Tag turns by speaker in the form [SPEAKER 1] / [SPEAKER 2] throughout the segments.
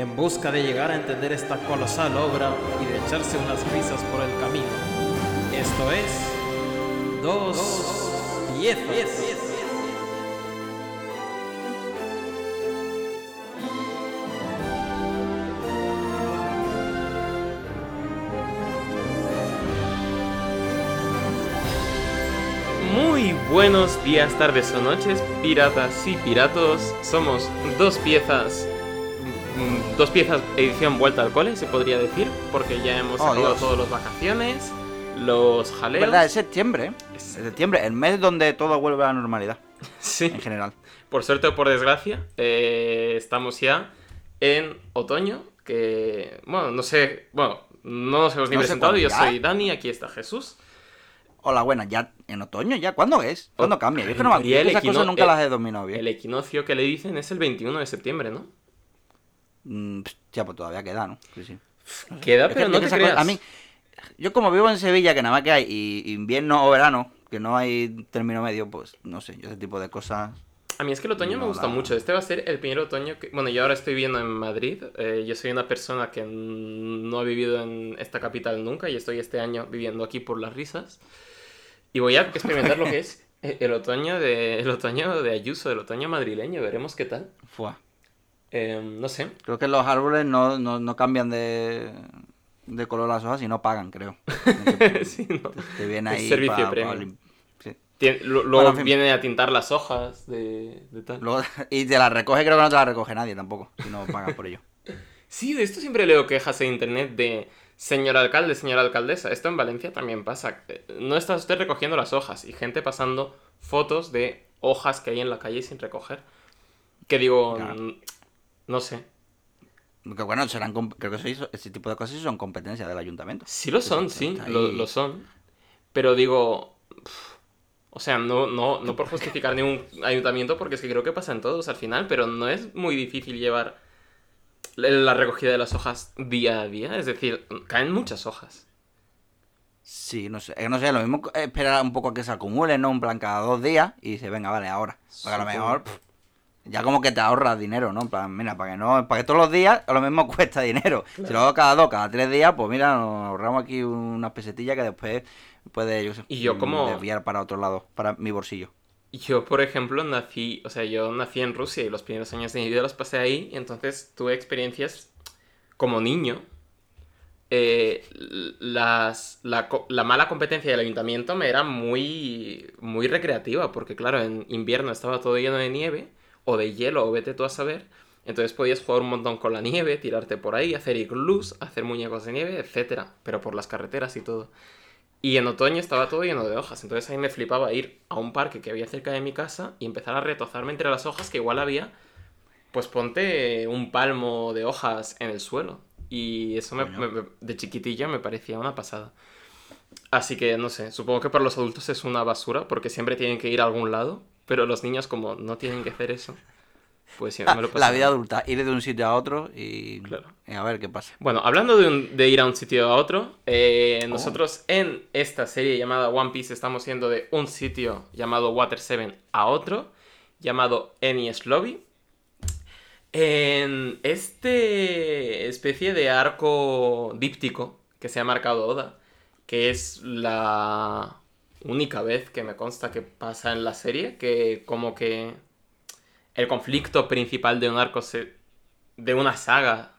[SPEAKER 1] en busca de llegar a entender esta colosal obra y de echarse unas risas por el camino. Esto es Dos Piezas. Muy buenos días, tardes o noches, piratas y piratos. Somos dos piezas dos piezas edición vuelta al cole, se podría decir, porque ya hemos
[SPEAKER 2] Oh,
[SPEAKER 1] acabado
[SPEAKER 2] Dios.
[SPEAKER 1] todas las vacaciones, los jaleos.
[SPEAKER 2] verdad, es septiembre. ¿eh? Es septiembre, el mes donde todo vuelve a la normalidad,
[SPEAKER 1] Sí,
[SPEAKER 2] en general.
[SPEAKER 1] por suerte o por desgracia, eh, estamos ya en otoño, que, bueno, no sé, bueno, no nos hemos ni
[SPEAKER 2] No
[SPEAKER 1] presentado, yo soy Dani, aquí está Jesús.
[SPEAKER 2] Hola, buena, ya en otoño, ¿ya? ¿Cuándo es? ¿Cuándo
[SPEAKER 1] Oh,
[SPEAKER 2] cambia? Yo es que no me
[SPEAKER 1] el
[SPEAKER 2] esas cosas nunca
[SPEAKER 1] el-
[SPEAKER 2] las he dominado bien.
[SPEAKER 1] El equinoccio que le dicen es el 21 de septiembre, ¿no?
[SPEAKER 2] Mm, pst, ya, pues todavía queda, ¿no? Sí, sí.
[SPEAKER 1] Queda, pero no te creas.
[SPEAKER 2] cosas- A mí, yo como vivo en Sevilla, que nada más que hay y- invierno o verano, que no hay término medio, pues no sé, yo ese tipo de cosas.
[SPEAKER 1] A mí es que el otoño me
[SPEAKER 2] No,
[SPEAKER 1] gusta
[SPEAKER 2] la-
[SPEAKER 1] mucho. Este va a ser el primer otoño que... Bueno, yo ahora estoy viviendo en Madrid. eh, yo soy una persona que no ha vivido en esta capital nunca y estoy este año viviendo aquí por las risas. Y voy a experimentar lo que es eh, el otoño de, el otoño de Ayuso, el otoño madrileño. Veremos qué tal.
[SPEAKER 2] Fua.
[SPEAKER 1] Eh, no sé.
[SPEAKER 2] Creo que los árboles no, no, no cambian de, de color las hojas y no pagan, creo.
[SPEAKER 1] Sí, no.
[SPEAKER 2] Te viene ahí
[SPEAKER 1] servicio
[SPEAKER 2] pa- pa
[SPEAKER 1] premium.
[SPEAKER 2] lim- sí.
[SPEAKER 1] Tien- lo- luego
[SPEAKER 2] Bueno, en fin.
[SPEAKER 1] viene a tintar las hojas de, de tal.
[SPEAKER 2] Luego- y te la recoge, creo que no te la recoge nadie tampoco, si no pagas por ello.
[SPEAKER 1] Sí, de esto siempre leo quejas en internet de señor alcalde, señora alcaldesa. Esto en Valencia también pasa. Eh, No está usted recogiendo las hojas y gente pasando fotos de hojas que hay en la calle sin recoger. Que digo,
[SPEAKER 2] Claro.
[SPEAKER 1] No sé.
[SPEAKER 2] Bueno, serán, creo que eso ese tipo de cosas son competencia del ayuntamiento.
[SPEAKER 1] Sí lo son, sí, lo, lo son. Pero digo, o sea, no, no, no por justificar ningún ayuntamiento porque es que creo que pasa en todos al final, pero no es muy difícil llevar la recogida de las hojas día a día. Es decir, caen muchas hojas.
[SPEAKER 2] Sí, no sé, eh, no sé, lo mismo eh, esperar un poco a que se acumulen, ¿no? En plan, cada dos días y dice, venga, vale, ahora. Porque a lo mejor, pff, ya como que te ahorras dinero, ¿no? En plan, mira, para que no, para que todos los días a lo mismo cuesta dinero. Si lo hago cada dos, cada tres días, pues mira, nos ahorramos aquí unas pesetillas que después puede, yo sé,
[SPEAKER 1] Y yo
[SPEAKER 2] mm,
[SPEAKER 1] como-
[SPEAKER 2] desviar para otro lado, para mi bolsillo.
[SPEAKER 1] Yo, por ejemplo, nací, o sea, yo nací en Rusia y los primeros años de mi vida los pasé ahí, y entonces tuve experiencias como niño. Eh, las, la, la mala competencia del ayuntamiento me era muy, muy recreativa, porque claro, en invierno estaba todo lleno de nieve, o de hielo, o vete tú a saber. Entonces podías jugar un montón con la nieve, tirarte por ahí, hacer iglús, hacer muñecos de nieve, etcétera, pero por las carreteras y todo. Y en otoño estaba todo lleno de hojas, entonces a mí me flipaba ir a un parque que había cerca de mi casa y empezar a retozarme entre las hojas que igual había, pues ponte un palmo de hojas en el suelo. Y eso me- me- de chiquitillo me parecía una pasada. Así que no sé, supongo que para los adultos es una basura porque siempre tienen que ir a algún lado, pero los niños como no tienen que hacer eso, pues sí, me lo
[SPEAKER 2] la vida adulta, ir de un sitio a otro y,
[SPEAKER 1] Claro.
[SPEAKER 2] y a ver qué pasa.
[SPEAKER 1] Bueno, hablando de, un- de ir a un sitio a otro, eh,
[SPEAKER 2] Oh.
[SPEAKER 1] nosotros en esta serie llamada One Piece estamos yendo de un sitio llamado Water 7 a otro, llamado Enies Lobby. En este especie de arco díptico que se ha marcado Oda, que es la única vez que me consta que pasa en la serie, que como que el conflicto principal de un arco se, de una saga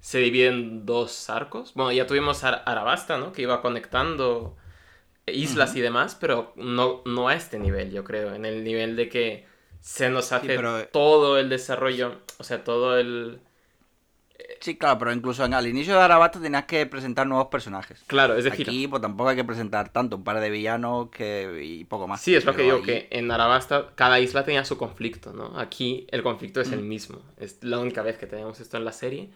[SPEAKER 1] se divide en dos arcos. Bueno, ya tuvimos Ar- Arabasta, ¿no? Que iba conectando islas y demás, pero no, no a este nivel, yo creo. En el nivel de que se nos hace
[SPEAKER 2] pero-
[SPEAKER 1] todo el desarrollo, o sea, todo el...
[SPEAKER 2] Sí, claro, pero incluso en, al inicio de Arabasta tenías que presentar nuevos personajes.
[SPEAKER 1] Claro, es decir...
[SPEAKER 2] Aquí pues tampoco hay que presentar tanto, un par de villanos que y poco más.
[SPEAKER 1] Sí, es lo que digo,
[SPEAKER 2] ahí-
[SPEAKER 1] que en Arabasta cada isla tenía su conflicto, ¿no? Aquí el conflicto es el mismo. Es la única vez que tenemos esto en la serie.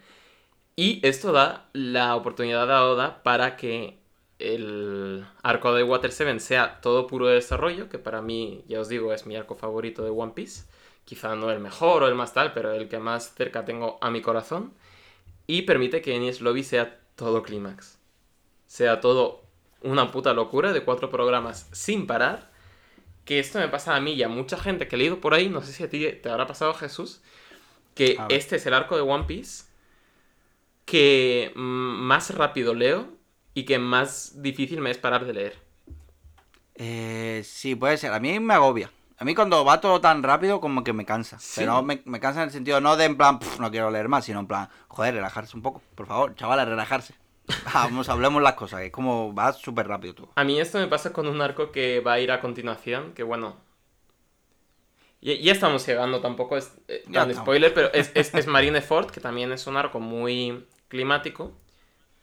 [SPEAKER 1] Y esto da la oportunidad a Oda para que el arco de Water 7 sea todo puro desarrollo, que para mí, ya os digo, es mi arco favorito de One Piece. Quizá no el mejor o el más tal, pero el que más cerca tengo a mi corazón. Y permite que Enies Lobby sea todo clímax. Sea todo una puta locura de cuatro programas sin parar. Que esto me pasa a mí y a mucha gente que he leído por ahí, no sé si a ti te habrá pasado Jesús, que este es el arco de One Piece que mm, más rápido leo y que más difícil me es parar de leer.
[SPEAKER 2] Eh, sí, puede ser. A mí me agobia. A mí cuando va todo tan rápido como que me cansa. Pero me, me, cansa en el sentido no de en plan, no quiero leer más, sino en plan, joder, relajarse un poco. Por favor, chavales, relajarse. Vamos, hablemos las cosas, que es como va súper rápido tú.
[SPEAKER 1] A mí esto me pasa con un arco que va a ir a continuación, que bueno... Ya, estamos llegando, tampoco es eh, tan spoiler, pero es, es, es Marineford, que también es un arco muy climático.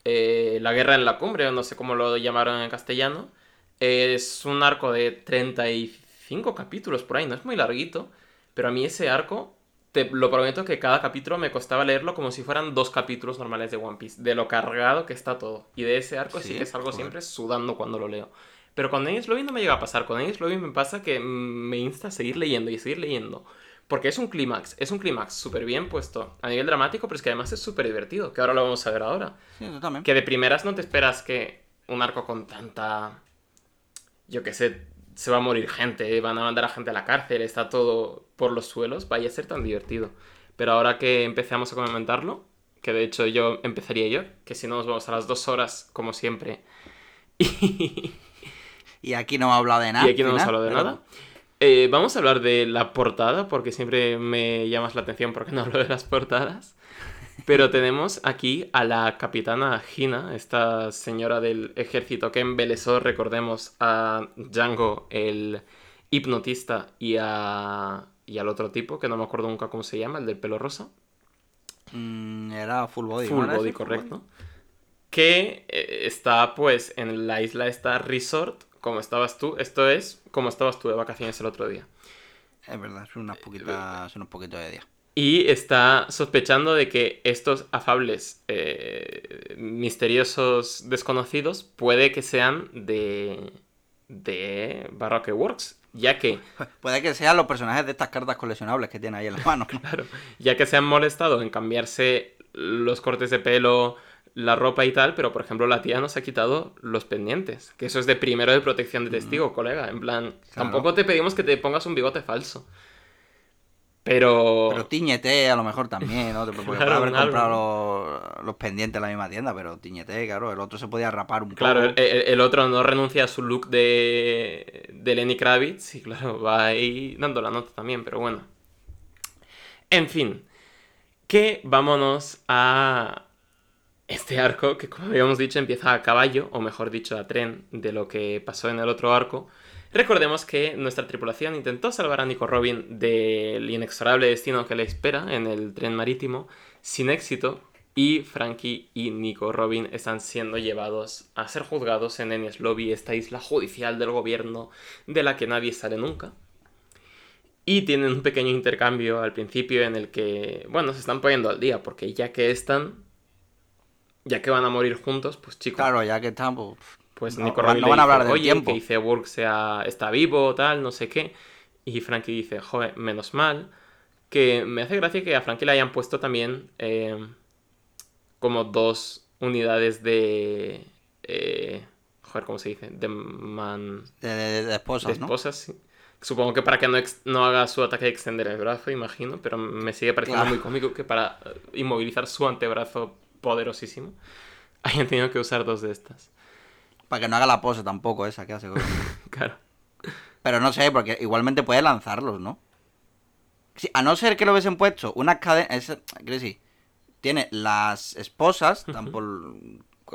[SPEAKER 1] Eh, la guerra en la cumbre, o no sé cómo lo llamaron en castellano. es un arco de 35 capítulos por ahí, no es muy larguito, pero a mí ese arco te lo prometo que cada capítulo me costaba leerlo como si fueran dos capítulos normales de One Piece, de lo cargado que está todo. Y de ese arco sí, que salgo siempre sudando cuando lo leo. Pero con Ennis Lobby no me llega a pasar. Con Ennis Lobby me pasa que me insta a seguir leyendo y seguir leyendo. Porque es un clímax, es un clímax súper bien puesto a nivel dramático, pero es que además es súper divertido, que ahora lo vamos a ver ahora.
[SPEAKER 2] Sí, también.
[SPEAKER 1] Que de primeras no te esperas que un arco con tanta... Yo qué sé, se va a morir gente, van a mandar a gente a la cárcel, está todo por los suelos, vaya a ser tan divertido. Pero ahora que empezamos a comentarlo, que de hecho yo empezaría yo, que si no nos vamos a las dos horas, como siempre.
[SPEAKER 2] Y, aquí no hemos hablado de nada.
[SPEAKER 1] Y aquí no hemos hablado de nada. Eh, vamos a hablar de la portada, porque siempre me llamas la atención porque no hablo de las portadas. Pero tenemos aquí a la capitana Gina, esta señora del ejército que embelesó, recordemos, a Django, el hipnotista, y, a, y al otro tipo, que no me acuerdo nunca cómo se llama, el del pelo rosa.
[SPEAKER 2] Mm, era Full Body.
[SPEAKER 1] Full Body, correcto. Que eh, está pues en la isla esta resort, como estabas tú. Esto es como estabas tú de vacaciones el otro día.
[SPEAKER 2] Es verdad, son unas poquitas, son unos poquitos de día.
[SPEAKER 1] Y está sospechando de que estos afables eh, misteriosos desconocidos puede que sean de, de Baroque Works, ya que...
[SPEAKER 2] Puede que sean los personajes de estas cartas coleccionables que tiene ahí en la mano.
[SPEAKER 1] claro, ya que se han molestado en cambiarse los cortes de pelo, la ropa y tal, pero por ejemplo la tía nos ha quitado los pendientes, que eso es de primero de protección de testigo, colega, en plan, tampoco te pedimos que te pongas un bigote falso. Pero.
[SPEAKER 2] Pero tiñete a lo mejor también, ¿no? Porque puedes haber comprado los, pendientes en la misma tienda, pero tiñete, claro. El otro se podía rapar un
[SPEAKER 1] poco. Claro, el, otro no renuncia a su look de, de Lenny Kravitz y, claro, va ahí dando la nota también, pero bueno. En fin, que vámonos a este arco, que como habíamos dicho empieza a caballo, o mejor dicho a tren, de lo que pasó en el otro arco. Recordemos que nuestra tripulación intentó salvar a Nico Robin del inexorable destino que le espera en el tren marítimo, sin éxito, y Frankie y Nico Robin están siendo llevados a ser juzgados en Enies Lobby, esta isla judicial del gobierno de la que nadie sale nunca. Y tienen un pequeño intercambio al principio en el que, bueno, se están poniendo al día, porque ya que están, ya que van a morir juntos, pues chicos.
[SPEAKER 2] Claro, ya que están, pues
[SPEAKER 1] pues Nico Robin no van a hablar del Oye, tiempo. que dice Burke sea, está vivo, tal, no sé qué. Y Frankie dice, joder, menos mal. Que me hace gracia que a Frankie le hayan puesto también eh, como dos unidades de... Eh, joder, ¿cómo se dice? De man...
[SPEAKER 2] De, esposas,
[SPEAKER 1] de esposas, sí. Supongo que para que no, no, haga su ataque de extender el brazo, imagino, pero me sigue pareciendo muy cómico que para inmovilizar su antebrazo poderosísimo hayan tenido que usar dos de estas.
[SPEAKER 2] Para que no haga la pose tampoco esa que hace.
[SPEAKER 1] claro.
[SPEAKER 2] Pero no sé, porque igualmente puede lanzarlos, ¿no? a no ser que lo hubiesen puesto unas cadenas... decir? Tiene las esposas,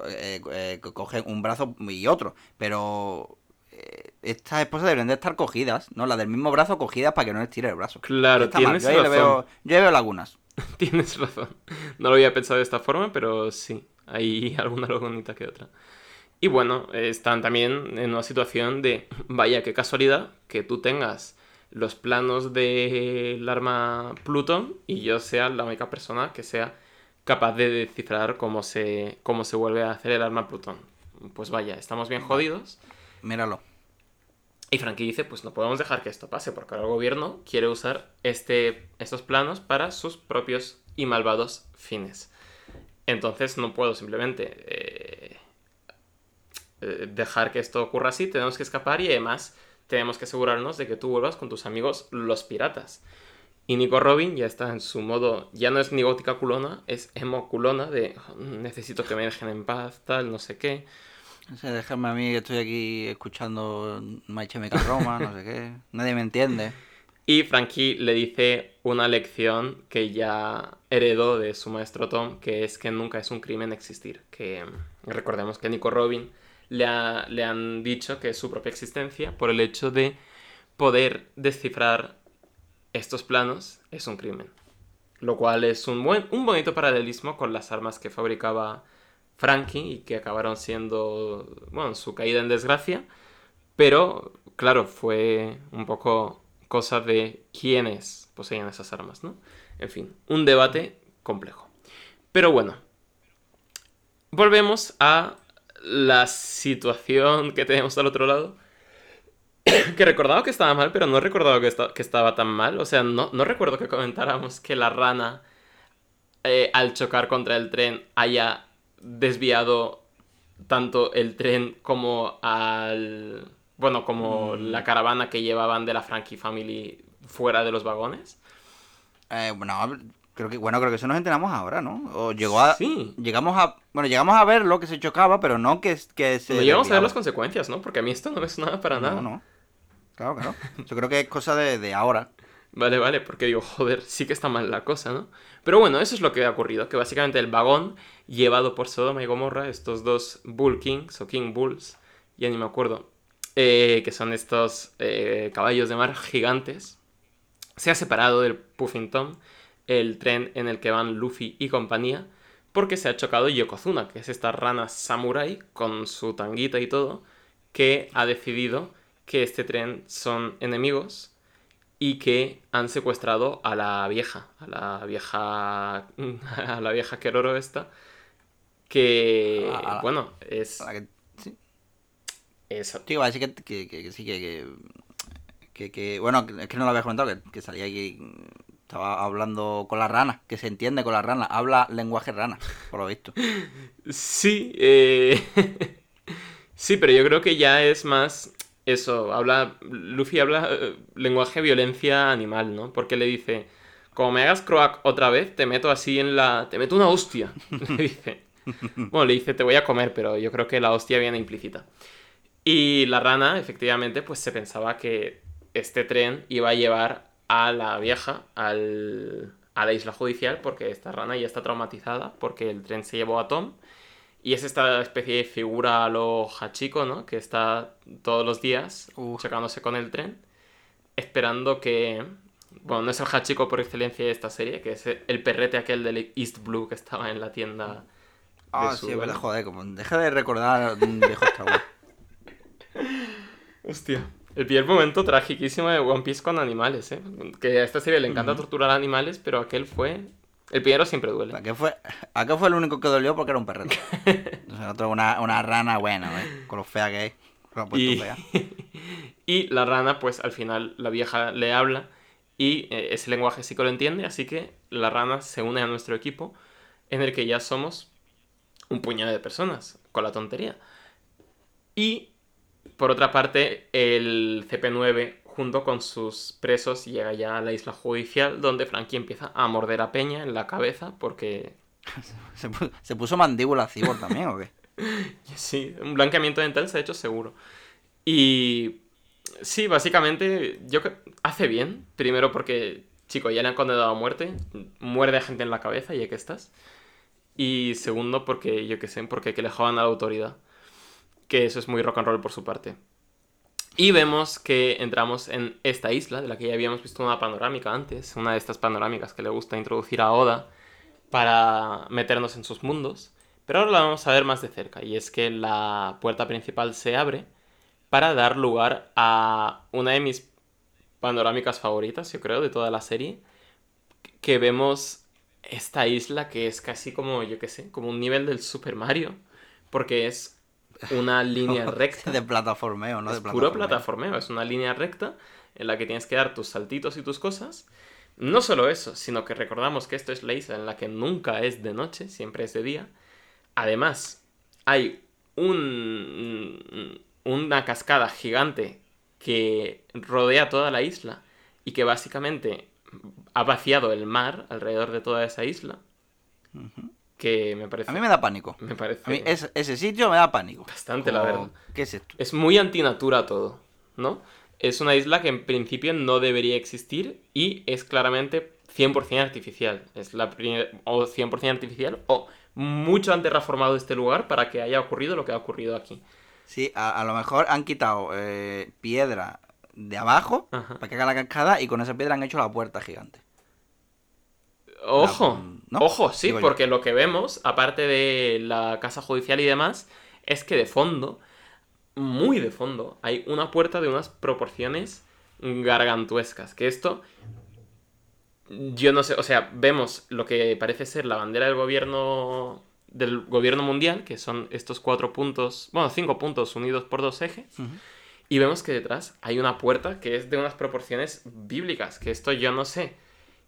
[SPEAKER 2] eh, eh, cogen un brazo y otro, pero eh, estas esposas deberían de estar cogidas, ¿no? Las del mismo brazo cogidas para que no les tire el brazo.
[SPEAKER 1] Claro, tienes razón. Yo,
[SPEAKER 2] veo, yo veo lagunas.
[SPEAKER 1] tienes razón. No lo había pensado de esta forma, pero sí. Hay alguna bonita que otra. Y bueno, están también en una situación de, vaya, qué casualidad que tú tengas los planos del arma Pluton y yo sea la única persona que sea capaz de descifrar cómo se, cómo se vuelve a hacer el arma Plutón. Pues vaya, estamos bien jodidos.
[SPEAKER 2] Míralo.
[SPEAKER 1] Y Frankie dice, pues no podemos dejar que esto pase, porque ahora el gobierno quiere usar este, estos planos para sus propios y malvados fines. Entonces no puedo simplemente eh, eh, dejar que esto ocurra así, tenemos que escapar y además tenemos que asegurarnos de que tú vuelvas con tus amigos los piratas. Y Nico Robin ya está en su modo, ya no es ni gótica culona, es emo culona de necesito que me dejen en paz, tal, no sé qué.
[SPEAKER 2] O sea, déjame a mí que estoy aquí escuchando My Chemical Roma, no sé qué. Nadie me entiende.
[SPEAKER 1] Y Frankie le dice una lección que ya heredó de su maestro Tom, que es que nunca es un crimen existir. Que recordemos que Nico Robin le, han dicho que es su propia existencia por el hecho de poder descifrar estos planos es un crimen. Lo cual es un, buen, un bonito paralelismo con las armas que fabricaba Frankie y que acabaron siendo, bueno, su caída en desgracia. Pero, claro, fue un poco cosa de quiénes poseían esas armas, ¿no? En fin, un debate complejo. Pero bueno, volvemos a la situación que tenemos al otro lado. que recordaba que estaba mal, pero no he recordado que, que estaba tan mal. O sea, no, no recuerdo que comentáramos que la rana, eh, al chocar contra el tren, haya desviado tanto el tren como al... Bueno, como
[SPEAKER 2] Mm.
[SPEAKER 1] la caravana que llevaban de la Frankie Family fuera de los vagones.
[SPEAKER 2] Eh, bueno, creo que, bueno, creo que eso nos enteramos ahora, ¿no? O llegó a...
[SPEAKER 1] Sí.
[SPEAKER 2] Llegamos a... Bueno, llegamos a ver lo que se chocaba, pero no que, que se...
[SPEAKER 1] No llegamos a ver las consecuencias, ¿no? Porque a mí esto no me sonaba para nada.
[SPEAKER 2] No, no. Claro, claro. Yo creo que es cosa de, de ahora.
[SPEAKER 1] Vale, vale, porque digo, joder, sí que está mal la cosa, ¿no? Pero bueno, eso es lo que ha ocurrido, que básicamente el vagón llevado por Sodoma y Gomorra, estos dos Bull Kings o King Bulls, ya ni me acuerdo, eh, que son estos eh, caballos de mar gigantes, se ha separado del Puffington, el tren en el que van Luffy y compañía, porque se ha chocado Yokozuna, que es esta rana samurai con su tanguita y todo, que ha decidido que este tren son enemigos y que han secuestrado a la vieja, a la vieja, a la vieja Keroro esta, que,
[SPEAKER 2] la-
[SPEAKER 1] bueno, es...
[SPEAKER 2] Que- sí.
[SPEAKER 1] es-
[SPEAKER 2] Sí, iba a decir que, que, que- sí, que, que, Bueno, es que no lo había comentado, que, que salía aquí... Estaba hablando con la rana, que se entiende con la rana. Habla lenguaje rana, por lo visto.
[SPEAKER 1] Sí, eh, sí, pero yo creo que ya es más eso, habla, Luffy habla eh, lenguaje violencia animal, ¿no? Porque le dice, como me hagas croak otra vez, te meto así en la... te meto una hostia, le dice. Bueno, le dice, te voy a comer, pero yo creo que la hostia viene implícita. Y la rana, efectivamente, pues se pensaba que este tren iba a llevar a la vieja al, a la isla judicial porque esta rana ya está traumatizada porque el tren se llevó a Tom y es esta especie de figura a lo Hachiko, ¿no? Que está todos los días
[SPEAKER 2] Uf.
[SPEAKER 1] chocándose con el tren esperando que... Bueno, no es el Hachiko por excelencia de esta serie, que es el perrete aquel del East Blue que estaba en la tienda.
[SPEAKER 2] Ah, sí, verdad, joder, como deja de recordar un viejo
[SPEAKER 1] Hostia. El primer momento tragiquísimo de One Piece con animales, ¿eh? Que a esta serie le encanta torturar animales, pero aquel fue... El primero siempre duele.
[SPEAKER 2] ¿A qué fue, a qué fue el único que dolió? Porque era un perrete. O sea, otro, una, una rana buena, ¿eh? Con lo fea que es.
[SPEAKER 1] Y, y la rana, pues al final la vieja le habla y eh, ese lenguaje sí que lo entiende, así que la rana se une a nuestro equipo en el que ya somos un puñado de personas con la tontería. Y por otra parte, el CP9 junto con sus presos llega ya a la isla judicial donde Frankie empieza a morder a Peña en la cabeza porque
[SPEAKER 2] ¿Se, pu- se puso mandíbula cibor también o qué?
[SPEAKER 1] Sí, un blanqueamiento dental se ha hecho seguro. Y sí, básicamente yo hace bien. Primero porque, chico, ya le han condenado a muerte. Muerde a gente en la cabeza, ya que estás. Y segundo porque, yo qué sé, porque que le jodan a la autoridad. Que eso es muy rock and roll por su parte. Y vemos que entramos en esta isla, de la que ya habíamos visto una panorámica antes. Una de estas panorámicas que le gusta introducir a Oda para meternos en sus mundos. Pero ahora la vamos a ver más de cerca. Y es que la puerta principal se abre para dar lugar a una de mis panorámicas favoritas, yo creo, de toda la serie. Que vemos esta isla que es casi como, yo qué sé, como un nivel del Super Mario. Porque es una línea recta.
[SPEAKER 2] de plataformeo, ¿no?
[SPEAKER 1] Es
[SPEAKER 2] de
[SPEAKER 1] puro plataformeo, es una línea recta en la que tienes que dar tus saltitos y tus cosas. No solo eso, sino que recordamos que esto es la isla en la que nunca es de noche, siempre es de día. Además, hay un, una cascada gigante que rodea toda la isla y que básicamente ha vaciado el mar alrededor de toda esa isla. Que me parece.
[SPEAKER 2] A mí me da pánico.
[SPEAKER 1] Me parece.
[SPEAKER 2] A mí ese, ese sitio me da pánico.
[SPEAKER 1] Bastante, la verdad.
[SPEAKER 2] ¿Qué es esto?
[SPEAKER 1] Es muy antinatura todo, ¿no? Es una isla que en principio no debería existir y es claramente 100% artificial. Es la primera, o 100% artificial o mucho antes reformado este lugar para que haya ocurrido lo que ha ocurrido aquí.
[SPEAKER 2] Sí, a, lo mejor han quitado eh, piedra de abajo para que haga la cascada y con esa piedra han hecho la puerta gigante.
[SPEAKER 1] Ojo, ojo, sí, porque lo que vemos, aparte de la casa judicial y demás, es que de fondo, muy de fondo, hay una puerta de unas proporciones gargantuescas. Que esto, yo no sé, o sea, vemos lo que parece ser la bandera del gobierno del gobierno mundial, que son estos cuatro puntos, bueno, cinco puntos unidos por dos ejes. Y vemos que detrás hay una puerta que es de unas proporciones bíblicas, que esto yo no sé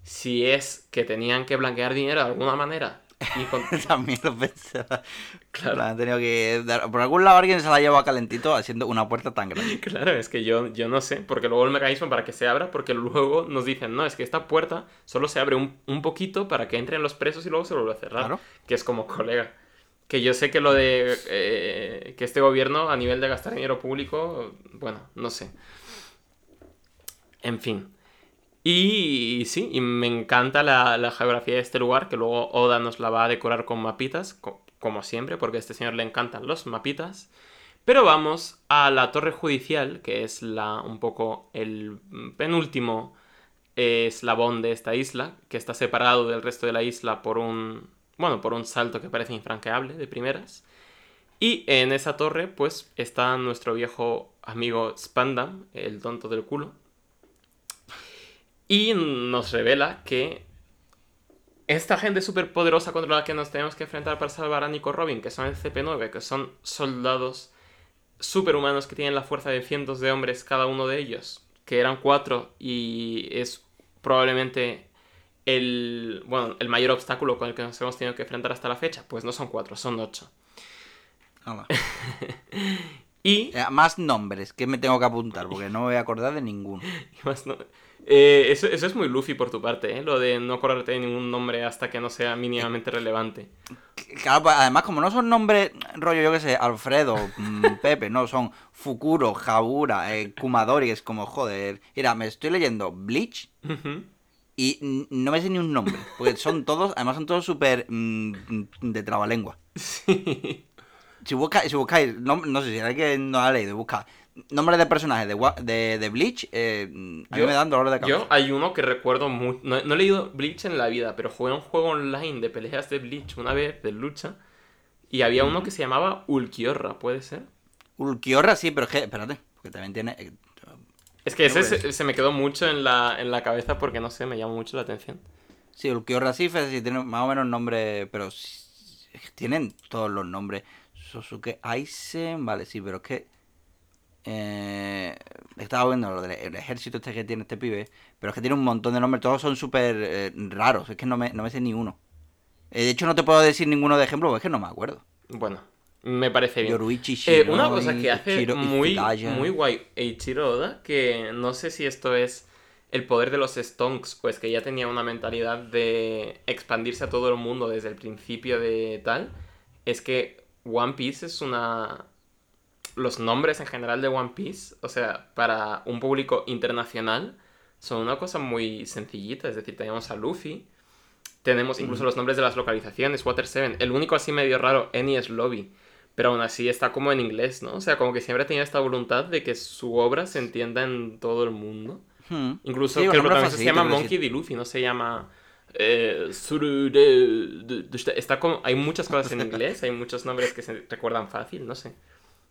[SPEAKER 1] si es que tenían que blanquear dinero de alguna manera.
[SPEAKER 2] Y También lo pensaba. Claro. Han tenido que Por algún lado alguien se la lleva calentito haciendo una puerta tan grande.
[SPEAKER 1] Claro, es que yo, yo no sé, porque luego el mecanismo para que se abra, porque luego nos dicen, no, es que esta puerta solo se abre un, un poquito para que entren los presos y luego se vuelve a cerrar. Claro. Que es como colega. Que yo sé que lo de eh, que este gobierno, a nivel de gastar dinero público, bueno, no sé. En fin. Y, sí, y me encanta la, geografía de este lugar, que luego Oda nos la va a decorar con mapitas, como siempre, porque a este señor le encantan los mapitas. Pero vamos a la torre judicial, que es la, un poco el penúltimo eslabón de esta isla, que está separado del resto de la isla por un, bueno, por un salto que parece infranqueable de primeras. Y en esa torre, pues, está nuestro viejo amigo Spandam, el tonto del culo, y nos revela que esta gente súper poderosa contra la que nos tenemos que enfrentar para salvar a Nico Robin, que son el CP9, que son soldados superhumanos que tienen la fuerza de cientos de hombres cada uno de ellos, que eran cuatro y es probablemente el, bueno, el mayor obstáculo con el que nos hemos tenido que enfrentar hasta la fecha. Pues no son cuatro, son ocho.
[SPEAKER 2] y... Eh, más nombres que me tengo que apuntar, porque no me voy a acordar de ninguno.
[SPEAKER 1] y más eh, eso, es muy Luffy por tu parte, ¿eh? lo de no acordarte de ningún nombre hasta que no sea mínimamente relevante.
[SPEAKER 2] Claro, pues, además, como no son nombres, rollo, yo que sé, Alfredo, mm, Pepe, no, son Fukuro, Jabura, eh, Kumadori, es como, joder. Mira, me estoy leyendo Bleach y no me sé ni un nombre, porque son todos, además son todos súper mm, de trabalengua. Sí. Si buscáis, si buscáis no, no sé si alguien no ha leído, busca Nombre de personajes de, de, Bleach, eh, a mí me dan dolor de cabeza.
[SPEAKER 1] Yo hay uno que recuerdo muy... No, he leído Bleach en la vida, pero jugué un juego online de peleas de Bleach una vez, de lucha, y había uno que se llamaba Ulquiorra, ¿puede ser?
[SPEAKER 2] Ulquiorra sí, pero es que, espérate, porque también tiene... Eh,
[SPEAKER 1] es que ese se, me quedó mucho en la, en la cabeza porque, no sé, me llamó mucho la atención.
[SPEAKER 2] Sí, Ulquiorra sí, sí tiene más o menos nombre, pero tienen todos los nombres. Sosuke Aizen, vale, sí, pero es que eh, estaba viendo lo del ejército este que tiene este pibe, pero es que tiene un montón de nombres, todos son súper eh, raros, es que no me, no me sé ni uno. Eh, de hecho, no te puedo decir ninguno de ejemplo, porque es que no me acuerdo.
[SPEAKER 1] Bueno, me parece bien. Eh, una cosa que hace muy, muy guay Eiichiro Oda, que no sé si esto es el poder de los Stonks, pues que ya tenía una mentalidad de expandirse a todo el mundo desde el principio de tal, es que One Piece es una los nombres en general de One Piece, o sea, para un público internacional, son una cosa muy sencillita. Es decir, tenemos a Luffy, tenemos incluso los nombres de las localizaciones, Water 7. El único así medio raro, Eni es Lobby. Pero aún así está como en inglés, ¿no? O sea, como que siempre tenía esta voluntad de que su obra se entienda en todo el mundo. Hmm. Incluso que el protagonista se llama Monkey D. Luffy, no se llama... Eh, está como, hay muchas cosas en inglés, hay muchos nombres que se recuerdan fácil, no sé.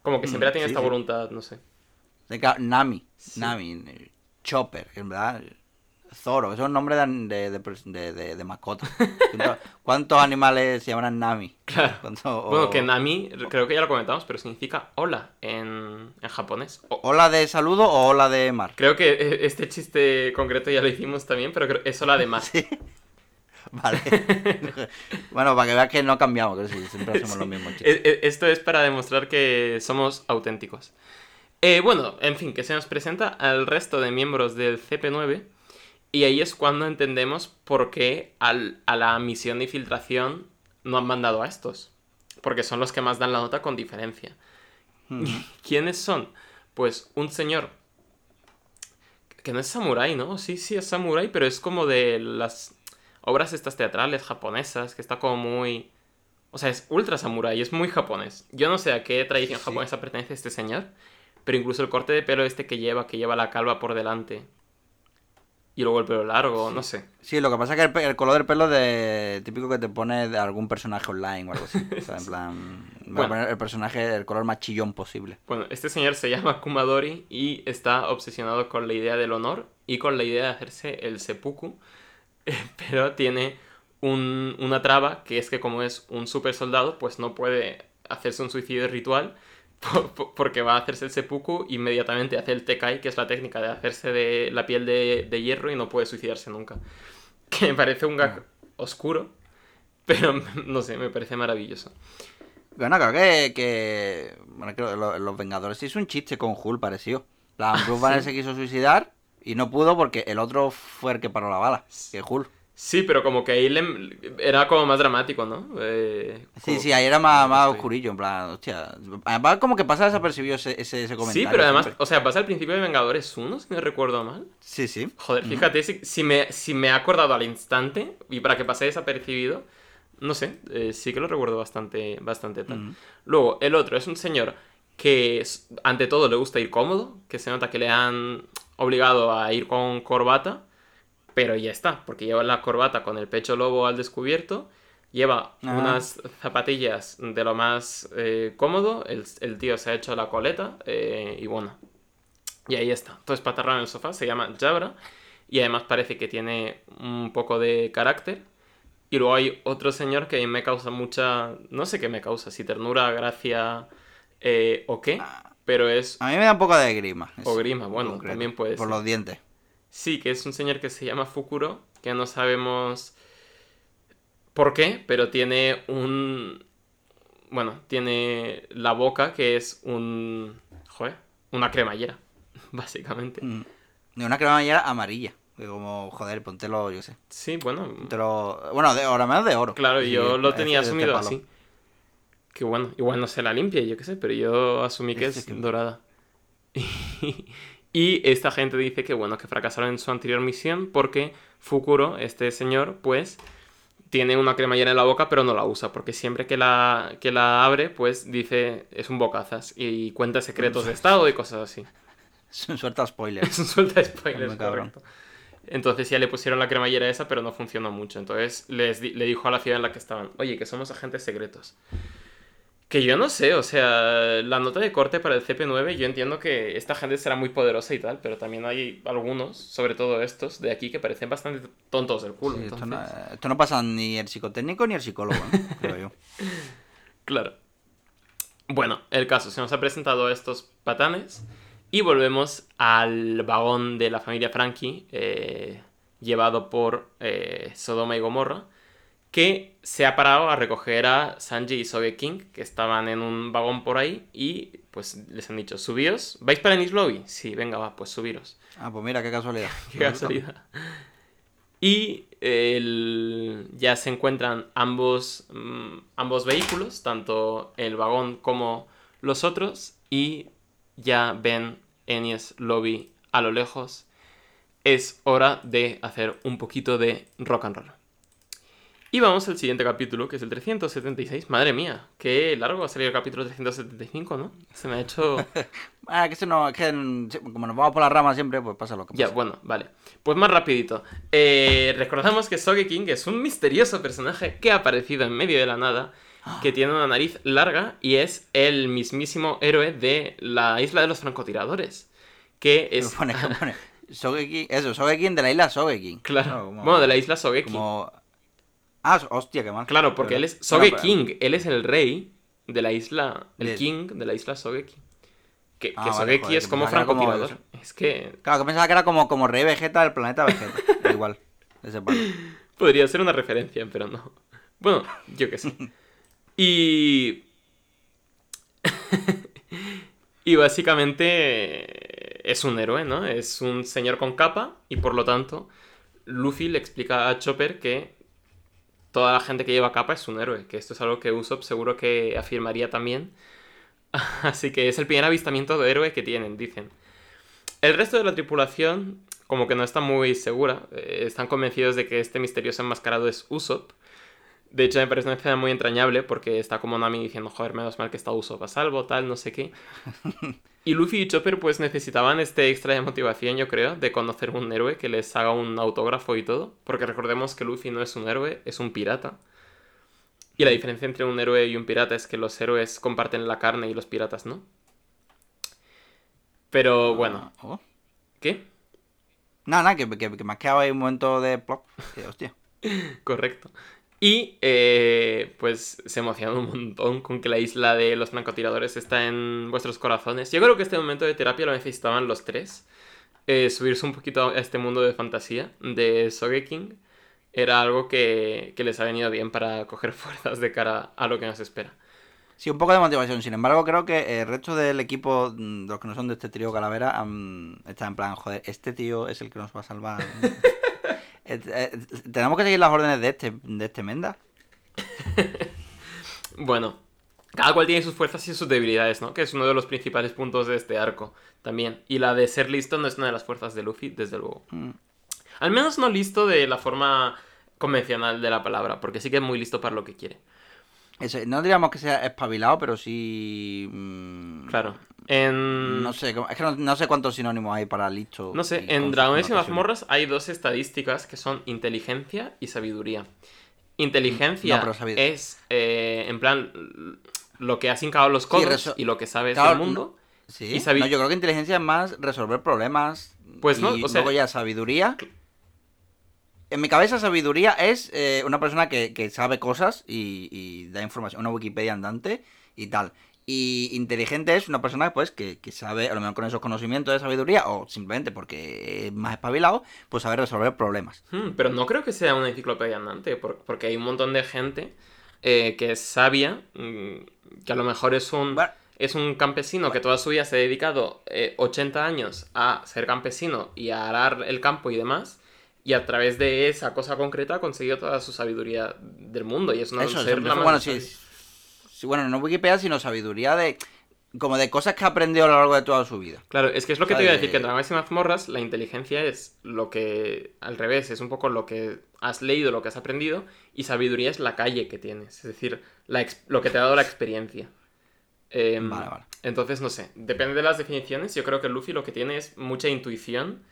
[SPEAKER 1] Como que siempre ha tenido esta voluntad, no sé.
[SPEAKER 2] Nami, Nami, Chopper, en verdad. Zoro, eso es un nombre de, de, de, de- de mascota. ¿Cuántos- ¿Cuántos animales se llaman Nami?
[SPEAKER 1] Claro.
[SPEAKER 2] ¿Cuánto-
[SPEAKER 1] Bueno, que Nami, creo que ya lo comentamos, pero significa hola en, en japonés. O-
[SPEAKER 2] ¿Ola de saludo o ola de mar?
[SPEAKER 1] creo que eh, este chiste concreto ya lo hicimos también, pero creo- es hola de mar.
[SPEAKER 2] Sí. Vale. bueno, para que veas que no cambiamos, que sí, siempre hacemos los mismos chistes.
[SPEAKER 1] Eh, eh, Esto es para demostrar que somos auténticos. Eh, bueno, en fin, que se nos presenta al resto de miembros del CP9 y ahí es cuando entendemos por qué al- a la misión de infiltración no han mandado a estos. Porque son los que más dan la nota con diferencia.
[SPEAKER 2] Ujú.
[SPEAKER 1] ¿Quiénes son? Pues un señor que no es samurái, ¿no? Sí, sí es samurái, pero es como de las obras estas teatrales japonesas, que está como muy... O sea, es ultra samurái, es muy japonés. Yo no sé a qué tradición
[SPEAKER 2] Sí.
[SPEAKER 1] japonesa pertenece este señor, pero incluso el corte de pelo este que lleva, que lleva la calva por delante, y luego el pelo largo, no sé.
[SPEAKER 2] Sí, lo que pasa es que el, el color del pelo de típico que te pone de algún personaje online o algo así. O sea, en plan, me voy a
[SPEAKER 1] Bueno.
[SPEAKER 2] poner el personaje el color más chillón posible.
[SPEAKER 1] Bueno, este señor se llama Kumadori y está obsesionado con la idea del honor y con la idea de hacerse el seppuku, pero tiene un- una traba que es que como es un super soldado, pues no puede hacerse un suicidio ritual po- po- porque va a hacerse el seppuku inmediatamente hace el tekai, que es la técnica de hacerse de la piel de, de hierro y no puede suicidarse nunca. Que me parece un gag oscuro, pero no sé, me parece maravilloso.
[SPEAKER 2] Bueno, creo que, que bueno, creo que lo- los Vengadores sí es un chiste con Hulk parecido. La Bruce Banner se quiso suicidar y no pudo porque el otro fue el que paró la bala, que Hulk.
[SPEAKER 1] Sí, pero como que ahí le- era como más dramático, ¿no? Eh,
[SPEAKER 2] Sí, sí, ahí era más, más oscurillo, en plan, hostia. Además, como que pasa desapercibido ese, ese, ese comentario.
[SPEAKER 1] Sí, pero además,
[SPEAKER 2] siempre.
[SPEAKER 1] o sea, pasa al principio de Vengadores 1, si no recuerdo mal.
[SPEAKER 2] Sí, sí.
[SPEAKER 1] Joder, fíjate, si, si me, si me he acordado al instante y para que pase desapercibido, no sé, eh, sí que lo recuerdo bastante, bastante tal. Luego, el otro es un señor que ante todo le gusta ir cómodo, que se nota que le han obligado a ir con corbata, pero ya está, porque lleva la corbata con el pecho lobo al descubierto, lleva
[SPEAKER 2] Ah.
[SPEAKER 1] unas zapatillas de lo más eh, cómodo, el, el tío se ha hecho la coleta eh, y bueno, y ahí está, todo espatarrado en el sofá, se llama Jabra y además parece que tiene un poco de carácter. Y luego hay otro señor que a mí me causa mucha, no sé qué me causa, si ternura, gracia eh, o qué, pero es...
[SPEAKER 2] A mí me da un poco de grima.
[SPEAKER 1] O grima,
[SPEAKER 2] en
[SPEAKER 1] bueno,
[SPEAKER 2] concreto,
[SPEAKER 1] también puede
[SPEAKER 2] Por los dientes.
[SPEAKER 1] Sí, que es un señor que se llama Fukuro, que no sabemos por qué, pero tiene un... Bueno, tiene la boca que es un... Joder, una cremallera, básicamente.
[SPEAKER 2] Mm. De una cremallera amarilla. Como, joder, póntelo, yo sé.
[SPEAKER 1] Sí, bueno,
[SPEAKER 2] Póntelo... Bueno, de oro, menos de oro.
[SPEAKER 1] claro,
[SPEAKER 2] Sí,
[SPEAKER 1] yo lo tenía
[SPEAKER 2] este
[SPEAKER 1] asumido así. Que bueno, igual no se la limpia, yo qué sé, pero yo asumí que es dorada. y esta gente dice que bueno, que fracasaron en su anterior misión porque Fukuro, este señor, pues tiene una cremallera en la boca pero no la usa porque siempre que la, que la abre pues dice es un bocazas y cuenta secretos de estado y cosas así.
[SPEAKER 2] Suelta spoiler.
[SPEAKER 1] Es un suelta
[SPEAKER 2] cabrón.
[SPEAKER 1] correcto. Entonces ya le pusieron la cremallera esa, pero no funcionó mucho. Entonces les di- le dijo a la ciudad en la que estaban, oye, que somos agentes secretos. Que yo no sé, o sea, la nota de corte para el CP9, yo entiendo que esta gente será muy poderosa y tal, pero también hay algunos, sobre todo estos, de aquí, que parecen bastante tontos del culo.
[SPEAKER 2] Sí, esto, no,
[SPEAKER 1] entonces,
[SPEAKER 2] esto no pasa ni el psicotécnico ni el psicólogo, ¿eh? creo yo.
[SPEAKER 1] Claro. Bueno, el caso, se nos ha presentado estos patanes y volvemos al vagón de la familia Frankie, eh, llevado por eh, Sodoma y Gomorra, que se ha parado a recoger a Sanji y Sogeking, que estaban en un vagón por ahí, y pues les han dicho, subíos, ¿vais para Ennis Lobby? Sí, venga, va, pues subiros.
[SPEAKER 2] Ah, pues mira, qué casualidad.
[SPEAKER 1] Qué casualidad. Y el- ya se encuentran ambos, mm, ambos vehículos, tanto el vagón como los otros, y ya ven Enies Lobby a lo lejos. Es hora de hacer un poquito de rock and roll. Y vamos al siguiente capítulo, que es el 376. Madre mía, qué largo va a salir el capítulo 375, ¿no? Se me ha hecho...
[SPEAKER 2] Ah, que, se no, que como nos vamos por las ramas siempre, pues pasa lo que
[SPEAKER 1] Ya,
[SPEAKER 2] pasa.
[SPEAKER 1] bueno, vale. Pues más rapidito. Eh, recordamos que Sogeking es un misterioso personaje que ha aparecido en medio de la nada, que tiene una nariz larga y es el mismísimo héroe de la isla de los francotiradores. Que es...
[SPEAKER 2] pone, que pone, Sogeking, eso, Sogeking de la isla Sogeking.
[SPEAKER 1] Claro. Bueno, de la isla Sogeking. Como...
[SPEAKER 2] Ah, hostia, qué mal.
[SPEAKER 1] Claro, porque él es Sogeking, él es el rey de la isla, el king de la isla Sogeking. Que, ah, Sogeking es como francotirador. Es que...
[SPEAKER 2] Claro, que pensaba que era como, como rey Vegeta del planeta Vegeta. Igual, ese
[SPEAKER 1] Podría ser una referencia, pero no. Bueno, yo qué sé. Y... y básicamente es un héroe, ¿no? Es un señor con capa y por lo tanto Luffy le explica a Chopper que toda la gente que lleva capa es un héroe, que esto es algo que Usopp seguro que afirmaría también. Así que es el primer avistamiento de héroe que tienen, dicen. El resto de la tripulación como que no está muy segura, eh, están convencidos de que este misterioso enmascarado es Usopp, de hecho, me parece una escena muy entrañable porque está como Nami diciendo, joder, menos mal que está Usopp a salvo, tal, no sé qué. Y Luffy y Chopper pues necesitaban este extra de motivación, yo creo, de conocer un héroe que les haga un autógrafo y todo. Porque recordemos que Luffy no es un héroe, es un pirata. Y la diferencia entre un héroe y un pirata es que los héroes comparten la carne y los piratas no. Pero bueno. Ah, oh. ¿Qué?
[SPEAKER 2] Nada, nada, que, me ha quedado ahí un momento de plop. hostia.
[SPEAKER 1] Correcto. Y eh, pues se emocionan un montón con que la isla de los francotiradores está en vuestros corazones. Yo creo que este momento de terapia lo necesitaban los tres. Eh, subirse un poquito a este mundo de fantasía de Sogeking era algo que, les ha venido bien para coger fuerzas de cara a lo que nos espera.
[SPEAKER 2] Sí, un poco de motivación. Sin embargo, creo que el resto del equipo, mm, los que no son de este trío Calavera, está en plan, joder, este tío es el que nos va a salvar. Eh, eh, tenemos que seguir las órdenes de este, de este Menda.
[SPEAKER 1] bueno, cada cual tiene sus fuerzas y sus debilidades, ¿no? Que es uno de los principales puntos de este arco también. Y la de ser listo no es una de las fuerzas de Luffy, desde luego. Mm. Al menos no listo de la forma convencional de la palabra, porque sí que es muy listo para lo que quiere.
[SPEAKER 2] No diríamos que sea espabilado, pero sí. Mm,
[SPEAKER 1] claro.
[SPEAKER 2] No sé, es que no, sé cuántos sinónimos hay para listo.
[SPEAKER 1] No sé, en Dragones y Mazmorras hay dos estadísticas que son inteligencia y sabiduría. Inteligencia es, eh, en plan, lo que has hincado los codos y lo que sabes del mundo.
[SPEAKER 2] Sí, no, yo creo que inteligencia es más resolver problemas. Pues no, y luego ya sabiduría. En mi cabeza, sabiduría es eh, una persona que, sabe cosas y, y, da información, una Wikipedia andante y tal. Y inteligente es una persona pues que, sabe, a lo mejor con esos conocimientos de sabiduría, o simplemente porque es más espabilado, pues saber resolver problemas.
[SPEAKER 1] Hmm, pero no creo que sea una enciclopedia andante, porque hay un montón de gente eh, que es sabia, mm, que a lo mejor es un, es un campesino que toda su vida se ha dedicado 80 eh, años a ser campesino y a arar el campo y demás. Y a través de esa cosa concreta ha conseguido toda su sabiduría del mundo. Y es una ser
[SPEAKER 2] bueno, sí, bueno, no Wikipedia, sino sabiduría de como de cosas que ha aprendido a lo largo de toda su vida.
[SPEAKER 1] Claro, es que es lo que te iba a decir, que en Dragones y Mazmorras la inteligencia es lo que, al revés, es un poco lo que has leído, lo que has aprendido, y sabiduría es la calle que tienes, es decir, lo que te ha dado la experiencia. Em, vale, vale. Entonces, no sé, depende de las definiciones, yo creo que Luffy lo que tiene es mucha intuición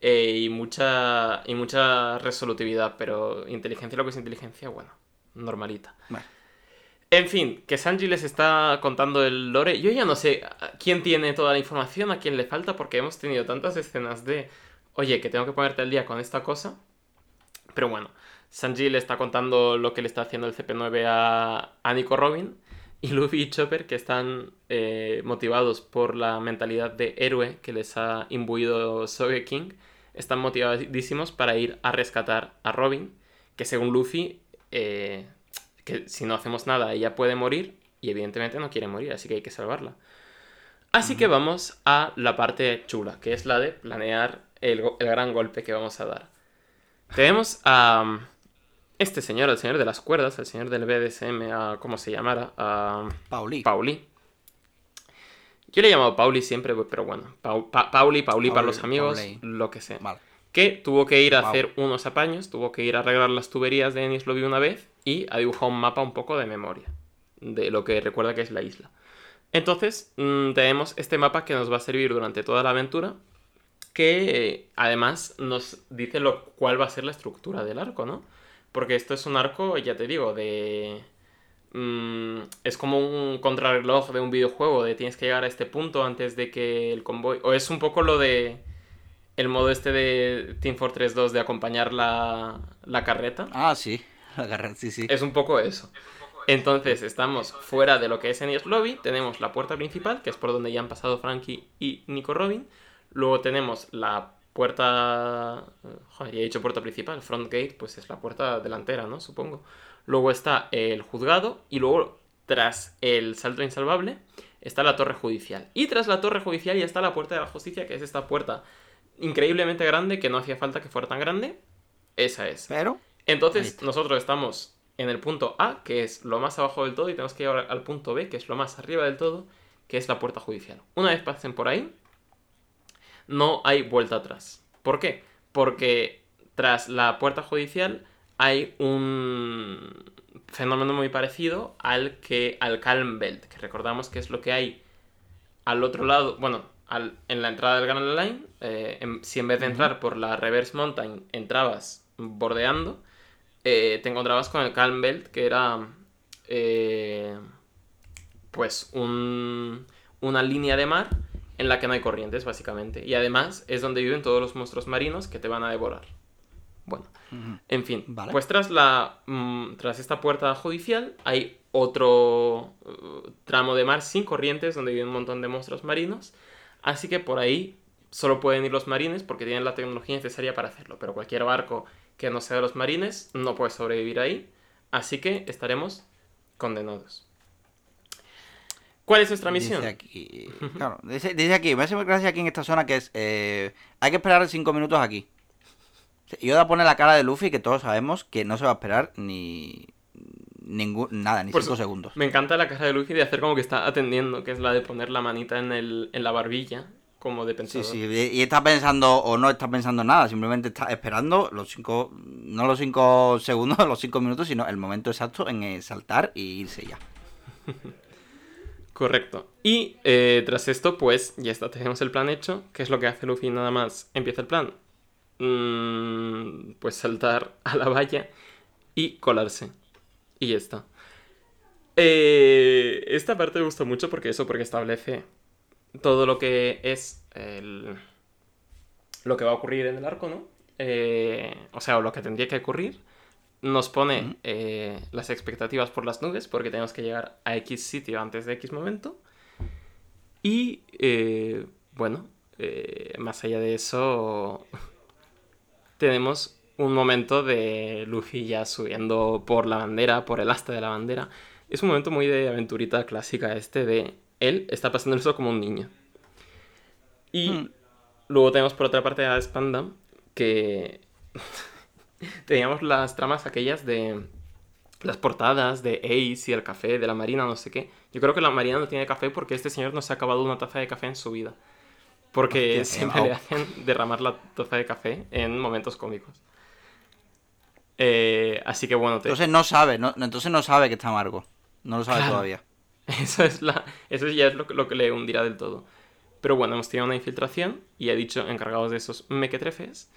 [SPEAKER 1] eh, y, mucha, y mucha resolutividad, pero inteligencia, lo que es inteligencia, bueno, normalita. Vale. En fin, que Sanji les está contando el lore. Yo ya no sé quién tiene toda la información, a quién le falta, porque hemos tenido tantas escenas de, oye, que tengo que ponerte al día con esta cosa. Pero bueno, Sanji le está contando lo que le está haciendo el CP9 a, a Nico Robin. Y Luffy y Chopper, que están eh, motivados por la mentalidad de héroe que les ha imbuido King, están motivadísimos para ir a rescatar a Robin, que según Luffy eh, que si no hacemos nada ella puede morir y evidentemente no quiere morir, así que hay que salvarla. Así que vamos a la parte chula, que es la de planear el, gran golpe que vamos a dar. Tenemos a um, este señor, el señor de las cuerdas, el señor del BDSM, a, ¿cómo se llamara? A
[SPEAKER 2] Pauli.
[SPEAKER 1] Pauli. Yo le he llamado Pauli siempre, pero bueno, Pauli, Pauli, para los amigos, lo que sea. Que tuvo que ir a hacer unos apaños, tuvo que ir a arreglar las tuberías de Ennis Lobby una vez y ha dibujado un mapa un poco de memoria de lo que recuerda que es la isla. Entonces, mm, tenemos este mapa que nos va a servir durante toda la aventura, que además nos dice lo cuál va a ser la estructura del arco, ¿no? Porque esto es un arco, ya te digo, de... Mm, es como un contrarreloj de un videojuego, de tienes que llegar a este punto antes de que el convoy... O es un poco lo de el modo este de Team Fortress 2 de acompañar la, la carreta.
[SPEAKER 2] Ah, sí. La carreta, sí, sí.
[SPEAKER 1] Es un poco eso. Entonces estamos fuera de lo que es Enies Lobby, tenemos la puerta principal, que es por donde ya han pasado Frankie y Nico Robin. Luego tenemos la puerta... Joder, ya he dicho puerta principal, front gate, pues es la puerta delantera, ¿no? Supongo. Luego está el juzgado y luego, tras el salto insalvable, está la torre judicial. Y tras la torre judicial ya está la puerta de la justicia, que es esta puerta increíblemente grande, que no hacía falta que fuera tan grande. Esa es.
[SPEAKER 2] Pero...
[SPEAKER 1] Entonces, nosotros estamos en el punto A, que es lo más abajo del todo, y tenemos que llegar al punto B, que es lo más arriba del todo, que es la puerta judicial. Una vez pasen por ahí, no hay vuelta atrás. ¿Por qué? Porque tras la puerta judicial hay un fenómeno muy parecido al que al Calm Belt, que recordamos que es lo que hay al otro lado, bueno, en la entrada del Grand Line, eh, si en vez de entrar por la Reverse Mountain entrabas bordeando, eh, te encontrabas con el Calm Belt, que era eh, pues una línea de mar en la que no hay corrientes, básicamente. Y además es donde viven todos los monstruos marinos que te van a devorar. Bueno, en fin, pues tras, la, mm, tras esta puerta judicial hay otro uh, tramo de mar sin corrientes donde viven un montón de monstruos marinos. Así que por ahí solo pueden ir los marines porque tienen la tecnología necesaria para hacerlo. Pero cualquier barco que no sea de los marines no puede sobrevivir ahí. Así que estaremos condenados. ¿Cuál es nuestra misión?
[SPEAKER 2] Dice aquí, claro, dice, aquí, me hace gracia aquí en esta zona que es, eh, hay que esperar cinco minutos aquí. Y Yoda pone la cara de Luffy que todos sabemos que no se va a esperar ni ningún nada, ni cinco segundos.
[SPEAKER 1] Me encanta la cara de Luffy de hacer como que está atendiendo, que es la de poner la manita en, el, en la barbilla como de
[SPEAKER 2] Sí, sí, y está pensando o no está pensando nada, simplemente está esperando los cinco, no los cinco segundos, los cinco minutos, sino el momento exacto en eh, saltar y irse ya.
[SPEAKER 1] Correcto. Y eh, tras esto, pues ya está, tenemos el plan hecho. ¿Qué es lo que hace Luffy nada más? Empieza el plan. Mm, pues saltar a la valla y colarse. Y ya está. Eh, esta parte me gusta mucho porque eso, porque establece todo lo que es el, lo que va a ocurrir en el arco, ¿no? Eh, o sea, lo que tendría que ocurrir. Nos pone eh, las expectativas por las nubes porque tenemos que llegar a X sitio antes de X momento. Y eh, bueno, más allá de eso, tenemos un momento de Luffy ya subiendo por la bandera, por el asta de la bandera. Es un momento muy de aventurita clásica este de él está pasando eso como un niño. Y hmm. luego tenemos por otra parte a Espanda, que teníamos las tramas aquellas de las portadas de Ace y el café de la Marina, no sé qué. Yo creo que la Marina no tiene café porque este señor no se ha acabado una taza de café en su vida. Porque siempre le hacen derramar la taza de café en momentos cómicos. Eh, así que bueno.
[SPEAKER 2] Entonces no sabe, no, entonces no sabe que está amargo. No lo sabe todavía.
[SPEAKER 1] Eso, es la, eso ya es lo, lo, que le hundirá del todo. Pero bueno, hemos tenido una infiltración y he dicho encargados de esos mequetrefes.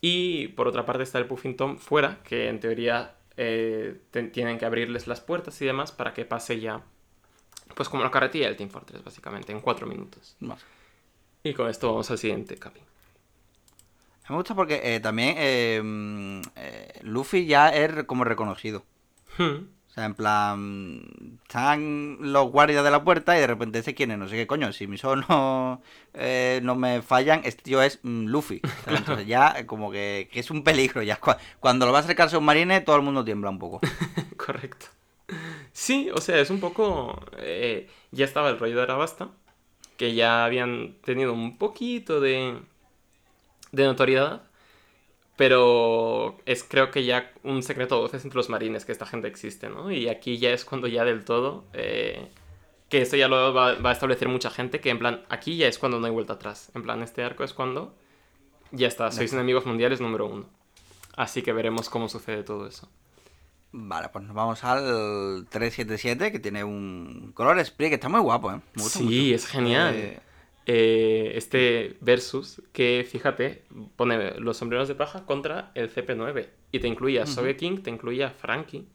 [SPEAKER 1] Y por otra parte está el Puffington fuera, que en teoría eh, tienen que abrirles las puertas y demás para que pase ya, pues como la carretilla del Team Fortress, básicamente, en cuatro minutos. Y con esto vamos al siguiente, Capi.
[SPEAKER 2] Me gusta porque eh, también eh, Luffy ya es como reconocido. Hmm. O sea, en plan, están los guardias de la puerta y de repente se quieren, no sé qué coño, si mis ojos no, eh, no me fallan, este tío es mm, Luffy. Entonces ya eh, como que, es un peligro. ya Cuando lo va a acercarse a un marine, todo el mundo tiembla un poco.
[SPEAKER 1] Correcto. Sí, o sea, es un poco... Eh, ya estaba el rollo de Arabasta, que ya habían tenido un poquito de, de notoriedad. Pero es creo que ya un secreto de voces entre los marines que esta gente existe, ¿no? Y aquí ya es cuando ya del todo... Eh, que esto ya lo va, a establecer mucha gente, que en plan, aquí ya es cuando no hay vuelta atrás. En plan, este arco es cuando ya está, sois enemigos mundiales número uno. Así que veremos cómo sucede todo eso.
[SPEAKER 2] Vale, pues nos vamos al 377, que tiene un color spray que está muy guapo, ¿eh?
[SPEAKER 1] sí, es genial. Eh, eh, este versus que, fíjate, pone los sombreros de paja contra el CP9. Y te incluía a Sogeking, te incluía a Frankie,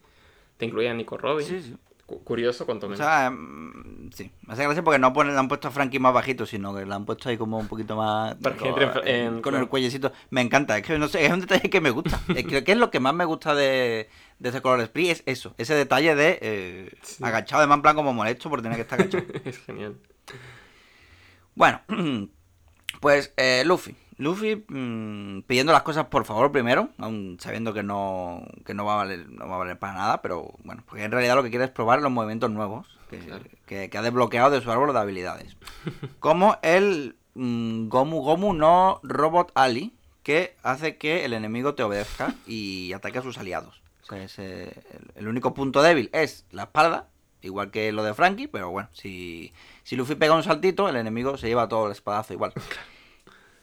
[SPEAKER 1] te incluía a Nico Robin. Cu- Curioso, cuanto
[SPEAKER 2] O
[SPEAKER 1] menos.
[SPEAKER 2] sea, mm, sí. Me hace gracia porque no ponen, le han puesto a Frankie más bajito, sino que le han puesto ahí como un poquito más.
[SPEAKER 1] Para que entre en-
[SPEAKER 2] eh,
[SPEAKER 1] en-
[SPEAKER 2] con el cuellecito. Me encanta, es que no sé, es un detalle que me gusta. Creo que es lo que más me gusta de, de ese color spree, es eso, ese detalle de eh,
[SPEAKER 1] Sí.
[SPEAKER 2] agachado, además en plan como molesto por tener que estar agachado.
[SPEAKER 1] es genial.
[SPEAKER 2] Bueno, pues eh, Luffy. Luffy mm, pidiendo las cosas por favor primero, aun sabiendo que no, que no va a valer, no va a valer para nada, pero bueno, porque en realidad lo que quiere es probar los movimientos nuevos que,
[SPEAKER 1] Claro.
[SPEAKER 2] que- que ha desbloqueado de su árbol de habilidades. Como el mm, Gomu Gomu no Robot Ali, que hace que el enemigo te obedezca y ataque a sus aliados. O sea, es, eh, el, el único punto débil es la espalda, igual que lo de Frankie, pero bueno, si, si Luffy pega un saltito, el enemigo se lleva todo el espadazo igual.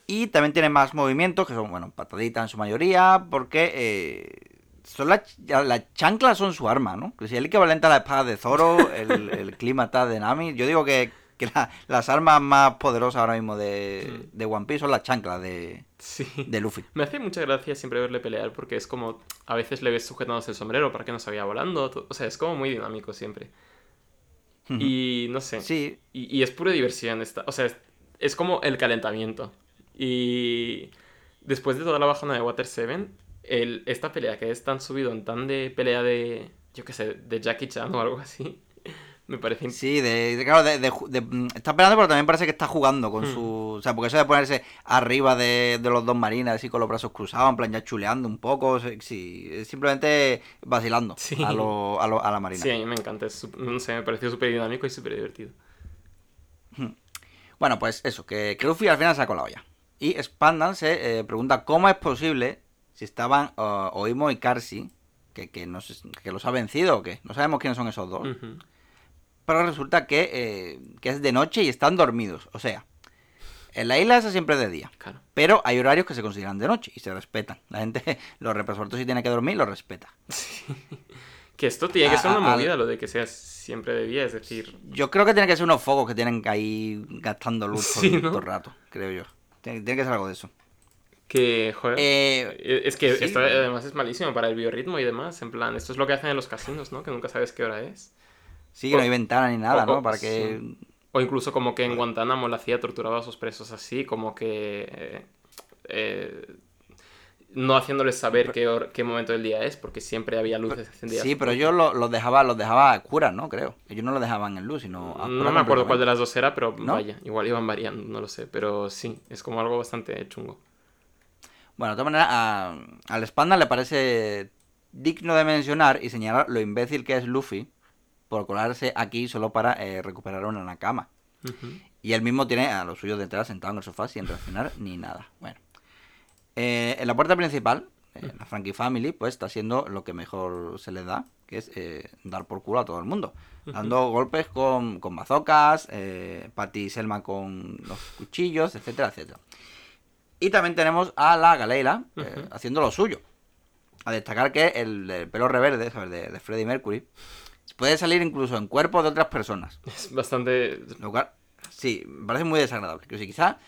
[SPEAKER 2] Y también tiene más movimientos, que son, bueno, pataditas en su mayoría, porque eh, son las las chanclas son su arma, ¿no? Que si es el equivalente a la espada de Zoro, el, el clímata de Nami. Yo digo que, que la- las armas más poderosas ahora mismo de, de One Piece son las chanclas de,
[SPEAKER 1] Sí.
[SPEAKER 2] de Luffy.
[SPEAKER 1] Me hace mucha gracia siempre verle pelear porque es como. A veces le ves sujetándose el sombrero para que no se vaya volando. O sea, es como muy dinámico siempre. Y no sé.
[SPEAKER 2] Sí,
[SPEAKER 1] Y, y es pura diversión. Esta, o sea, es, es como el calentamiento. Y después de toda la bajona de Water 7, el, esta pelea que es tan subido en tan de pelea de. Yo qué sé, de Jackie Chan o algo así. Me parece.
[SPEAKER 2] sí, de, de- claro, de, de mm, está peleando, pero también parece que está jugando con
[SPEAKER 1] Hmm.
[SPEAKER 2] su... O sea, porque eso de ponerse arriba de, de los dos marines, así con los brazos cruzados, en plan ya chuleando un poco, sí, simplemente vacilando
[SPEAKER 1] Sí.
[SPEAKER 2] a, lo, a, lo- a la marina.
[SPEAKER 1] Sí, a mí me encanta. Es, no sé, me pareció súper dinámico y súper divertido.
[SPEAKER 2] Bueno, pues eso, que, que Luffy al final se ha colado ya. Y Spandan se eh, pregunta cómo es posible si estaban uh, Oimo y Karsi, que, que, no sé- que los ha vencido o qué. No sabemos quiénes son esos dos.
[SPEAKER 1] Ujú.
[SPEAKER 2] Pero resulta que, eh, que es de noche y están dormidos. O sea, en la isla esa siempre es de día.
[SPEAKER 1] Claro.
[SPEAKER 2] Pero hay horarios que se consideran de noche y se respetan. La gente, los represortos si tiene que dormir, los respeta.
[SPEAKER 1] Que esto tiene que
[SPEAKER 2] A-
[SPEAKER 1] ser una
[SPEAKER 2] a-
[SPEAKER 1] movida, lo de que sea siempre de día, es decir.
[SPEAKER 2] Yo creo que tiene que ser unos focos que tienen que ahí gastando luz todo,
[SPEAKER 1] Sí,
[SPEAKER 2] el-
[SPEAKER 1] ¿no?
[SPEAKER 2] todo el rato, creo yo. Tiene, tiene que ser algo de eso.
[SPEAKER 1] Que, joder.
[SPEAKER 2] Eh,
[SPEAKER 1] Es que
[SPEAKER 2] sí.
[SPEAKER 1] esto además es malísimo para el biorritmo y demás. En plan, esto es lo que hacen en los casinos, ¿no? Que nunca sabes qué hora es.
[SPEAKER 2] Sí, que no hay ventana ni nada,
[SPEAKER 1] o-
[SPEAKER 2] ¿no? Para que...
[SPEAKER 1] sí. O incluso como que en Guantánamo la CIA torturaba a sus presos así, como que... eh, eh, no haciéndoles saber qué, qué momento del día es, porque siempre había luces encendidas.
[SPEAKER 2] Sí, pero yo los lo dejaba, los dejaba a oscuras, ¿no? Creo. Ellos no los dejaban en luz, sino a
[SPEAKER 1] No me acuerdo cuál de las dos era, pero
[SPEAKER 2] ¿No?
[SPEAKER 1] vaya, igual iban variando, no lo sé. Pero sí, es como algo bastante chungo.
[SPEAKER 2] Bueno, de todas maneras, a- al Spanda le parece digno de mencionar y señalar lo imbécil que es Luffy por colarse aquí solo para eh, recuperar una Nakama.
[SPEAKER 1] Ujú.
[SPEAKER 2] Y él mismo tiene a los suyos detrás sentado en el sofá sin reaccionar ni nada. Bueno. Eh, en la puerta principal, eh, la Frankie Family, pues está haciendo lo que mejor se le da, que es eh, dar por culo a todo el mundo. Dando golpes con, con bazocas, Patty y Selma con los cuchillos, etcétera, etcétera. Y también tenemos a la Galeila haciendo lo suyo. A destacar que el, del pelo reverde, ¿sabes? De, de Freddie Mercury, puede salir incluso en cuerpo de otras personas.
[SPEAKER 1] Es bastante...
[SPEAKER 2] Lo cual, sí, me parece muy desagradable. Que si quizá.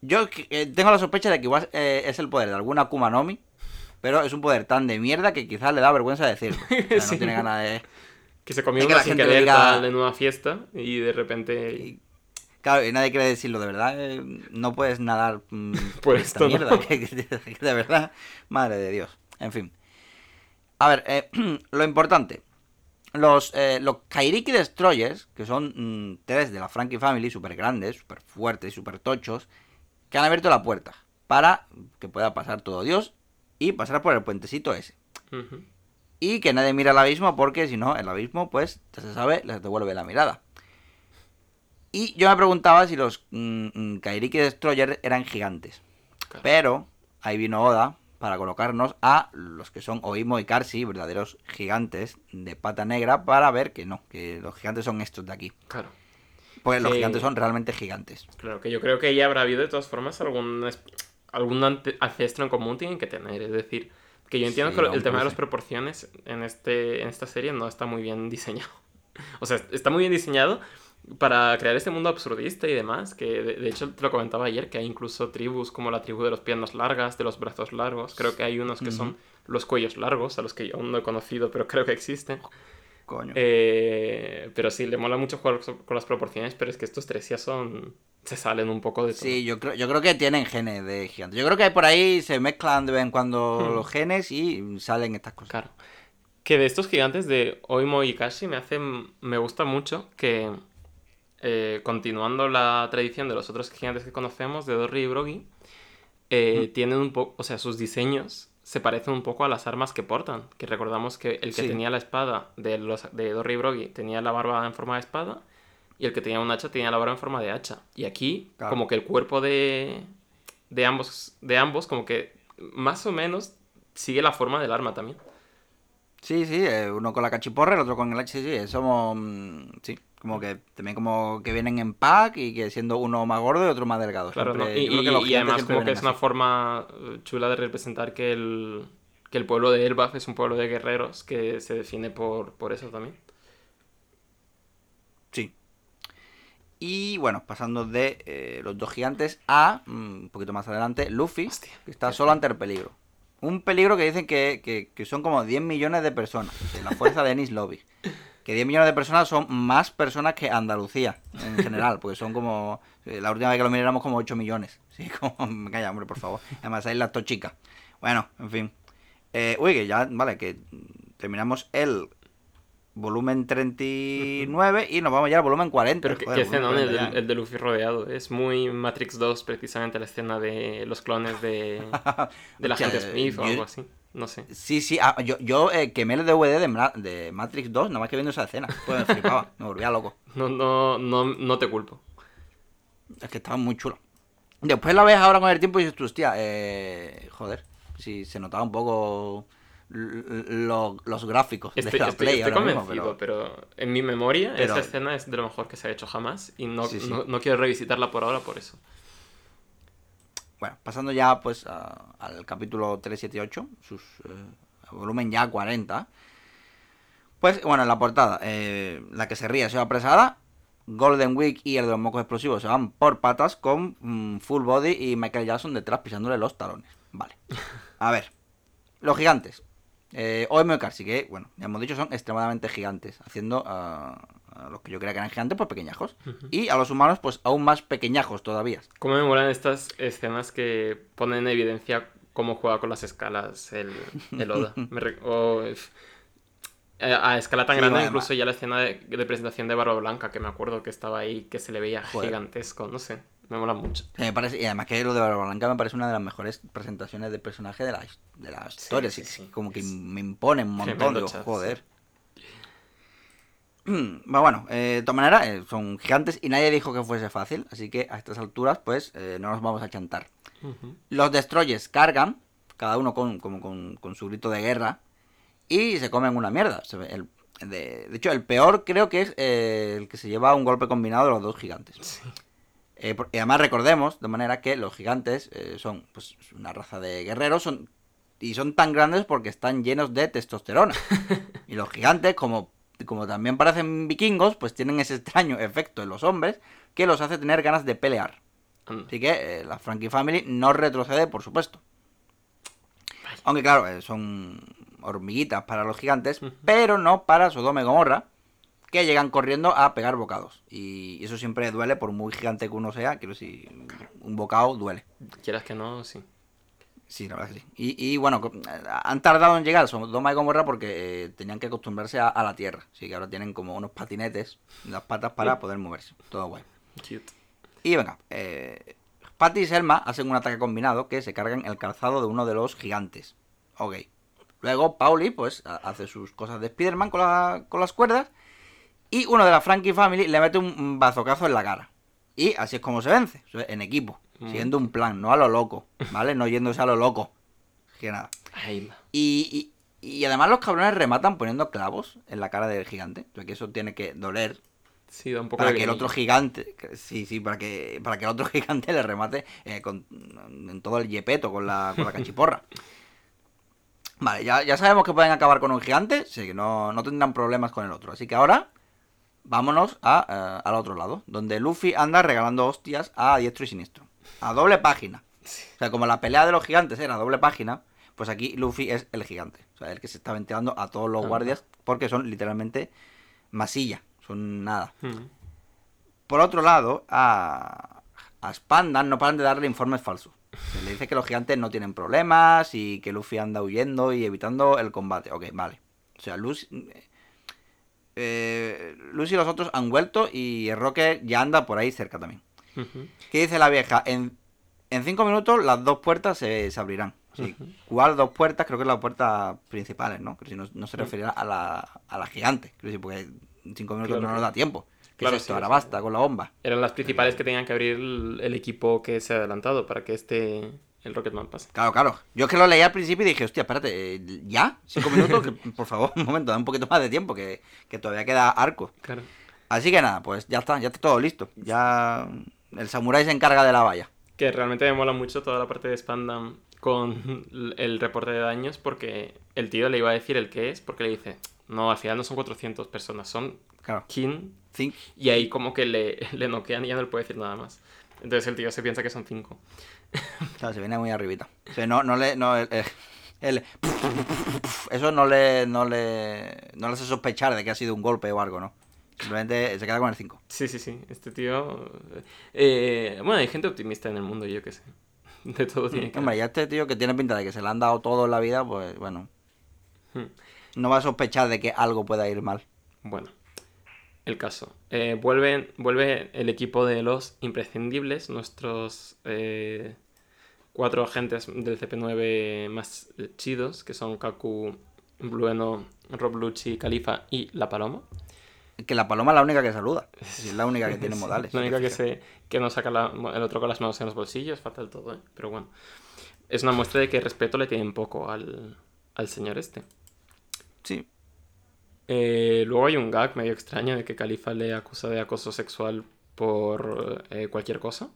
[SPEAKER 2] Yo eh, tengo la sospecha de que igual eh, es el poder de alguna Akuma no Mi, pero es un poder tan de mierda que quizás le da vergüenza decirlo. O sea, no tiene ganas de.
[SPEAKER 1] Que se comió
[SPEAKER 2] que
[SPEAKER 1] una
[SPEAKER 2] la
[SPEAKER 1] sin
[SPEAKER 2] gente
[SPEAKER 1] querer
[SPEAKER 2] diga-
[SPEAKER 1] en una fiesta y de repente...
[SPEAKER 2] y- Claro, y nadie quiere decirlo, de verdad. eh, no puedes nadar mm,
[SPEAKER 1] Por
[SPEAKER 2] esta
[SPEAKER 1] esto, ¿no?
[SPEAKER 2] mierda. que- que- de verdad, madre de Dios. En fin. A ver, eh, lo importante. Los, eh, los Kairiki Destroyers, que son mm, tres de la Frankie Family, súper grandes, súper fuertes y súper tochos, que han abierto la puerta para que pueda pasar todo Dios y pasar por el puentecito ese. Y que nadie mira al abismo porque si no, el abismo, pues, ya se sabe, les devuelve la mirada. Y yo me preguntaba si los mm, mm, Kairiki Destroyer eran gigantes.
[SPEAKER 1] Claro.
[SPEAKER 2] Pero ahí vino Oda para colocarnos a los que son Oimo y Karsi, verdaderos gigantes de pata negra, para ver que no, que los gigantes son estos de aquí.
[SPEAKER 1] Claro.
[SPEAKER 2] Pues los gigantes son realmente gigantes.
[SPEAKER 1] Claro, que yo creo que ya habrá habido de todas formas algún, algún ancestro en común tienen que tener. Es decir, que yo entiendo
[SPEAKER 2] Sí,
[SPEAKER 1] que
[SPEAKER 2] no,
[SPEAKER 1] el tema de las proporciones en, este, en esta serie no está muy bien diseñado. O sea, está muy bien diseñado para crear este mundo absurdista y demás, que de, de hecho te lo comentaba ayer, que hay incluso tribus como la tribu de los piernas largas, de los brazos largos, creo que hay unos que son los cuellos largos, a los que yo aún no he conocido, pero creo que existen.
[SPEAKER 2] Coño.
[SPEAKER 1] Eh, pero sí, le mola mucho jugar con las proporciones, pero es que estos tres ya son... Se salen un poco de todo.
[SPEAKER 2] Sí, yo creo, yo creo que tienen genes de gigantes. Yo creo que por ahí se mezclan de vez en cuando
[SPEAKER 1] Hmm.
[SPEAKER 2] los genes y salen estas cosas.
[SPEAKER 1] Claro. Que de estos gigantes de Oimo y Kashi me hacen. Me gusta mucho que. Eh, continuando la tradición de los otros gigantes que conocemos, de Dorri y Brogi, eh, tienen un poco. O sea, sus diseños se parecen un poco a las armas que portan. Que recordamos que el que
[SPEAKER 2] Sí.
[SPEAKER 1] tenía la espada de, los, de Dorri y Brogi tenía la barba en forma de espada. Y el que tenía un hacha tenía la barba en forma de hacha. Y aquí,
[SPEAKER 2] Claro.
[SPEAKER 1] como que el cuerpo de. De ambos, de ambos, como que más o menos sigue la forma del arma también.
[SPEAKER 2] Sí, sí, eh, uno con la cachiporra, el otro con el H. Sí, sí, somos. mm, Sí, como que también como que vienen en pack y que siendo uno más gordo y otro más delgado.
[SPEAKER 1] Claro,
[SPEAKER 2] Siempre-
[SPEAKER 1] ¿no? y,
[SPEAKER 2] que
[SPEAKER 1] y- además como que es una forma eh, chula de representar que el, que el pueblo de Elbaf es un pueblo de guerreros que se define por, por eso también.
[SPEAKER 2] Sí. Y bueno, pasando de eh, los dos gigantes a, mm, un poquito más adelante, Luffy,
[SPEAKER 1] Hostia,
[SPEAKER 2] que está solo ante el peligro. Un peligro que dicen que, que- que son como 10 millones de personas, de la fuerza de Ennis Lobby. Que 10 millones de personas son más personas que Andalucía, en general, porque son como... eh, La última vez que lo miré éramos como 8 millones. Sí, como... Me calla, hombre, por favor. Además, ahí las dos chicas. Bueno, en fin. Eh, uy, que ya, vale, que terminamos el volumen 39 y nos vamos ya al volumen 40.
[SPEAKER 1] Pero que,
[SPEAKER 2] Joder,
[SPEAKER 1] escenón el,
[SPEAKER 2] 40
[SPEAKER 1] del-
[SPEAKER 2] ya.
[SPEAKER 1] el de Luffy rodeado. Es muy Matrix 2 precisamente la escena de los clones de, de la gente Smith o algo así. No sé.
[SPEAKER 2] Sí, sí, ah, yo, yo eh, quemé el DVD de, Matrix 2, nada más que viendo esa escena. Pues me flipaba, me volvía loco.
[SPEAKER 1] No, no, no, no te culpo.
[SPEAKER 2] Es que estaba muy chulo. Después la ves ahora con el tiempo y dices, hostia, eh, joder, si se notaba un poco lo- los gráficos
[SPEAKER 1] Estoy,
[SPEAKER 2] de la
[SPEAKER 1] estoy-
[SPEAKER 2] Play
[SPEAKER 1] estoy
[SPEAKER 2] ahora mismo,
[SPEAKER 1] convencido, pero... en mi memoria
[SPEAKER 2] pero-
[SPEAKER 1] esa escena es de lo mejor que se ha hecho jamás y no,
[SPEAKER 2] Sí, sí.
[SPEAKER 1] no, no quiero revisitarla por ahora por eso.
[SPEAKER 2] Bueno, pasando ya pues al capítulo 378, sus eh, volumen ya 40. Pues bueno, en la portada, eh, la que se ríe se va apresada. Golden Week y el de los mocos explosivos se van por patas con mm, Full Body y Michael Jackson detrás pisándole los talones. Vale. A ver. Los gigantes. Eh, OM Carsi, que, bueno, ya hemos dicho, son extremadamente gigantes. Haciendo a, a los que yo creía que eran gigantes, pues pequeñajos. Y a los humanos, pues aún más pequeñajos todavía.
[SPEAKER 1] ¿Cómo me molan estas escenas que ponen en evidencia cómo juega con las escalas el, el Oda? Me re- o, eh, a escala tan
[SPEAKER 2] Sí,
[SPEAKER 1] grande, incluso ya la escena de, de presentación de Barba Blanca, que me acuerdo que estaba ahí, que se le veía
[SPEAKER 2] Joder.
[SPEAKER 1] gigantesco, no sé, me mola mucho.
[SPEAKER 2] Sí, me parece, y además que lo de Barba Blanca me parece una de las mejores presentaciones de personaje de la, de la
[SPEAKER 1] sí,
[SPEAKER 2] como que me impone un montón. Digo, joder. Bueno, eh, de todas maneras, eh, son gigantes y nadie dijo que fuese fácil. Así que a estas alturas, pues, eh, no nos vamos a chantar. Los destroyers cargan, cada uno con, con, con su grito de guerra, y se comen una mierda. Se ve el- de, de hecho, el peor creo que es el que se lleva un golpe combinado de los dos gigantes.
[SPEAKER 1] Sí.
[SPEAKER 2] Por- y además recordemos, de manera que los gigantes son pues, una raza de guerreros son, y son tan grandes porque están llenos de testosterona. y los gigantes, como, como también parecen vikingos, pues tienen ese extraño efecto en los hombres que los hace tener ganas de pelear.
[SPEAKER 1] Anda.
[SPEAKER 2] Así que eh, la Frankie Family no retrocede, por supuesto. Aunque claro, eh, son hormiguitas para los gigantes,
[SPEAKER 1] Ujú.
[SPEAKER 2] pero no para Sodoma y Gomorra, que llegan corriendo a pegar bocados. Y eso siempre duele, por muy gigante que uno sea, quiero decir, un bocado duele.
[SPEAKER 1] Quieras que no, sí.
[SPEAKER 2] Sí, la verdad que sí. Y, y, bueno, han tardado en llegar Sodoma y Gomorra porque eh, tenían que acostumbrarse a, a la tierra. Así que ahora tienen como unos patinetes en las patas para poder moverse. Todo guay.
[SPEAKER 1] Cute.
[SPEAKER 2] Y venga, eh, Patty y Selma hacen un ataque combinado que se cargan el calzado de uno de los gigantes. Ok. Luego Pauli, pues, ha- hace sus cosas de Spider-Man con, la- con las cuerdas. Y uno de la Frankie Family le mete un bazocazo en la cara. Y así es como se vence, en equipo.
[SPEAKER 1] Mm.
[SPEAKER 2] Siguiendo un plan, no a lo loco, ¿vale? No yéndose a lo loco. Que nada.
[SPEAKER 1] Ay.
[SPEAKER 2] Y, y- y además los cabrones rematan poniendo clavos en la cara del gigante. O sea que eso tiene que doler
[SPEAKER 1] Sí, da un poco
[SPEAKER 2] para que el otro gigante sí sí para que para que el otro gigante le remate eh, con, en todo el yepeto con la, con la cachiporra vale ya, ya sabemos que pueden acabar con un gigante sí que no, no tendrán problemas con el otro así que ahora vámonos a, eh, al otro lado donde Luffy anda regalando hostias a diestro y siniestro a doble página o sea como la pelea de los gigantes era a doble página Pues aquí Luffy es el gigante. O sea, el que se está ventilando a todos los guardias porque son literalmente masilla. Son nada.
[SPEAKER 1] Mm.
[SPEAKER 2] Por otro lado, a, a Spandan no paran de darle informes falsos. Se le dice que los gigantes no tienen problemas y que Luffy anda huyendo y evitando el combate. Ok, vale. O sea, Lucy, eh, Lucy y los otros han vuelto y el Rocket ya anda por ahí cerca también. ¿Qué dice la vieja? En, en cinco minutos las dos puertas se, se abrirán. Sí. ¿Cuál dos puertas? Creo que las puertas principales, ¿no? Que si no, no se referirá a la, a la gigante. Quiero decir, porque en cinco minutos
[SPEAKER 1] Claro,
[SPEAKER 2] no nos da tiempo. ¿Qué
[SPEAKER 1] Claro,
[SPEAKER 2] es esto?
[SPEAKER 1] sí,
[SPEAKER 2] Ahora
[SPEAKER 1] sí.
[SPEAKER 2] basta con la bomba.
[SPEAKER 1] Eran las principales que tenían que abrir el, el equipo que se ha adelantado para que este el Rocketman pase.
[SPEAKER 2] Claro, claro. Yo es que lo leí al principio y dije, hostia, espérate, ¿ya? ¿Cinco minutos? Que, por favor, un momento, da un poquito más de tiempo, que, que todavía queda arco.
[SPEAKER 1] Claro.
[SPEAKER 2] Así que nada, pues ya está, ya está todo listo. Ya el samurái se encarga de la valla.
[SPEAKER 1] Que realmente me mola mucho toda la parte de Spandam con el reporte de daños porque el tío le iba a decir el que es porque le dice, no, al final no son 400 personas, son
[SPEAKER 2] Claro.
[SPEAKER 1] King
[SPEAKER 2] Cin-
[SPEAKER 1] y ahí como que le, le noquean y ya no le puede decir nada más. Entonces el tío se piensa que son 5.
[SPEAKER 2] Claro, se viene muy arribita. O sea, no, no le. No, el- eso no le, no le. No le hace sospechar de que ha sido un golpe o algo, ¿no? Simplemente se queda con el 5.
[SPEAKER 1] Sí, sí, sí, este tío... eh, bueno, hay gente optimista en el mundo, yo qué sé. De todo tiene que
[SPEAKER 2] Hombre, ya este tío que tiene pinta de que se le han dado todo en la vida, pues bueno.
[SPEAKER 1] Hmm.
[SPEAKER 2] No va a sospechar de que algo pueda ir mal.
[SPEAKER 1] Bueno, el caso. Eh, vuelven, vuelve el equipo de los imprescindibles, nuestros eh, cuatro agentes del CP9 más chidos, que son Kaku, Blueno, Rob Lucci, Califa y La Paloma.
[SPEAKER 2] Que la paloma es la única que saluda. Es la única que tiene modales.
[SPEAKER 1] La única
[SPEAKER 2] ¿te
[SPEAKER 1] que, se, que no saca la- el otro con las manos en los bolsillos, fatal todo, ¿eh? Pero bueno, es una muestra de que respeto le tienen poco al, al señor este.
[SPEAKER 2] Sí.
[SPEAKER 1] Eh, luego hay un gag medio extraño de que Califa le acusa de acoso sexual por eh, cualquier cosa.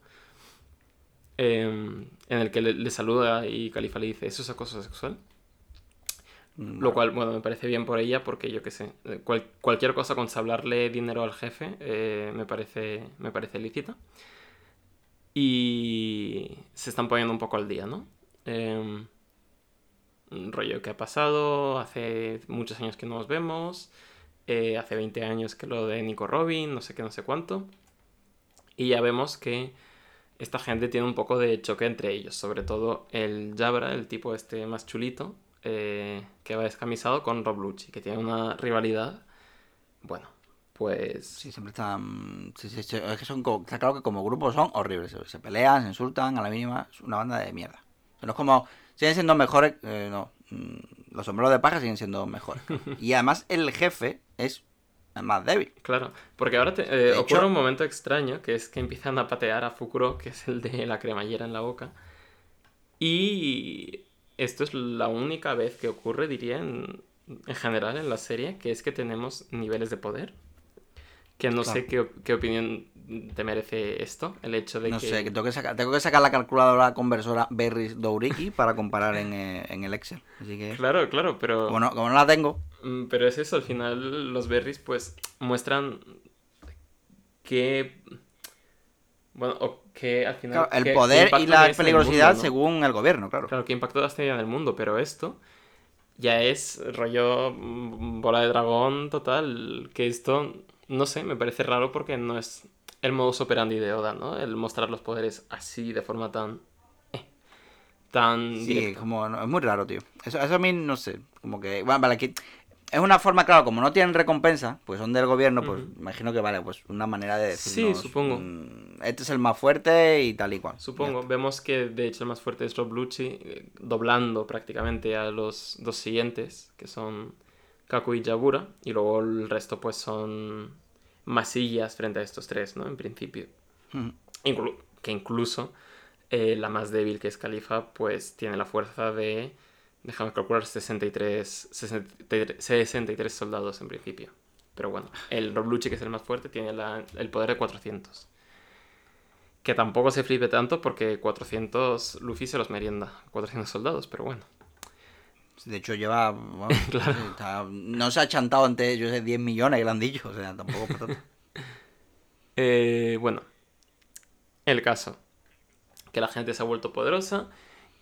[SPEAKER 1] Em, en el que le, le saluda y Califa le dice, ¿eso es acoso sexual?
[SPEAKER 2] Mm,
[SPEAKER 1] Lo cual, bueno, me parece bien por ella porque yo qué sé, eh, cual- cualquier cosa con sablarle dinero al jefe eh, me, parece, me parece lícita. Y se están poniendo un poco al día, ¿no? Em, un rollo que ha pasado, hace muchos años que no nos vemos, eh, hace 20 años que lo de Nico Robin, no sé qué, no sé cuánto. Y ya vemos que esta gente tiene un poco de choque entre ellos, sobre todo el Jabra, el tipo este más chulito, eh, que va descamisado con Rob Lucci, que tiene una rivalidad. Bueno, pues...
[SPEAKER 2] Sí, siempre están. sí, sí, sí, es que son. Está claro que como grupo son horribles. Se, pelean, se insultan a la mínima. Es una banda de mierda. No es como. Siguen siendo mejores. eh, no. mm, Los sombreros de paja siguen siendo mejores. Y además el jefe es más débil.
[SPEAKER 1] Claro, porque ahora te- eh,
[SPEAKER 2] hecho-
[SPEAKER 1] ocurre un momento extraño, que es que empiezan a patear a Fukuro, que es el de la cremallera en la boca. Y esto es la única vez que ocurre, diría, en, en general en la serie, que es que tenemos niveles de poder. Que no sé qué, qué opinión te merece esto, el hecho de
[SPEAKER 2] No
[SPEAKER 1] que...
[SPEAKER 2] sé, que tengo que, sacar, tengo que sacar la calculadora conversora Berries Douriki para comparar en, eh, en el Excel. Así que.
[SPEAKER 1] Claro, claro, pero...
[SPEAKER 2] Como no, como no la tengo.
[SPEAKER 1] Mm, Pero es eso, al final los berries pues muestran que... Bueno, o que al final...
[SPEAKER 2] claro, el poder y la peligrosidad
[SPEAKER 1] mundo, ¿no?
[SPEAKER 2] según el gobierno, claro.
[SPEAKER 1] Claro, qué impacto has tenido en el mundo, pero esto ya es rollo mm, bola de dragón total, que esto, no sé, me parece raro porque no es el modus operandi de Oda, ¿no? El mostrar los poderes así, de forma tan... eh, tan
[SPEAKER 2] Sí,
[SPEAKER 1] directa.
[SPEAKER 2] como no, es muy raro, tío. Eso, eso a mí no sé, como que bueno, vale, aquí es una forma, claro, como no tienen recompensa, pues son del gobierno, pues imagino que vale, pues una manera de
[SPEAKER 1] Sí,
[SPEAKER 2] decirnos,
[SPEAKER 1] supongo.
[SPEAKER 2] mm, este es el más fuerte y tal y cual.
[SPEAKER 1] Supongo, vemos que de hecho el más fuerte es Rob Lucci, eh, doblando prácticamente a los dos siguientes, que son Kaku y Jabura, y luego el resto pues son masillas frente a estos tres, ¿no? En principio. Inclu- que incluso eh, la más débil, que es Califa, pues tiene la fuerza de, déjame calcular, 63, 63, 63 soldados en principio. Pero bueno, el Rob Lucci, que es el más fuerte, tiene la- el poder de 400. Que tampoco se flipe tanto porque 400 Luffy se los merienda, 400 soldados, pero bueno.
[SPEAKER 2] De hecho, lleva. bueno,
[SPEAKER 1] Claro.
[SPEAKER 2] sí, está- no se ha chantado ante, yo sé, 10 millones dicho, o sea, tampoco tanto.
[SPEAKER 1] Eh, bueno, el caso. Que la gente se ha vuelto poderosa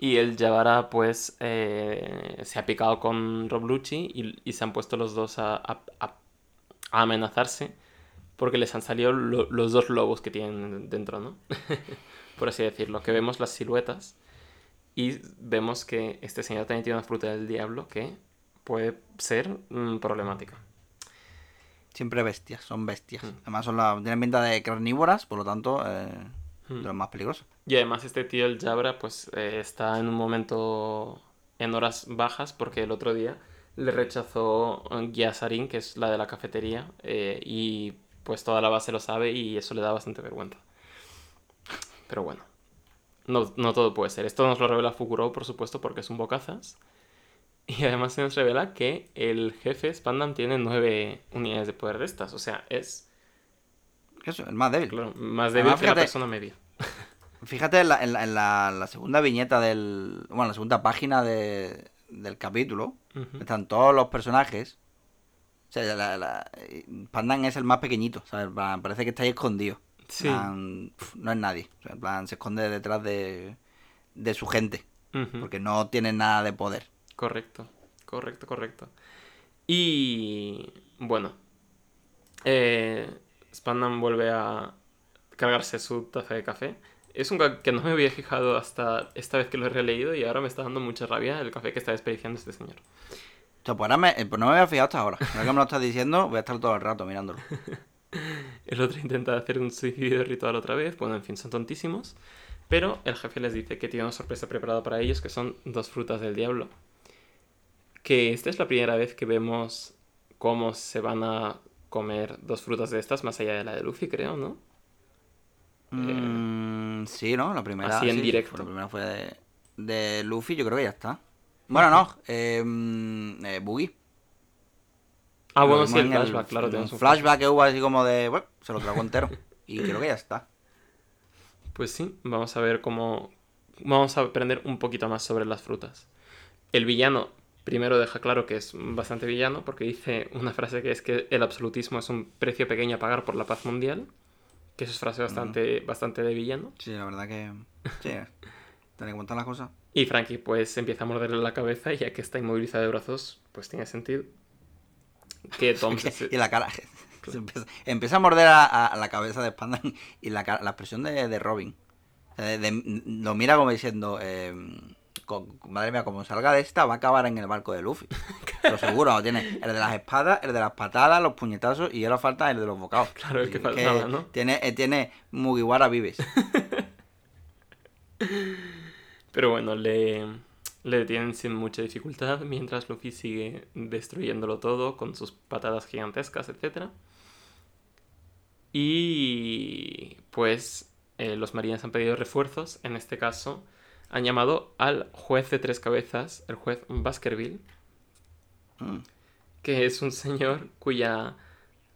[SPEAKER 1] Y el Javara, pues, eh, se ha picado con Rob Lucci y, y se han puesto los dos a, a- a- a amenazarse porque les han salido lo- los dos lobos que tienen dentro, ¿no? Por así decirlo. Que vemos las siluetas y vemos que este señor también tiene una fruta del diablo que puede ser mm, problemática.
[SPEAKER 2] Siempre bestias, son bestias.
[SPEAKER 1] Mm.
[SPEAKER 2] Además son la, tienen pinta de carnívoras, por lo tanto, eh, De los más peligrosos.
[SPEAKER 1] Y además este tío, el Jabra, pues eh, está en un momento en horas bajas porque el otro día le rechazó Gyasarin, que es la de la cafetería, eh, y pues toda la base lo sabe y eso le da bastante vergüenza. Pero bueno, no, no todo puede ser. Esto nos lo revela Fukuro, por supuesto, porque es un bocazas. Y además se nos revela que el jefe Spandam tiene nueve unidades de poder de estas. O sea, es
[SPEAKER 2] Eso, el más débil.
[SPEAKER 1] claro, más débil
[SPEAKER 2] Además,
[SPEAKER 1] que la
[SPEAKER 2] fíjate-
[SPEAKER 1] persona media.
[SPEAKER 2] Fíjate en, la, en la- en la- la segunda viñeta del. Bueno, la segunda página de- del capítulo. Están todos los personajes. O sea, Pandan es el más pequeñito. ¿sabes? Parece que está ahí escondido.
[SPEAKER 1] Sí.
[SPEAKER 2] plan, pf, no es nadie. O sea, en plan, se esconde detrás de, de su gente. Porque no tiene nada de poder.
[SPEAKER 1] Correcto, correcto, correcto. Y bueno, eh, Spandam vuelve a cargarse su taza de café. Es un que no me había fijado hasta esta vez que lo he releído y ahora me está dando mucha rabia el café que está desperdiciando este señor.
[SPEAKER 2] O sea, pues, ahora me, eh, pues no me había fijado hasta ahora. Ahora que me lo estás diciendo, voy a estar todo el rato mirándolo.
[SPEAKER 1] El otro intenta hacer un suicidio ritual otra vez. Bueno, en fin, son tontísimos. Pero el jefe les dice que tiene una sorpresa preparada para ellos, que son dos frutas del diablo. Que esta es la primera vez que vemos cómo se van a comer dos frutas de estas, más allá de la de Luffy, creo, ¿no?
[SPEAKER 2] Mm, sí, ¿no? La primera.
[SPEAKER 1] así en
[SPEAKER 2] sí,
[SPEAKER 1] directo.
[SPEAKER 2] fue- La primera fue de, de Luffy, yo creo que ya está. Bueno, no. Eh, mm, eh, Boogie.
[SPEAKER 1] Ah, bueno, sí, el flashback, claro,
[SPEAKER 2] en
[SPEAKER 1] tenemos
[SPEAKER 2] un flashback que hubo así como de. Bueno, se lo tragó entero. Y creo que ya está.
[SPEAKER 1] Pues sí, vamos a ver cómo... Vamos a aprender un poquito más sobre las frutas. El villano primero deja claro que es bastante villano porque dice una frase que es que el absolutismo es un precio pequeño a pagar por la paz mundial. Que eso es frase bastante, bastante de villano.
[SPEAKER 2] Sí, la verdad que. Sí. Tener que contar las cosas.
[SPEAKER 1] Y Frankie pues empieza a morderle la cabeza y ya que está inmovilizado de brazos, pues tiene sentido. Que Tom se-
[SPEAKER 2] y la cara. empieza, empieza a morder a, la cabeza de Spandan y la, cara- la expresión de, de Robin. De- de- lo mira como diciendo, eh, madre mía, como salga de esta, va a acabar en el barco de Luffy. Lo seguro, tiene el de las espadas, el de las patadas, los puñetazos y ahora falta el de los bocados.
[SPEAKER 1] Claro, el que
[SPEAKER 2] Y
[SPEAKER 1] faltaba, ¿no?
[SPEAKER 2] Tiene, eh, tiene Mugiwara Vives.
[SPEAKER 1] Pero bueno, le, le detienen sin mucha dificultad mientras Luffy sigue destruyéndolo todo con sus patadas gigantescas, etc. Y pues eh, los marines han pedido refuerzos. En este caso han llamado al juez de tres cabezas, el juez Baskerville,
[SPEAKER 2] Mm.
[SPEAKER 1] que es un señor cuya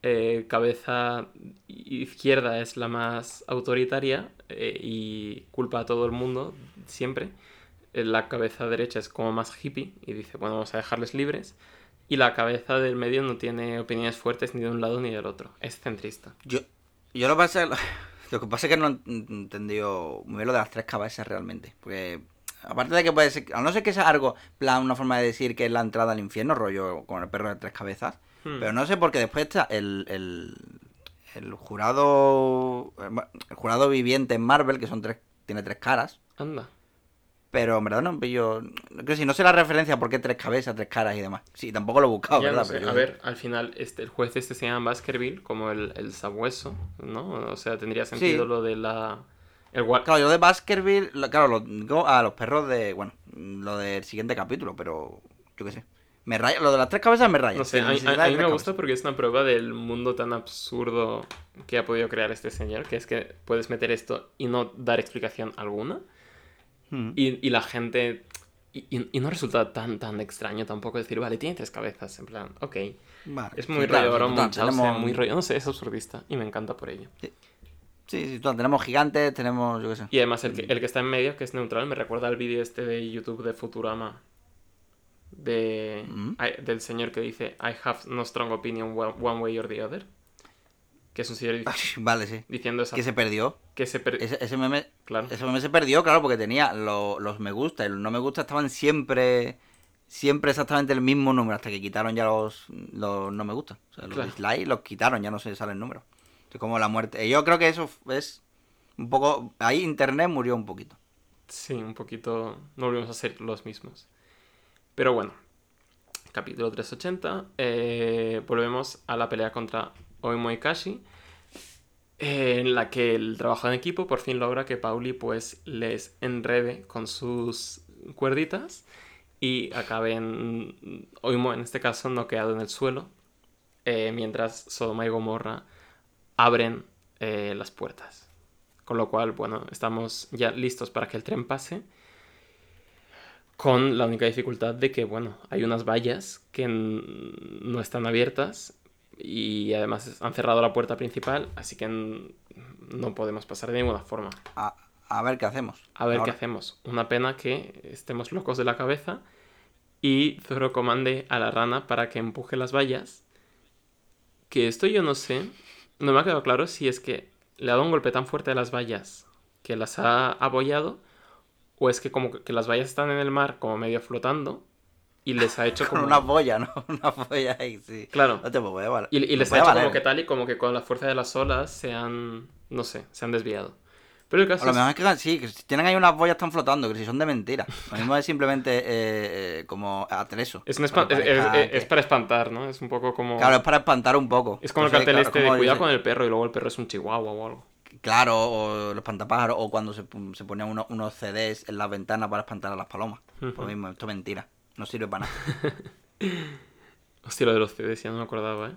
[SPEAKER 1] eh, cabeza izquierda es la más autoritaria eh, y culpa a todo el mundo siempre. Eh, La cabeza derecha es como más hippie y dice, bueno, vamos a dejarles libres. Y la cabeza del medio no tiene opiniones fuertes ni de un lado ni del otro. Es centrista.
[SPEAKER 2] Yo, yo lo, pasa, lo que pasa es que no he entendido muy bien lo de las tres cabezas realmente. Porque, aparte de que puede ser, a no ser que sea algo, plan, una forma de decir que es la entrada al infierno, rollo con el perro de tres cabezas.
[SPEAKER 1] Hmm.
[SPEAKER 2] Pero no sé porque después está el, el, el jurado el jurado viviente en Marvel, que son tres, tiene tres caras.
[SPEAKER 1] Anda.
[SPEAKER 2] Pero en verdad no pillo. Creo que si no sé la referencia por qué tres cabezas, tres caras y demás. Sí, tampoco lo he buscado,
[SPEAKER 1] Ya no
[SPEAKER 2] ¿verdad?
[SPEAKER 1] sé.
[SPEAKER 2] Pero yo-
[SPEAKER 1] A ver, al final este, el juez este se llama Baskerville, como el, el sabueso, ¿no? O sea, tendría sentido
[SPEAKER 2] Sí.
[SPEAKER 1] lo de la... El
[SPEAKER 2] Claro, yo de Baskerville, claro, lo digo a los perros de. Bueno, lo del siguiente capítulo, pero. Yo qué sé. Me raya, lo de las tres cabezas me raya.
[SPEAKER 1] No sé, a, a- mí me gusta porque es una prueba del mundo tan absurdo que ha podido crear este señor, que es que puedes meter esto y no dar explicación alguna.
[SPEAKER 2] Mm.
[SPEAKER 1] Y, y la gente... Y, no resulta tan, tan extraño tampoco decir, vale, tiene tres cabezas, en plan, ok.
[SPEAKER 2] Vale,
[SPEAKER 1] Es muy rollo
[SPEAKER 2] sí, total, tenemos-
[SPEAKER 1] muy rollo, no sé, es absurdista y me encanta por ello.
[SPEAKER 2] Sí, sí, total, tenemos gigantes, tenemos. Yo qué sé.
[SPEAKER 1] Y además el que, el que está en medio, que es neutral, me recuerda al vídeo este de YouTube de Futurama. De,
[SPEAKER 2] Mm.
[SPEAKER 1] I- del señor que dice I have no strong opinion one one way or the other. Que es un señor
[SPEAKER 2] Vale, sí.
[SPEAKER 1] diciendo esa...
[SPEAKER 2] Que se perdió.
[SPEAKER 1] Que se per-
[SPEAKER 2] Ese, ese meme,
[SPEAKER 1] Claro.
[SPEAKER 2] ese meme se perdió, claro, porque tenía lo- los me gusta y los no me gusta estaban siempre siempre exactamente el mismo número hasta que quitaron ya los, los no me gusta. O sea, los
[SPEAKER 1] Claro.
[SPEAKER 2] dislikes los quitaron, ya no se sale el número. Es como la muerte. Yo creo que eso es un poco... Ahí internet murió un poquito.
[SPEAKER 1] Sí, un poquito. No volvimos a ser los mismos. Pero bueno. Capítulo 380. eh, volvemos a la pelea contra Oimo y Kashi. eh, en la que el trabajo en equipo por fin logra que Pauli pues les enrede con sus cuerditas y acaben Oimo en este caso noqueado en el suelo eh, mientras Sodoma y Gomorra abren eh, las puertas. Con lo cual, bueno, estamos ya listos para que el tren pase. Con la única dificultad de que, bueno, hay unas vallas que no están abiertas y además han cerrado la puerta principal, así que no podemos pasar de ninguna forma.
[SPEAKER 2] A, a ver qué hacemos.
[SPEAKER 1] A ver qué hacemos. Una pena que estemos locos de la cabeza y Zoro comande a la rana para que empuje las vallas. Que esto yo no sé, no me ha quedado claro si es que le ha dado un golpe tan fuerte a las vallas que las ha abollado o es que como que las vallas están en el mar como medio flotando y les ha hecho
[SPEAKER 2] Con
[SPEAKER 1] como...
[SPEAKER 2] una boya, ¿no? Una boya ahí, sí.
[SPEAKER 1] Claro.
[SPEAKER 2] No te puede valer.
[SPEAKER 1] Y, y les ha hecho
[SPEAKER 2] valer.
[SPEAKER 1] como que tal y como que con la fuerza de las olas se han... no sé, se han desviado. Pero el caso
[SPEAKER 2] A lo
[SPEAKER 1] es-
[SPEAKER 2] mejor es que sí, que si tienen ahí unas boyas están flotando, que si son de mentira. Lo mismo es simplemente eh, eh, como atreso.
[SPEAKER 1] Es,
[SPEAKER 2] para
[SPEAKER 1] es-
[SPEAKER 2] que-
[SPEAKER 1] para espantar, ¿no? Es un poco como...
[SPEAKER 2] Claro, es para espantar un poco.
[SPEAKER 1] Es como el cartel
[SPEAKER 2] claro,
[SPEAKER 1] este de cuidado
[SPEAKER 2] dice-
[SPEAKER 1] con el perro y luego el perro es un chihuahua o algo.
[SPEAKER 2] Claro, o los espantapájaros, o cuando se, se ponían unos, unos CDs en las ventanas para espantar a las palomas. Por lo mismo, esto es mentira. No sirve para nada.
[SPEAKER 1] Hostia, lo de los CDs ya no me acordaba, ¿eh?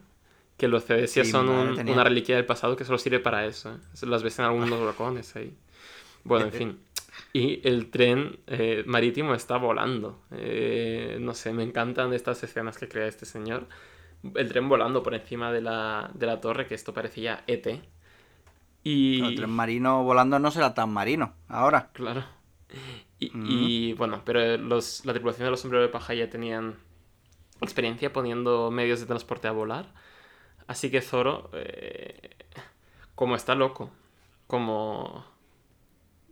[SPEAKER 1] Que los CDs ya
[SPEAKER 2] Sí,
[SPEAKER 1] son un-
[SPEAKER 2] tenía.
[SPEAKER 1] una reliquia del pasado que solo sirve para eso, ¿eh? Las ves en algunos huracanes ahí. Bueno, en fin. Y el tren eh, marítimo está volando. Eh, no sé, me encantan estas escenas que crea este señor. El tren volando por encima de la, de la torre, que esto parecía ET. Y...
[SPEAKER 2] El tren marino volando no será tan marino ahora.
[SPEAKER 1] Claro. Y, y, bueno, pero los, la tripulación de los sombreros de paja ya tenían experiencia poniendo medios de transporte a volar. Así que Zoro, eh, como está loco, como...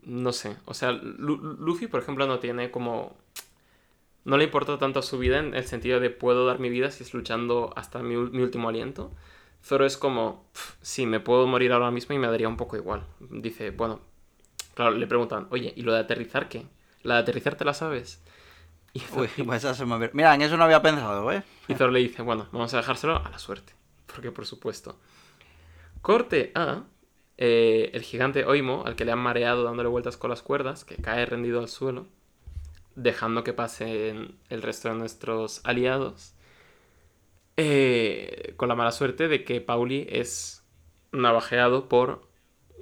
[SPEAKER 1] No sé, o sea, Lu- Luffy, por ejemplo, no tiene como... No le importa tanto su vida en el sentido de puedo dar mi vida si es luchando hasta mi, último aliento. Zoro es como, "Pf, sí, me puedo morir ahora mismo y me daría un poco igual. Dice, bueno, claro, le preguntan, oye, ¿y lo de aterrizar qué? ¿La de aterrizar te la sabes? Y
[SPEAKER 2] Uy, pues se me Mira, en eso no había pensado, ¿eh?
[SPEAKER 1] y Zoro le dice, bueno, vamos a dejárselo a la suerte. Porque por supuesto. Corte a eh, el gigante Oimo, al que le han mareado dándole vueltas con las cuerdas, que cae rendido al suelo, dejando que pasen el resto de nuestros aliados. eh, con la mala suerte de que Pauli es navajeado por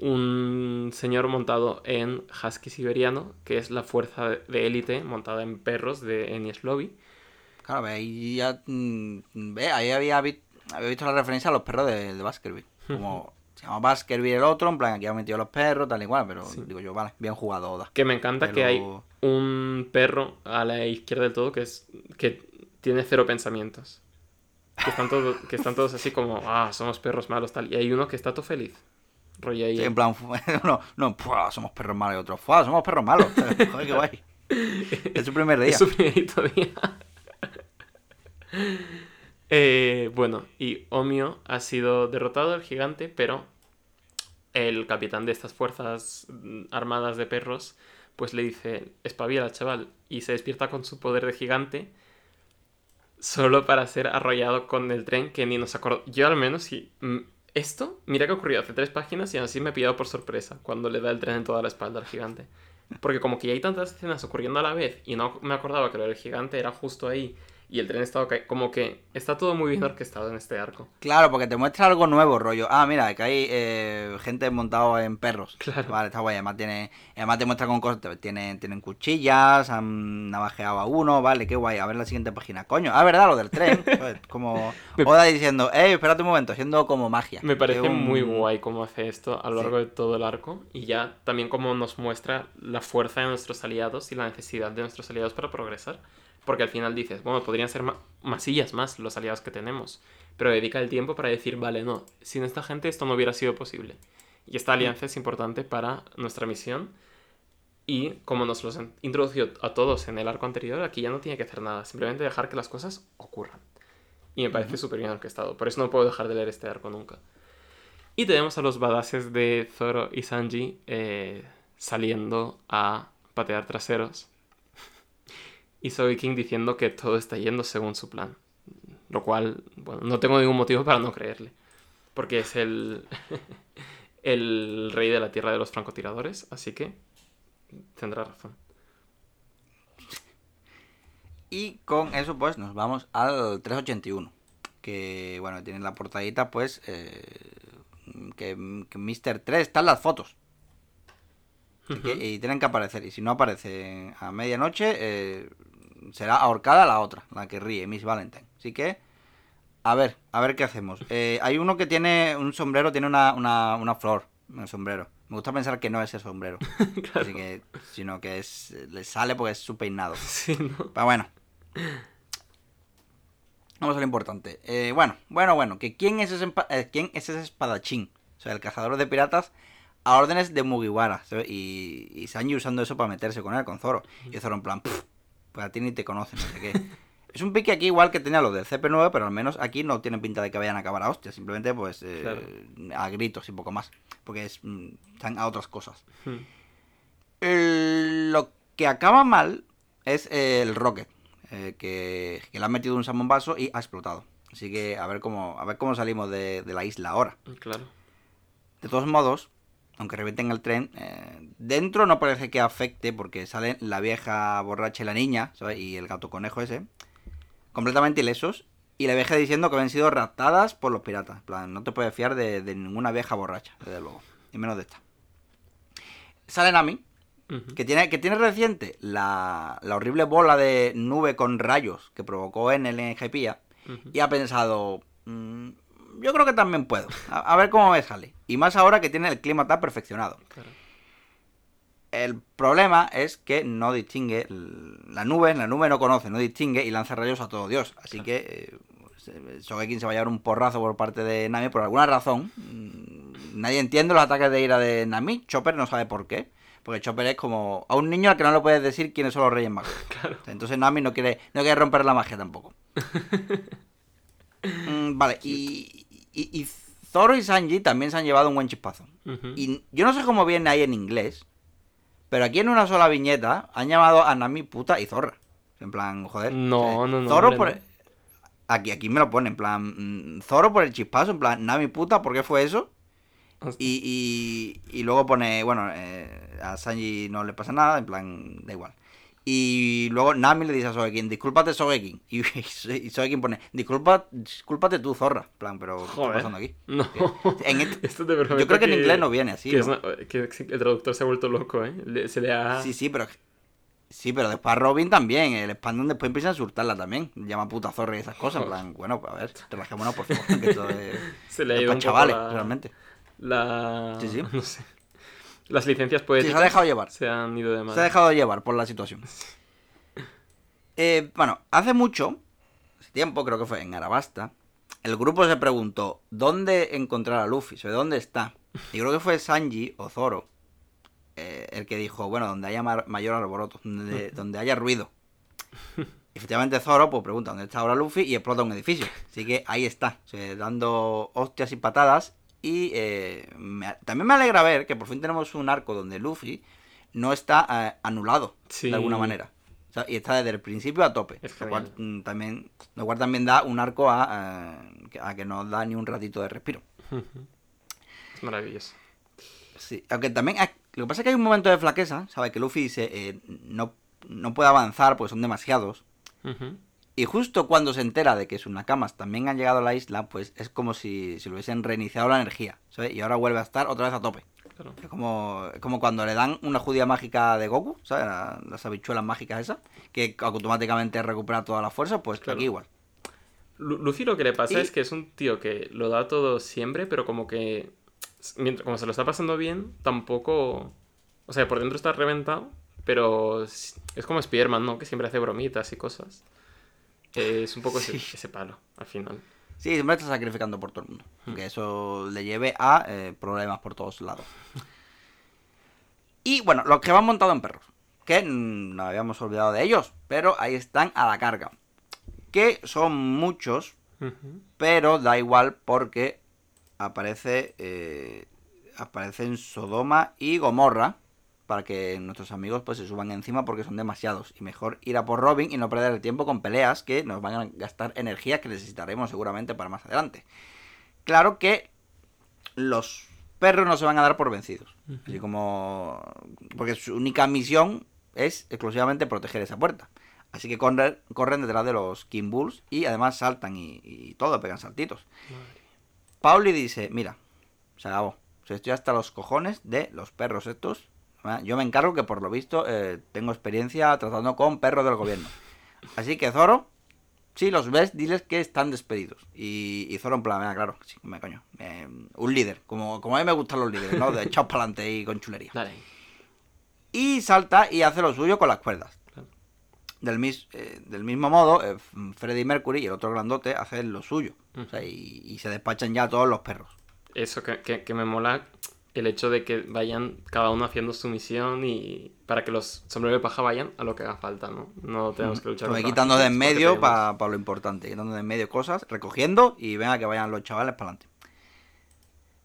[SPEAKER 1] un señor montado en husky siberiano, que es la fuerza de élite montada en perros de Enies Lobby.
[SPEAKER 2] Claro, ve, ahí ya. mm, Ve, ahí había, había visto la referencia a los perros de, de Baskerville. Como se llama Baskerville el otro, en plan, aquí han metido los perros, tal y cual, pero digo yo, vale, bien jugado, Oda.
[SPEAKER 1] Que me encanta que hay un perro a la izquierda del todo que es que tiene cero pensamientos. Que están, todos, que están todos así como, ah, somos perros malos, tal. Y hay uno que está todo feliz. Rollo ahí.
[SPEAKER 2] Sí, en plan, no, no, ¡pua! somos perros malos y otros, ¡fua! somos perros malos. Joder, qué guay. Es su primer día.
[SPEAKER 1] Es su primerito día. Eh, bueno, y Omio ha sido derrotado, el gigante, pero el capitán de estas fuerzas mm, armadas de perros, pues le dice, espabila, chaval, y se despierta con su poder de gigante, solo para ser arrollado con el tren que ni nos acordó. Yo al menos, sí. Esto, mira que ocurrió hace tres páginas y así me he pillado por sorpresa cuando le da el tren en toda la espalda al gigante. Porque como que ya hay tantas escenas ocurriendo a la vez y no me acordaba que lo del gigante era justo ahí y el tren estaba ca- como que está todo muy bien orquestado en este arco.
[SPEAKER 2] Claro, porque te muestra algo nuevo, rollo. Ah, mira, que hay eh, gente montada en perros.
[SPEAKER 1] Claro.
[SPEAKER 2] Vale, está guay. Además, tiene, además te muestra con cosas. Tienen, tienen cuchillas, han navajeado a uno. Vale, qué guay. A ver la siguiente página. Coño, ah, verdad, lo del tren. Como Oda diciendo, eh, espérate un momento, haciendo como magia.
[SPEAKER 1] Me parece
[SPEAKER 2] un-
[SPEAKER 1] muy guay cómo hace esto a lo
[SPEAKER 2] Sí.
[SPEAKER 1] largo de todo el arco y ya también cómo nos muestra la fuerza de nuestros aliados y la necesidad de nuestros aliados para progresar. Porque al final dices, bueno, podrían ser ma- masillas más los aliados que tenemos, pero dedica el tiempo para decir, vale, no, sin esta gente esto no hubiera sido posible. Y esta alianza es importante para nuestra misión. Y como nos los han introducido a todos en el arco anterior, aquí ya no tiene que hacer nada, simplemente dejar que las cosas ocurran. Y me parece súper bien orquestado, por eso no puedo dejar de leer este arco nunca. Y tenemos a los badaces de Zoro y Sanji eh, saliendo a patear traseros. Y King diciendo que todo está yendo según su plan. Lo cual, bueno, no tengo ningún motivo para no creerle. Porque es el, el rey de la tierra de los francotiradores, así que tendrá razón.
[SPEAKER 2] Y con eso pues nos vamos al 381. Que bueno, tiene la portadita pues eh, que, Mr. 3 están las fotos. y tienen que aparecer. Y si no aparece a medianoche, eh, será ahorcada la otra, la que ríe, Miss Valentine. Así que, a ver, a ver qué hacemos. Eh, hay uno que tiene un sombrero, tiene una, una, flor en el sombrero. Me gusta pensar que no es el sombrero. Así que, sino que es, le sale porque es su peinado. Pero bueno. Vamos a lo importante. Eh, bueno, bueno, bueno. Que quién es, ese, eh, quién es ese espadachín. O sea, el cazador de piratas a órdenes de Mugiwara. Y, y Sanji usando eso para meterse con él, con Zoro. Y Zoro en plan, pues a ti ni te conocen, no sé qué. Es un pique aquí igual que tenía los del CP9, pero al menos aquí no tienen pinta de que vayan a acabar a hostia, simplemente pues eh, a gritos y poco más, porque es, mm, están a otras cosas. Hmm. lo que acaba mal es el Rocket, eh, que, le han metido un salmón vaso y ha explotado. Así que a ver cómo, a ver cómo salimos de, de la isla ahora.
[SPEAKER 1] Claro.
[SPEAKER 2] De todos modos, aunque revienten el tren, eh, dentro no parece que afecte porque salen la vieja borracha y la niña, ¿sabes? Y el gato conejo ese, completamente ilesos. Y la vieja diciendo que habían sido raptadas por los piratas. En plan, no te puedes fiar de, ninguna vieja borracha, desde luego. Y menos de esta. Sale Nami, que, tiene, que tiene reciente la, horrible bola de nube con rayos que provocó en el Enjepía. Y ha pensado, mm, yo creo que también puedo. A, ver cómo me sale. Y más ahora que tiene el clima tan perfeccionado. El problema es que no distingue la nube, la nube no conoce, no distingue y lanza rayos a todo Dios. Así que eh, Sogekin se va a llevar un porrazo por parte de Nami por alguna razón. Mm, nadie entiende los ataques de ira de Nami. Chopper no sabe por qué. Porque Chopper es como a un niño al que no le puedes decir quiénes son los Reyes Magos. Entonces Nami no quiere, no quiere romper la magia tampoco. Mm, vale, y, y, Zoro y Sanji también se han llevado un buen chispazo. Y yo no sé cómo viene ahí en inglés, pero aquí en una sola viñeta han llamado a Nami puta y zorra. En plan, joder.
[SPEAKER 1] No, no, no.
[SPEAKER 2] Zoro por... Aquí, aquí me lo pone, en plan, mm, Zoro por el chispazo, en plan, Nami puta, ¿por qué fue eso? Y, y, luego pone, bueno, eh, a Sanji no le pasa nada, en plan, da igual. Y luego Nami le dice a Sogekin, discúlpate Sogekin. Y, y Sogekin pone, Disculpa, discúlpate tú, zorra. plan, pero ¿qué está pasando aquí?
[SPEAKER 1] No.
[SPEAKER 2] Esto te yo creo que, en inglés no viene así.
[SPEAKER 1] Que, el traductor se ha vuelto loco, ¿eh? se le ha...
[SPEAKER 2] Sí, sí, pero... Sí, pero después a Robin también. El Spandon después empieza a insultarla también. Llama puta zorra y esas cosas. En plan, bueno, pues a ver, relajémonos por favor. Que esto es...
[SPEAKER 1] Se le ha ido un
[SPEAKER 2] chavales, realmente.
[SPEAKER 1] La...
[SPEAKER 2] Sí, sí.
[SPEAKER 1] No sé. Las licencias poéticas.
[SPEAKER 2] se ha dejado llevar.
[SPEAKER 1] Se han ido de mal.
[SPEAKER 2] Se ha dejado llevar por la situación. Eh, bueno, hace mucho, hace tiempo, creo que fue en Arabasta, el grupo se preguntó dónde encontrar a Luffy, ¿sobre dónde está? Y creo que fue Sanji o Zoro eh, el que dijo, bueno, donde haya mayor alboroto, donde, donde haya ruido. efectivamente Zoro pues pregunta dónde está ahora Luffy y explota un edificio. Así que ahí está, dando hostias y patadas y eh, también me alegra ver que por fin tenemos un arco donde Luffy no está eh, anulado de alguna manera. y está desde el principio a tope. Lo cual, mm, también, lo cual también da un arco a, eh, a que no da ni un ratito de respiro.
[SPEAKER 1] Es maravilloso.
[SPEAKER 2] Sí, aunque también lo que pasa es que hay un momento de flaqueza, ¿sabes? Que Luffy dice, no, no puede avanzar porque son demasiados. Y justo cuando se entera de que sus nakamas también han llegado a la isla, pues es como si, si le hubiesen reiniciado la energía, ¿sabes? Y ahora vuelve a estar otra vez a tope. Es como, como cuando le dan una judía mágica de Goku, ¿sabes? Las habichuelas mágicas esas, que automáticamente recupera toda la fuerza, pues aquí igual.
[SPEAKER 1] Lucy lo que le pasa es que es un tío que lo da todo siempre, pero como que, mientras, como se lo está pasando bien, tampoco... O sea, por dentro está reventado, pero es como Spiderman, ¿no? Que siempre hace bromitas y cosas es un poco ese, palo, al final.
[SPEAKER 2] Sí, siempre está sacrificando por todo el mundo. Que eso le lleve a eh, problemas por todos lados. Y bueno, los que van montados en perros. Que no habíamos olvidado de ellos. Pero ahí están a la carga. Que son muchos. Pero da igual porque aparece. Eh, aparecen Sodoma y Gomorra para que nuestros amigos pues se suban encima porque son demasiados. Y mejor ir a por Robin y no perder el tiempo con peleas que nos van a gastar energía que necesitaremos seguramente para más adelante. Claro que los perros no se van a dar por vencidos. Así como... Porque su única misión es exclusivamente proteger esa puerta. Así que corren, corren detrás de los King Bulls y además saltan y, todo, pegan saltitos. Pauli dice, mira, se acabó. estoy hasta los cojones de los perros estos yo me encargo que por lo visto eh, tengo experiencia tratando con perros del gobierno. Así que Zoro, si los ves, diles que están despedidos. Y, Zoro en plan, claro, sí, me coño. un líder, como, como a mí me gustan los líderes, ¿no? De echados para adelante y con chulería. Y salta y hace lo suyo con las cuerdas. Del, eh, del mismo modo, eh, Freddy Mercury y el otro grandote hacen lo suyo. y, se despachan ya todos los perros.
[SPEAKER 1] Eso que, que me mola el hecho de que vayan cada uno haciendo su misión y para que los sombreros de paja vayan a lo que haga falta, ¿no? No tenemos que luchar.
[SPEAKER 2] Lo quitando de en medio para lo importante, quitando de en medio cosas, recogiendo y venga que vayan los chavales para adelante.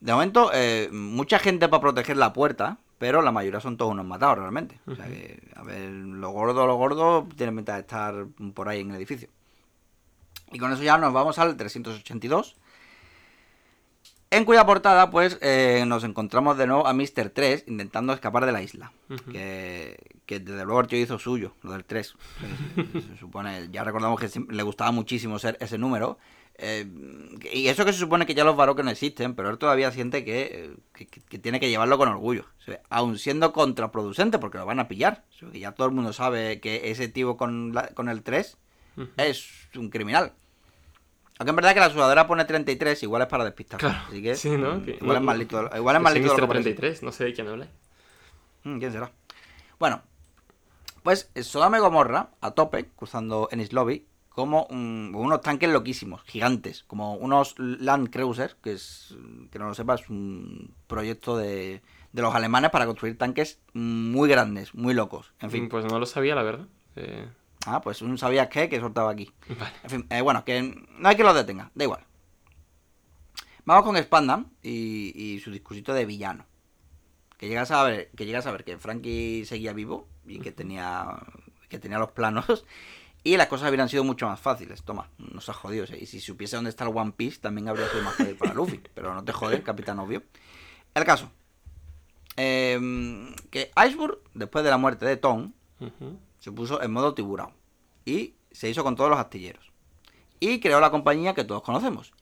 [SPEAKER 2] De momento, eh, mucha gente para proteger la puerta, pero la mayoría son todos unos matados realmente. O sea que, a ver, lo gordo, lo gordo, tienen ventaja de estar por ahí en el edificio. Y con eso ya nos vamos al 382 en cuya portada, pues, eh, nos encontramos de nuevo a Mr. 3 intentando escapar de la isla. que, desde luego el tío hizo suyo, lo del 3. Se, supone, ya recordamos que le gustaba muchísimo ser ese número. Eh, y eso que se supone que ya los que no existen, pero él todavía siente que, tiene que llevarlo con orgullo. aun siendo contraproducente, porque lo van a pillar. ya todo el mundo sabe que ese tío con, con el 3 es un criminal. Aunque en verdad que la sudadera pone 33, igual es para despistar. Claro. Así que. Sí, ¿no? Mm, igual, es más listo, igual es más listo.
[SPEAKER 1] 33, no sé de quién habla.
[SPEAKER 2] Mm, ¿Quién será? Bueno, pues Sodome Gomorra, a tope, cruzando en Lobby, como unos tanques loquísimos, gigantes, como unos Land Cruiser, que es, que no lo sepas, un proyecto de, de los alemanes para construir tanques muy grandes, muy locos. En fin.
[SPEAKER 1] Pues no lo sabía, la verdad. Eh...
[SPEAKER 2] Ah, pues un sabías qué que soltaba aquí. En fin, eh, bueno, que no hay que lo detenga, da igual. Vamos con Spandam y, su discursito de villano. Que llegas a ver que llegas a ver que Frankie seguía vivo y que tenía que tenía los planos y las cosas habrían sido mucho más fáciles. Toma, nos ha jodido. Y si supiese dónde está el One Piece, también habría sido más fácil para Luffy. Pero no te jode, capitán obvio. El caso. Em, que Iceberg, después de la muerte de Tom, se puso en modo tiburón y se hizo con todos los astilleros. Y creó la compañía que todos conocemos.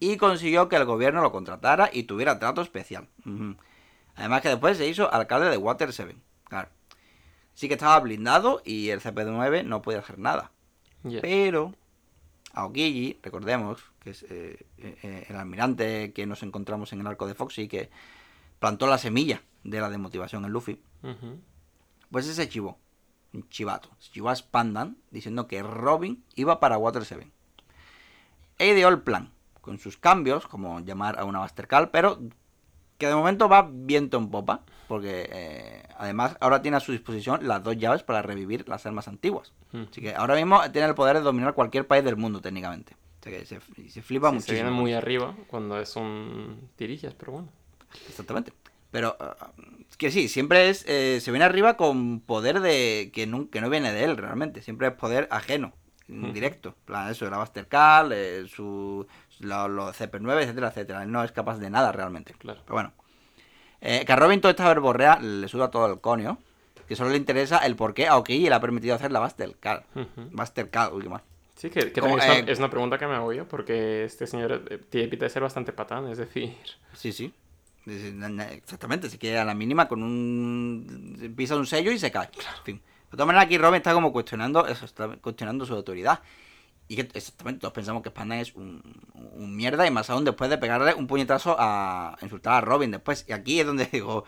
[SPEAKER 2] Y consiguió que el gobierno lo contratara y tuviera trato especial. Además que después se hizo alcalde de Water 7. Claro. Sí que estaba blindado y el CP9 no podía hacer nada. Pero Aokiji, recordemos, que es eh, eh, el almirante que nos encontramos en el arco de Foxy, que plantó la semilla de la demotivación en Luffy, pues ese chivó chivato, Chivas Pandan, diciendo que Robin iba para Water 7. E ideó el plan, con sus cambios, como llamar a una Master Call, pero que de momento va viento en popa, porque eh, además ahora tiene a su disposición las dos llaves para revivir las armas antiguas. Hmm. Así que ahora mismo tiene el poder de dominar cualquier país del mundo técnicamente. O sea que se, flipa muchísimo.
[SPEAKER 1] Se viene muy arriba cuando son tirillas, pero bueno.
[SPEAKER 2] Exactamente. Pero uh, que sí, siempre es eh, se viene arriba con poder de que no, que no viene de él realmente, siempre es poder ajeno, directo. plan, eso, la Buster Call, eh, su, los CP9, etcétera, etcétera. Él no es capaz de nada realmente. Claro. Pero bueno. Eh, que a Robin toda esta verborrea le suda todo el conio. Que solo le interesa el por qué a Oki le ha permitido hacer la Buster Call. Buster Call, última.
[SPEAKER 1] Sí, que, que es, una, es, una, pregunta que me hago yo, porque este señor tiene pinta de ser bastante patán, es decir...
[SPEAKER 2] Sí, sí. Exactamente, se queda a la mínima con un. pisa un sello y se cae. En fin. De todas maneras, aquí Robin está como cuestionando eso, está cuestionando su autoridad. Y que exactamente todos pensamos que Spanda es un, un, mierda y más aún después de pegarle un puñetazo a, insultar a Robin después. Y aquí es donde digo,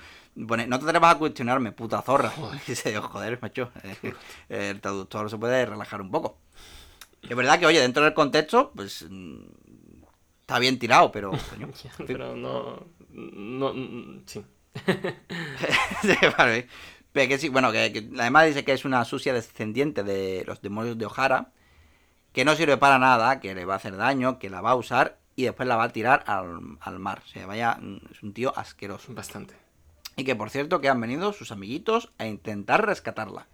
[SPEAKER 2] pone, no te atrevas a cuestionarme, puta zorra. Joder. Y dice, joder, macho, el traductor se puede relajar un poco. Es verdad que, oye, dentro del contexto, pues está bien tirado, pero. coño,
[SPEAKER 1] pero no. No. Sí.
[SPEAKER 2] Sí, vale. Pero que sí, bueno, que, que además dice que es una sucia descendiente de los demonios de O'Hara, que no sirve para nada, que le va a hacer daño, que la va a usar y después la va a tirar al, al mar. O sea, vaya, es un tío asqueroso.
[SPEAKER 1] Bastante.
[SPEAKER 2] Y que por cierto que han venido sus amiguitos a intentar rescatarla.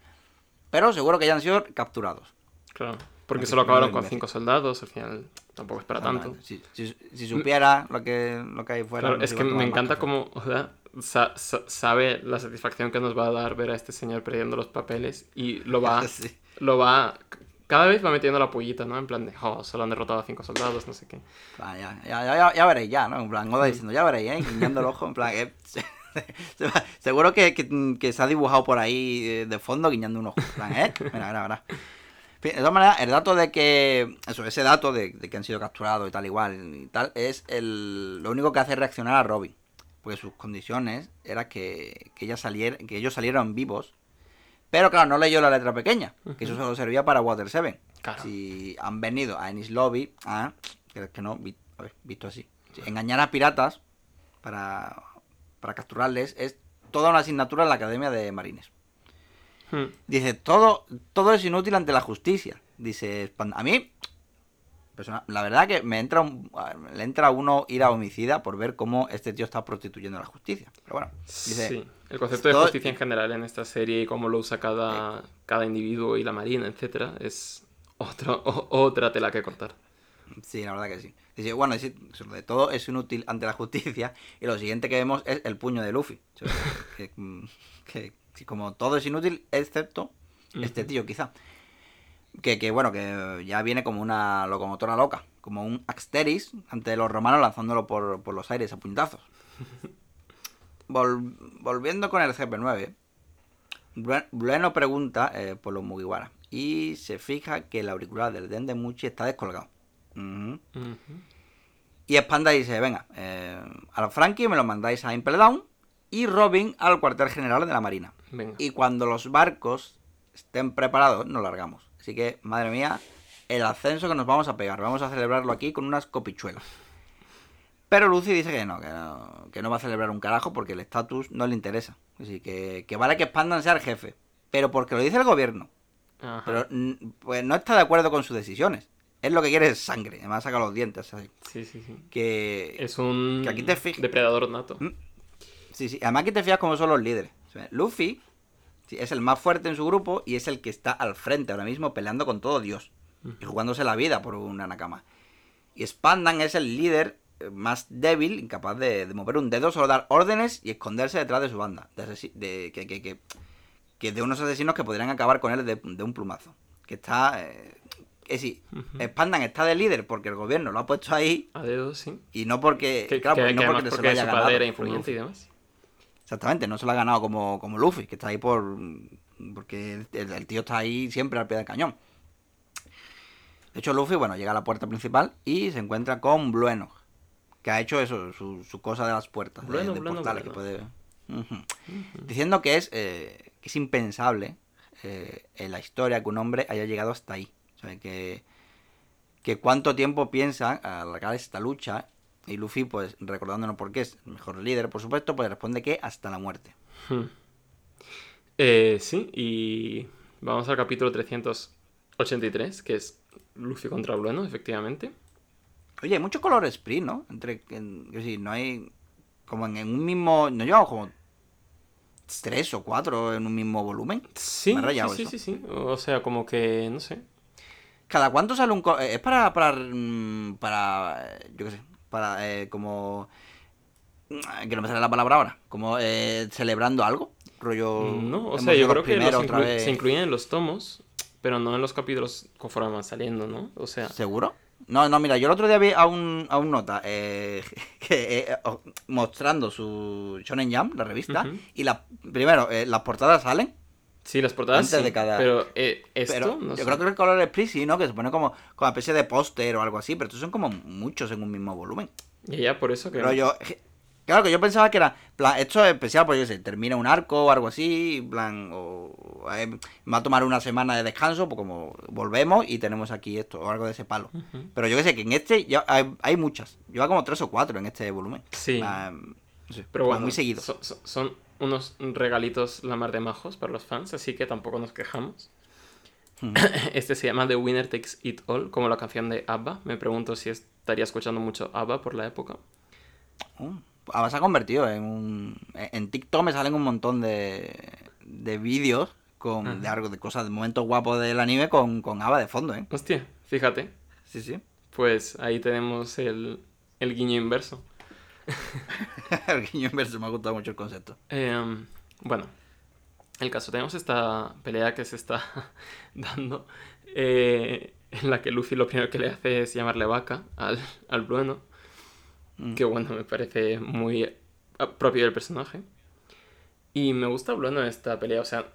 [SPEAKER 2] Pero seguro que ya han sido capturados.
[SPEAKER 1] Claro. Porque solo acabaron con cinco soldados, al final tampoco es para tanto.
[SPEAKER 2] Si, si- si supiera lo que, lo que hay fuera.
[SPEAKER 1] Claro, es que me encanta cómo o sea, sa- sa- sabe la satisfacción que nos va a dar ver a este señor perdiendo los papeles y lo va,
[SPEAKER 2] Sí.
[SPEAKER 1] lo va, cada vez va metiendo la pollita, ¿no? En plan de, oh, solo han derrotado a cinco soldados, no sé qué.
[SPEAKER 2] Ah, ya, ya, ya, ya, veréis, ya, ¿no? En plan, Oda diciendo, ya veréis, ¿eh? Guiñando el ojo, en plan, eh, seguro que, que- que se ha dibujado por ahí eh, de fondo guiñando un ojo. En plan, ¿eh? Mira, mira, mira. De todas maneras, el dato de que. Eso, ese dato de, de que han sido capturados y tal, igual y tal, es el, lo único que hace reaccionar a Robin. Porque sus condiciones era que, que, ella saliera, que ellos salieran vivos. Pero claro, no leyó la letra pequeña, que eso solo servía para Water 7.
[SPEAKER 1] Claro.
[SPEAKER 2] Si han venido a Ennis Lobby a. Que que no, vi- a ver, visto así. Sí, engañar a piratas para, para capturarles es toda una asignatura en la Academia de Marines.
[SPEAKER 1] Hmm.
[SPEAKER 2] Dice, todo, todo es inútil ante la justicia. Dice, a mí, persona- la verdad que me entra un- le entra a uno ir a homicida por ver cómo este tío está prostituyendo a la justicia. Pero bueno, dice,
[SPEAKER 1] sí, el concepto de
[SPEAKER 2] todo-
[SPEAKER 1] justicia en general en esta serie y cómo lo usa cada, cada individuo y la marina, etcétera, es otro, o- otra tela que cortar.
[SPEAKER 2] Sí, la verdad que sí. Dice, bueno, dice, sobre todo es inútil ante la justicia. Y lo siguiente que vemos es el puño de Luffy. Que como todo es inútil, excepto este tío, quizá. Que, que, bueno, que ya viene como una locomotora loca. Como un Axteris ante los romanos lanzándolo por, por los aires a puñetazos. Vol- volviendo con el CP9, Bue- Bueno pregunta eh, por los Mugiwara. Y se fija que el auricular del Den de Muchi está descolgado. Ujú.
[SPEAKER 1] Ujú.
[SPEAKER 2] Y Spanda dice, venga, eh, a los Frankie me lo mandáis a Impel Down y Robin al cuartel general de la Marina.
[SPEAKER 1] Venga.
[SPEAKER 2] Y cuando los barcos estén preparados, nos largamos. Así que, madre mía, el ascenso que nos vamos a pegar. Vamos a celebrarlo aquí con unas copichuelas. Pero Lucy dice que no, que no, que no va a celebrar un carajo porque el estatus no le interesa. Así que, que vale que Spandan sea el jefe. Pero porque lo dice el gobierno.
[SPEAKER 1] Ajá.
[SPEAKER 2] Pero mm, pues no está de acuerdo con sus decisiones. Es lo que quiere es sangre. Además saca los dientes así.
[SPEAKER 1] Sí, sí, sí.
[SPEAKER 2] Que
[SPEAKER 1] Es un
[SPEAKER 2] que aquí te fijas-
[SPEAKER 1] depredador nato.
[SPEAKER 2] Mm. Sí, sí. Además que te fijas cómo son los líderes. Luffy sí, es el más fuerte en su grupo y es el que está al frente ahora mismo peleando con todo Dios. Y jugándose la vida por una Nakama. Y Spandan es el líder eh, más débil, incapaz de, de mover un dedo, solo dar órdenes y esconderse detrás de su banda. De, de- que, que, que- que de unos asesinos que podrían acabar con él de, de un plumazo. Que está... Eh, que sí, Spandan está de líder porque el gobierno lo ha puesto ahí
[SPEAKER 1] A dedo, sí.
[SPEAKER 2] y no porque...
[SPEAKER 1] Que,
[SPEAKER 2] claro, no
[SPEAKER 1] que
[SPEAKER 2] porque,
[SPEAKER 1] además
[SPEAKER 2] se
[SPEAKER 1] porque
[SPEAKER 2] lo haya
[SPEAKER 1] su
[SPEAKER 2] ganado,
[SPEAKER 1] padre era
[SPEAKER 2] como
[SPEAKER 1] influyente y demás.
[SPEAKER 2] Exactamente, no se lo ha ganado como, como Luffy, que está ahí por. Porque el, el tío está ahí siempre al pie del cañón. De hecho, Luffy, bueno, llega a la puerta principal y se encuentra con Blueno, que ha hecho eso, su, su cosa de las puertas, de-
[SPEAKER 1] Blueno,
[SPEAKER 2] de,
[SPEAKER 1] Blueno,
[SPEAKER 2] portales,
[SPEAKER 1] Blueno.
[SPEAKER 2] que puede. Diciendo que es, eh, que es impensable eh, en la historia que un hombre haya llegado hasta ahí. O sea, que, que cuánto tiempo piensa alargar esta lucha. Y Luffy, pues recordándonos por qué es el mejor líder, por supuesto, pues responde que hasta la muerte.
[SPEAKER 1] Hmm. Eh, sí, y vamos al capítulo 383, que es Luffy contra Blueno, efectivamente.
[SPEAKER 2] Oye, hay mucho color sprint, ¿no? Entre, en, que sí, no hay, como en, en un mismo, no llevamos como tres o cuatro en un mismo volumen.
[SPEAKER 1] Sí,
[SPEAKER 2] Me
[SPEAKER 1] sí, sí, sí, sí. O sea, como que, no sé.
[SPEAKER 2] ¿Cada cuánto sale un color? Es para, para, mm, para, eh, yo qué sé, para, eh, como, mm, que no me sale la palabra ahora, como eh, celebrando algo, rollo...
[SPEAKER 1] No, o sea, yo creo que los inclu-
[SPEAKER 2] vez.
[SPEAKER 1] se incluyen en los tomos, pero no en los capítulos conforme van saliendo, ¿no? O sea,
[SPEAKER 2] ¿Seguro? No, no, mira, yo el otro día vi a un, a un nota eh, que, eh, oh, mostrando su Shonen Jump, la revista, y la, primero, eh, las portadas salen,
[SPEAKER 1] sí, las portadas
[SPEAKER 2] Antes
[SPEAKER 1] sí,
[SPEAKER 2] de cada-
[SPEAKER 1] pero eh, esto,
[SPEAKER 2] pero
[SPEAKER 1] no
[SPEAKER 2] yo
[SPEAKER 1] sé.
[SPEAKER 2] creo que el color split sí, ¿no? Que se pone como, como una especie de póster o algo así, pero estos son como muchos en un mismo volumen.
[SPEAKER 1] Y ya, por eso que...
[SPEAKER 2] Pero yo, claro que yo pensaba que era, plan, esto es especial, pues yo sé, termina un arco o algo así, plan, o eh, va a tomar una semana de descanso, pues como volvemos y tenemos aquí esto, o algo de ese palo. Pero yo que sé, que en este ya hay, hay muchas. Lleva como tres o cuatro en este volumen.
[SPEAKER 1] Sí.
[SPEAKER 2] No sé,
[SPEAKER 1] Pero bueno,
[SPEAKER 2] muy seguido.
[SPEAKER 1] son unos regalitos la mar de majos para los fans, así que tampoco nos quejamos.
[SPEAKER 2] Ujú.
[SPEAKER 1] Este se llama The Winner Takes It All, como la canción de ABBA. Me pregunto si estaría escuchando mucho ABBA por la época.
[SPEAKER 2] Uh, ahora se ha convertido en un... En TikTok me salen un montón de, de vídeos con, de, algo, de cosas, de momentos guapos del anime con, con Ava de fondo, ¿eh?
[SPEAKER 1] Hostia, fíjate,
[SPEAKER 2] Sí, sí.
[SPEAKER 1] pues ahí tenemos el, el guiño inverso.
[SPEAKER 2] el guiño inverso me ha gustado mucho el concepto.
[SPEAKER 1] Em, bueno, el caso, tenemos esta pelea que se está dando, eh, en la que Luffy lo primero que le hace es llamarle vaca al, al Blueno,
[SPEAKER 2] Mm.
[SPEAKER 1] que bueno, me parece muy propio del personaje. Y me gusta Blueno en esta pelea, o sea,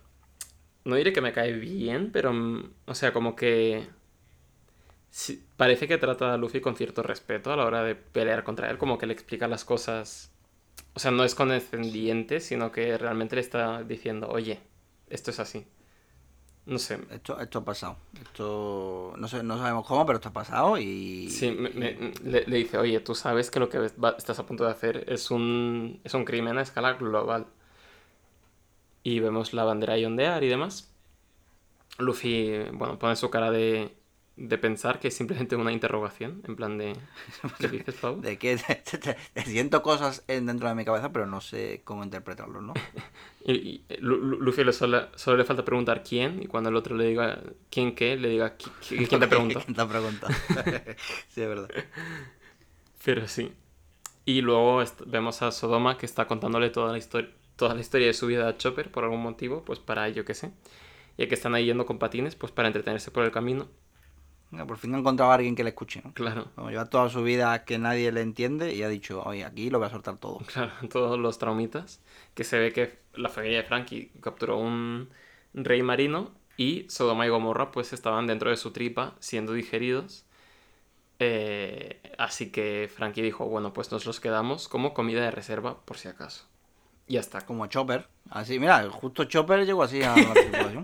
[SPEAKER 1] no diré que me cae bien, pero, mm, o sea, como que... sí, parece que trata a Luffy con cierto respeto a la hora de pelear contra él, como que le explica las cosas o sea, no es condescendiente, sino que realmente le está diciendo, oye, esto es así. No sé.
[SPEAKER 2] Esto, esto ha pasado. Esto no, sé, no sabemos cómo, pero esto ha pasado y...
[SPEAKER 1] Sí, me- me- le, le dice, oye, tú sabes que lo que va- estás a punto de hacer es un, es un crimen a escala global. Y vemos la bandera ahí ondear y demás. Luffy, bueno, pone su cara de, de pensar que es simplemente una interrogación, en plan de... ¿Qué dices, Pau?
[SPEAKER 2] De que te, te- te siento cosas en- dentro de mi cabeza, pero no sé cómo interpretarlo, ¿no?
[SPEAKER 1] Y, y Lu- Luffy solo, solo le falta preguntar quién, y cuando el otro le diga quién qué, le diga "¿Qui- qui- quién te pregunta.
[SPEAKER 2] ¿Quién te ha preguntado? sí, es verdad.
[SPEAKER 1] Pero sí. Y luego vemos a Sodoma que está contándole toda la historia toda la historia de su vida a Chopper por algún motivo, pues para yo qué sé. Ya que están ahí yendo con patines, pues para entretenerse por el camino.
[SPEAKER 2] Por fin ha encontrado a alguien que le escuche, ¿no?
[SPEAKER 1] Claro,
[SPEAKER 2] Como lleva toda su vida que nadie le entiende y ha dicho, oye, aquí lo voy a soltar todo.
[SPEAKER 1] claro, todos los traumitas. Que se ve que la familia de Frankie capturó un rey marino y Sodoma y Gomorra pues estaban dentro de su tripa siendo digeridos. Eh, así que Frankie dijo, bueno, pues nos los quedamos como comida de reserva por si acaso. Y ya está.
[SPEAKER 2] Como Chopper. Así, mira, justo Chopper llegó así a la tripulación.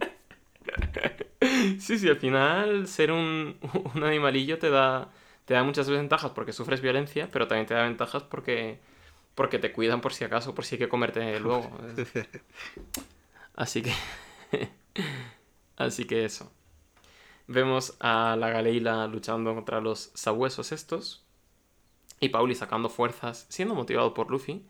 [SPEAKER 1] Sí, sí, al final ser un, un animalillo te da, te da muchas ventajas porque sufres violencia, pero también te da ventajas porque, porque te cuidan por si acaso, por si hay que comerte luego. Así que... Así que eso. Vemos a la Galeila luchando contra los sabuesos estos. Y Pauli sacando fuerzas, siendo motivado por Luffy.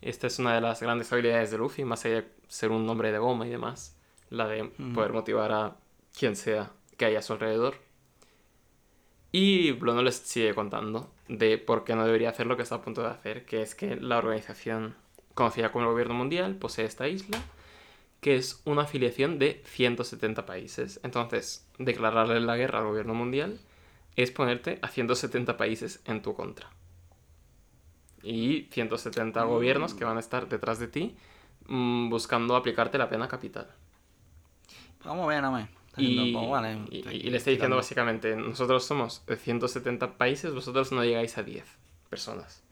[SPEAKER 1] Esta es una de las grandes habilidades de Luffy, más allá de ser un hombre de goma y demás. La de poder motivar a quien sea que haya a su alrededor. Y Blono les sigue contando de por qué no debería hacer lo que está a punto de hacer, que es que la organización conocida como el Gobierno Mundial posee esta isla, que es una afiliación de 170 países. Entonces, declararle la guerra al Gobierno Mundial es ponerte a 170 países en tu contra. Y 170 gobiernos que van a estar detrás de ti mm, buscando aplicarte la pena capital.
[SPEAKER 2] Vamos más. Está
[SPEAKER 1] Y, le está diciendo básicamente, nosotros somos de 170 países, vosotros no llegáis a 10 personas.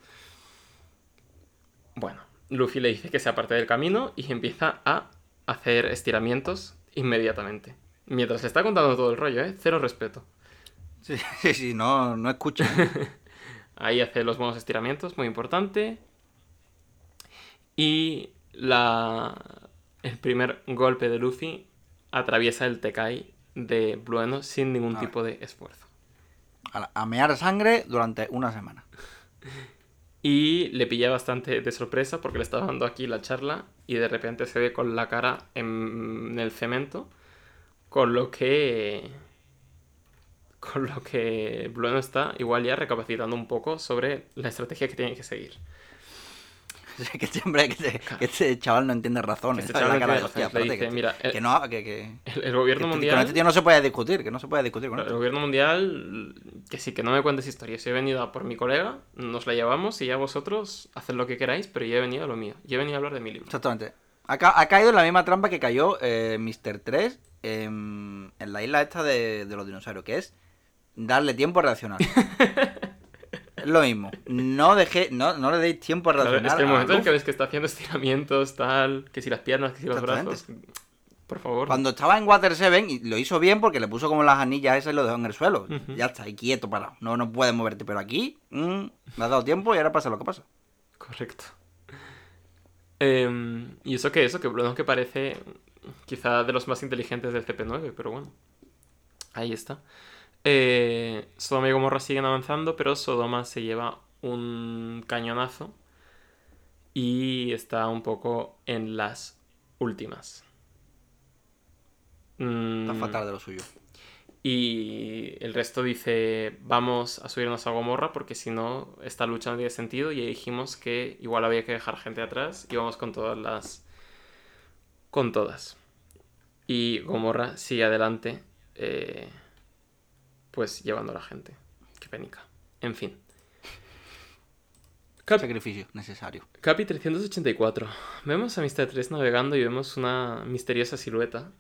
[SPEAKER 1] Bueno, Luffy le dice que se aparte del camino y empieza a hacer estiramientos inmediatamente. Mientras le está contando todo el rollo, ¿eh? Cero respeto.
[SPEAKER 2] Sí, sí, sí, no, no escucha.
[SPEAKER 1] Ahí hace los buenos estiramientos, muy importante. Y la... el primer golpe de Luffy atraviesa el Tekai de Blueno sin ningún tipo de esfuerzo.
[SPEAKER 2] A, mear sangre durante una semana.
[SPEAKER 1] Y le pilla bastante de sorpresa porque le estaba dando aquí la charla y de repente se ve con la cara en, en el cemento, con lo que... Con lo que Blueno está igual ya recapacitando un poco sobre la estrategia que tiene que seguir.
[SPEAKER 2] que este hombre, que este, que este chaval no entiende razones.
[SPEAKER 1] Este chaval
[SPEAKER 2] La
[SPEAKER 1] no
[SPEAKER 2] cara de, hostia, espérate,
[SPEAKER 1] dice,
[SPEAKER 2] que,
[SPEAKER 1] mira,
[SPEAKER 2] que
[SPEAKER 1] el-
[SPEAKER 2] no, que, que,
[SPEAKER 1] El, el gobierno
[SPEAKER 2] que este-
[SPEAKER 1] mundial...
[SPEAKER 2] con este tío no se puede discutir, que no se puede discutir con
[SPEAKER 1] El
[SPEAKER 2] esto.
[SPEAKER 1] gobierno mundial, que sí, que no me cuentes historias. Yo he venido a por mi colega, nos la llevamos y ya vosotros haced lo que queráis, pero yo he venido a lo mío. Yo he venido a hablar de mi libro.
[SPEAKER 2] Exactamente. Ha, ca- ha caído en la misma trampa que cayó eh, Mr. 3 en, en la isla esta de, de los dinosaurios, que es darle tiempo a reaccionar. lo mismo. No deje, no, no le deis tiempo a reaccionar.
[SPEAKER 1] es que el momento en el que ves que está haciendo estiramientos, tal, que si las piernas, que si los brazos, por favor.
[SPEAKER 2] Cuando estaba en Water 7, y lo hizo bien porque le puso como las anillas esas y lo dejó en el suelo. Ya está, ahí quieto, parado. No, no puedes moverte. Pero aquí, mm, me ha dado tiempo y ahora pasa lo que pasa.
[SPEAKER 1] Correcto. Em, y eso que eso, que Bruno que parece quizá de los más inteligentes del CP9, pero bueno. Ahí está. Eh, Sodoma y Gomorra siguen avanzando, pero Sodoma se lleva un cañonazo y está un poco en las últimas.
[SPEAKER 2] Está
[SPEAKER 1] Mm,
[SPEAKER 2] fatal de lo suyo.
[SPEAKER 1] y el resto dice, vamos a subirnos a Gomorra porque si no, esta lucha no tiene sentido. Y ahí dijimos que igual había que dejar gente atrás y vamos con todas las... Con todas. Y Gomorra sigue adelante, eh, pues llevando a la gente. Qué penica. En fin. Cap-
[SPEAKER 2] Sacrificio necesario.
[SPEAKER 1] Capi 384. Vemos a Mr. 3 navegando y vemos una misteriosa silueta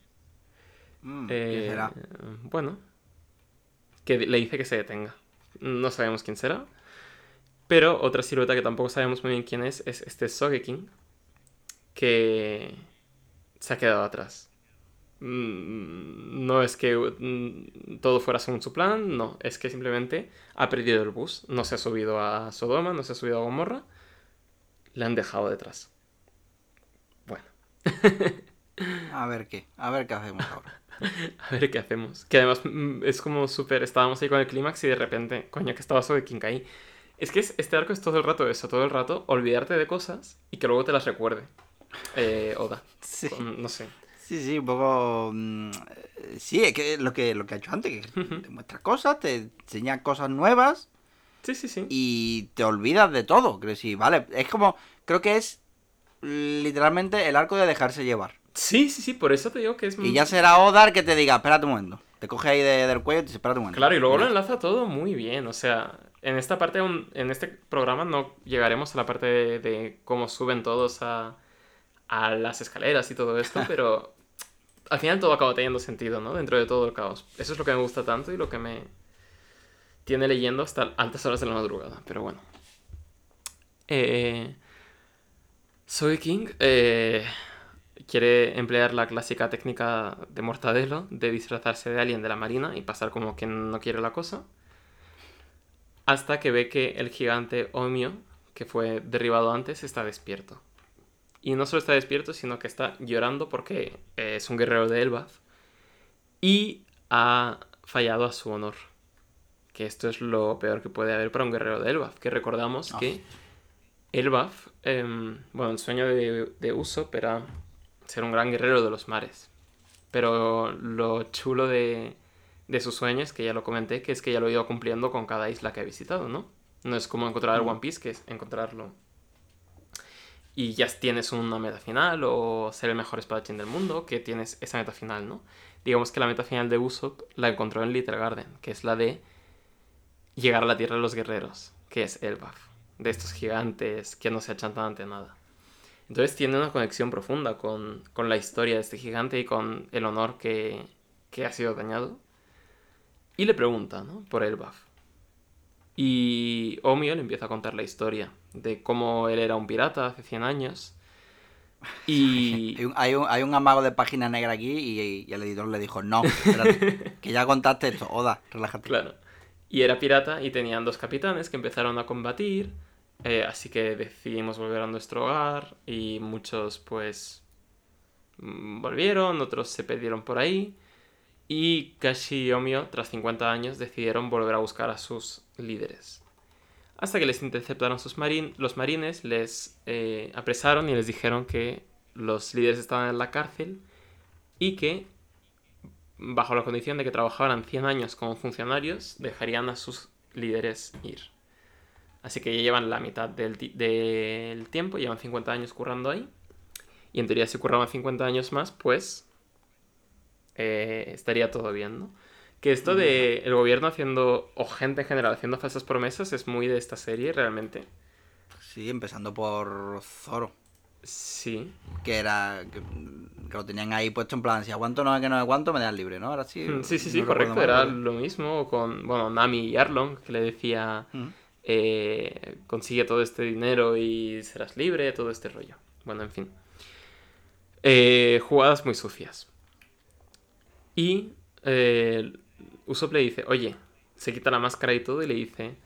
[SPEAKER 2] Mm,
[SPEAKER 1] eh,
[SPEAKER 2] ¿Quién será?
[SPEAKER 1] Bueno, que le dice que se detenga. No sabemos quién será. Pero otra silueta que tampoco sabemos muy bien quién es es este Sogeking que se ha quedado atrás. Mm, No es que mm, todo fuera según su plan, no, es que simplemente ha perdido el bus, no se ha subido a Sodoma, no se ha subido a Gomorra, le han dejado detrás. Bueno,
[SPEAKER 2] A ver qué. A ver qué hacemos ahora.
[SPEAKER 1] A ver qué hacemos. Que además mm, es como súper. Estábamos ahí con el clímax y de repente, coño, que estaba sobre ahí. Es que es- este arco es todo el rato eso, todo el rato olvidarte de cosas y que luego te las recuerde. Eh, Oda.
[SPEAKER 2] Sí.
[SPEAKER 1] No sé.
[SPEAKER 2] Sí, sí, un poco. mm, Sí, es que lo que, lo que ha hecho antes, que te muestra cosas, te enseña cosas nuevas
[SPEAKER 1] Sí, sí, sí.
[SPEAKER 2] y te olvidas de todo. Creo que sí, vale. Es como. Creo que es literalmente el arco de dejarse llevar.
[SPEAKER 1] Sí, sí, sí, por eso te digo que es.
[SPEAKER 2] Y ya será Odar que te diga, espérate un momento. Te coge ahí de- del cuello y te dice, espérate un momento.
[SPEAKER 1] Claro, y luego lo enlaza todo muy bien. O sea, en esta parte, en este programa no llegaremos a la parte de, de cómo suben todos a, a las escaleras y todo esto, pero al final todo acaba teniendo sentido, ¿no? Dentro de todo el caos. Eso es lo que me gusta tanto y lo que me tiene leyendo hasta altas horas de la madrugada, pero bueno. Eh, Soy King eh, quiere emplear la clásica técnica de Mortadelo de disfrazarse de alguien de la marina y pasar como quien no quiere la cosa. Hasta que ve que el gigante Omio, que fue derribado antes, está despierto. Y no solo está despierto, sino que está llorando porque eh, es un guerrero de Elbaf. Y ha fallado a su honor. Que esto es lo peor que puede haber para un guerrero de Elbaf. Que recordamos
[SPEAKER 2] Ah.
[SPEAKER 1] que Elbaf, em, bueno, el sueño de, de Usopp era ser un gran guerrero de los mares. Pero lo chulo de, de sus sueños, que ya lo comenté, que es que ya lo he ido cumpliendo con cada isla que he visitado, ¿no? No es como encontrar el
[SPEAKER 2] Mm.
[SPEAKER 1] One Piece, que es encontrarlo. Y ya tienes una meta final o ser el mejor espadachín del mundo, que tienes esa meta final, ¿no? Digamos que la meta final de Usopp la encontró en Little Garden, que es la de llegar a la tierra de los guerreros, que es Elbaf, de estos gigantes que no se achantan ante nada. Entonces tiene una conexión profunda con, con la historia de este gigante y con el honor que, que ha sido dañado. Y le pregunta, ¿no? Por Elbaf. Y Omio le empieza a contar la historia de cómo él era un pirata hace 100 años. Y...
[SPEAKER 2] Hay un, hay, un, hay un amago de página negra aquí y, y el editor le dijo, no, espérate, que ya contaste esto, Oda, relájate.
[SPEAKER 1] Claro. Y era pirata y tenían dos capitanes que empezaron a combatir. eh, así que decidimos volver a nuestro hogar. Y muchos, pues. mm, Volvieron, otros se perdieron por ahí. Y Kashi y Omio, tras 50 años, decidieron volver a buscar a sus líderes. Hasta que les interceptaron sus los marines, les eh, apresaron y les dijeron que los líderes estaban en la cárcel y que bajo la condición de que trabajaran 100 años como funcionarios, dejarían a sus líderes ir. Así que ya llevan la mitad del, del tiempo, llevan 50 años currando ahí. Y en teoría si curraban 50 años más, pues eh, estaría todo bien, ¿no? Que esto de el gobierno haciendo, o gente en general haciendo falsas promesas, es muy de esta serie realmente.
[SPEAKER 2] Sí, empezando por Zoro,
[SPEAKER 1] Sí.
[SPEAKER 2] que era, que, que lo tenían ahí puesto en plan, si aguanto no que no aguanto, me dejan libre, ¿no? Ahora sí.
[SPEAKER 1] Sí, sí, sí,
[SPEAKER 2] no
[SPEAKER 1] correcto. Era lo mismo con, bueno, Nami y Arlong, que le decía...
[SPEAKER 2] Mm.
[SPEAKER 1] eh, consigue todo este dinero y serás libre, todo este rollo. Bueno, en fin. Eh, jugadas muy sucias. Y eh, Usopp le dice, oye, se quita la máscara y todo y le dice,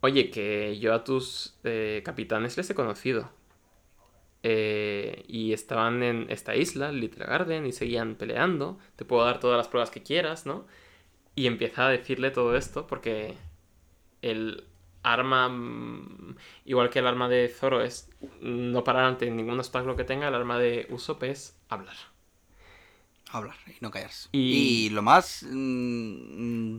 [SPEAKER 1] oye, que yo a tus eh, capitanes les he conocido. Eh, y estaban en esta isla, Little Garden, y seguían peleando. Te puedo dar todas las pruebas que quieras, ¿no? Y empieza a decirle todo esto porque el arma, mm, igual que el arma de Zoro es no parar ante ningún obstáculo que tenga, el arma de Usopp es hablar.
[SPEAKER 2] Hablar y no callarse.
[SPEAKER 1] Y-
[SPEAKER 2] Y, lo más mm,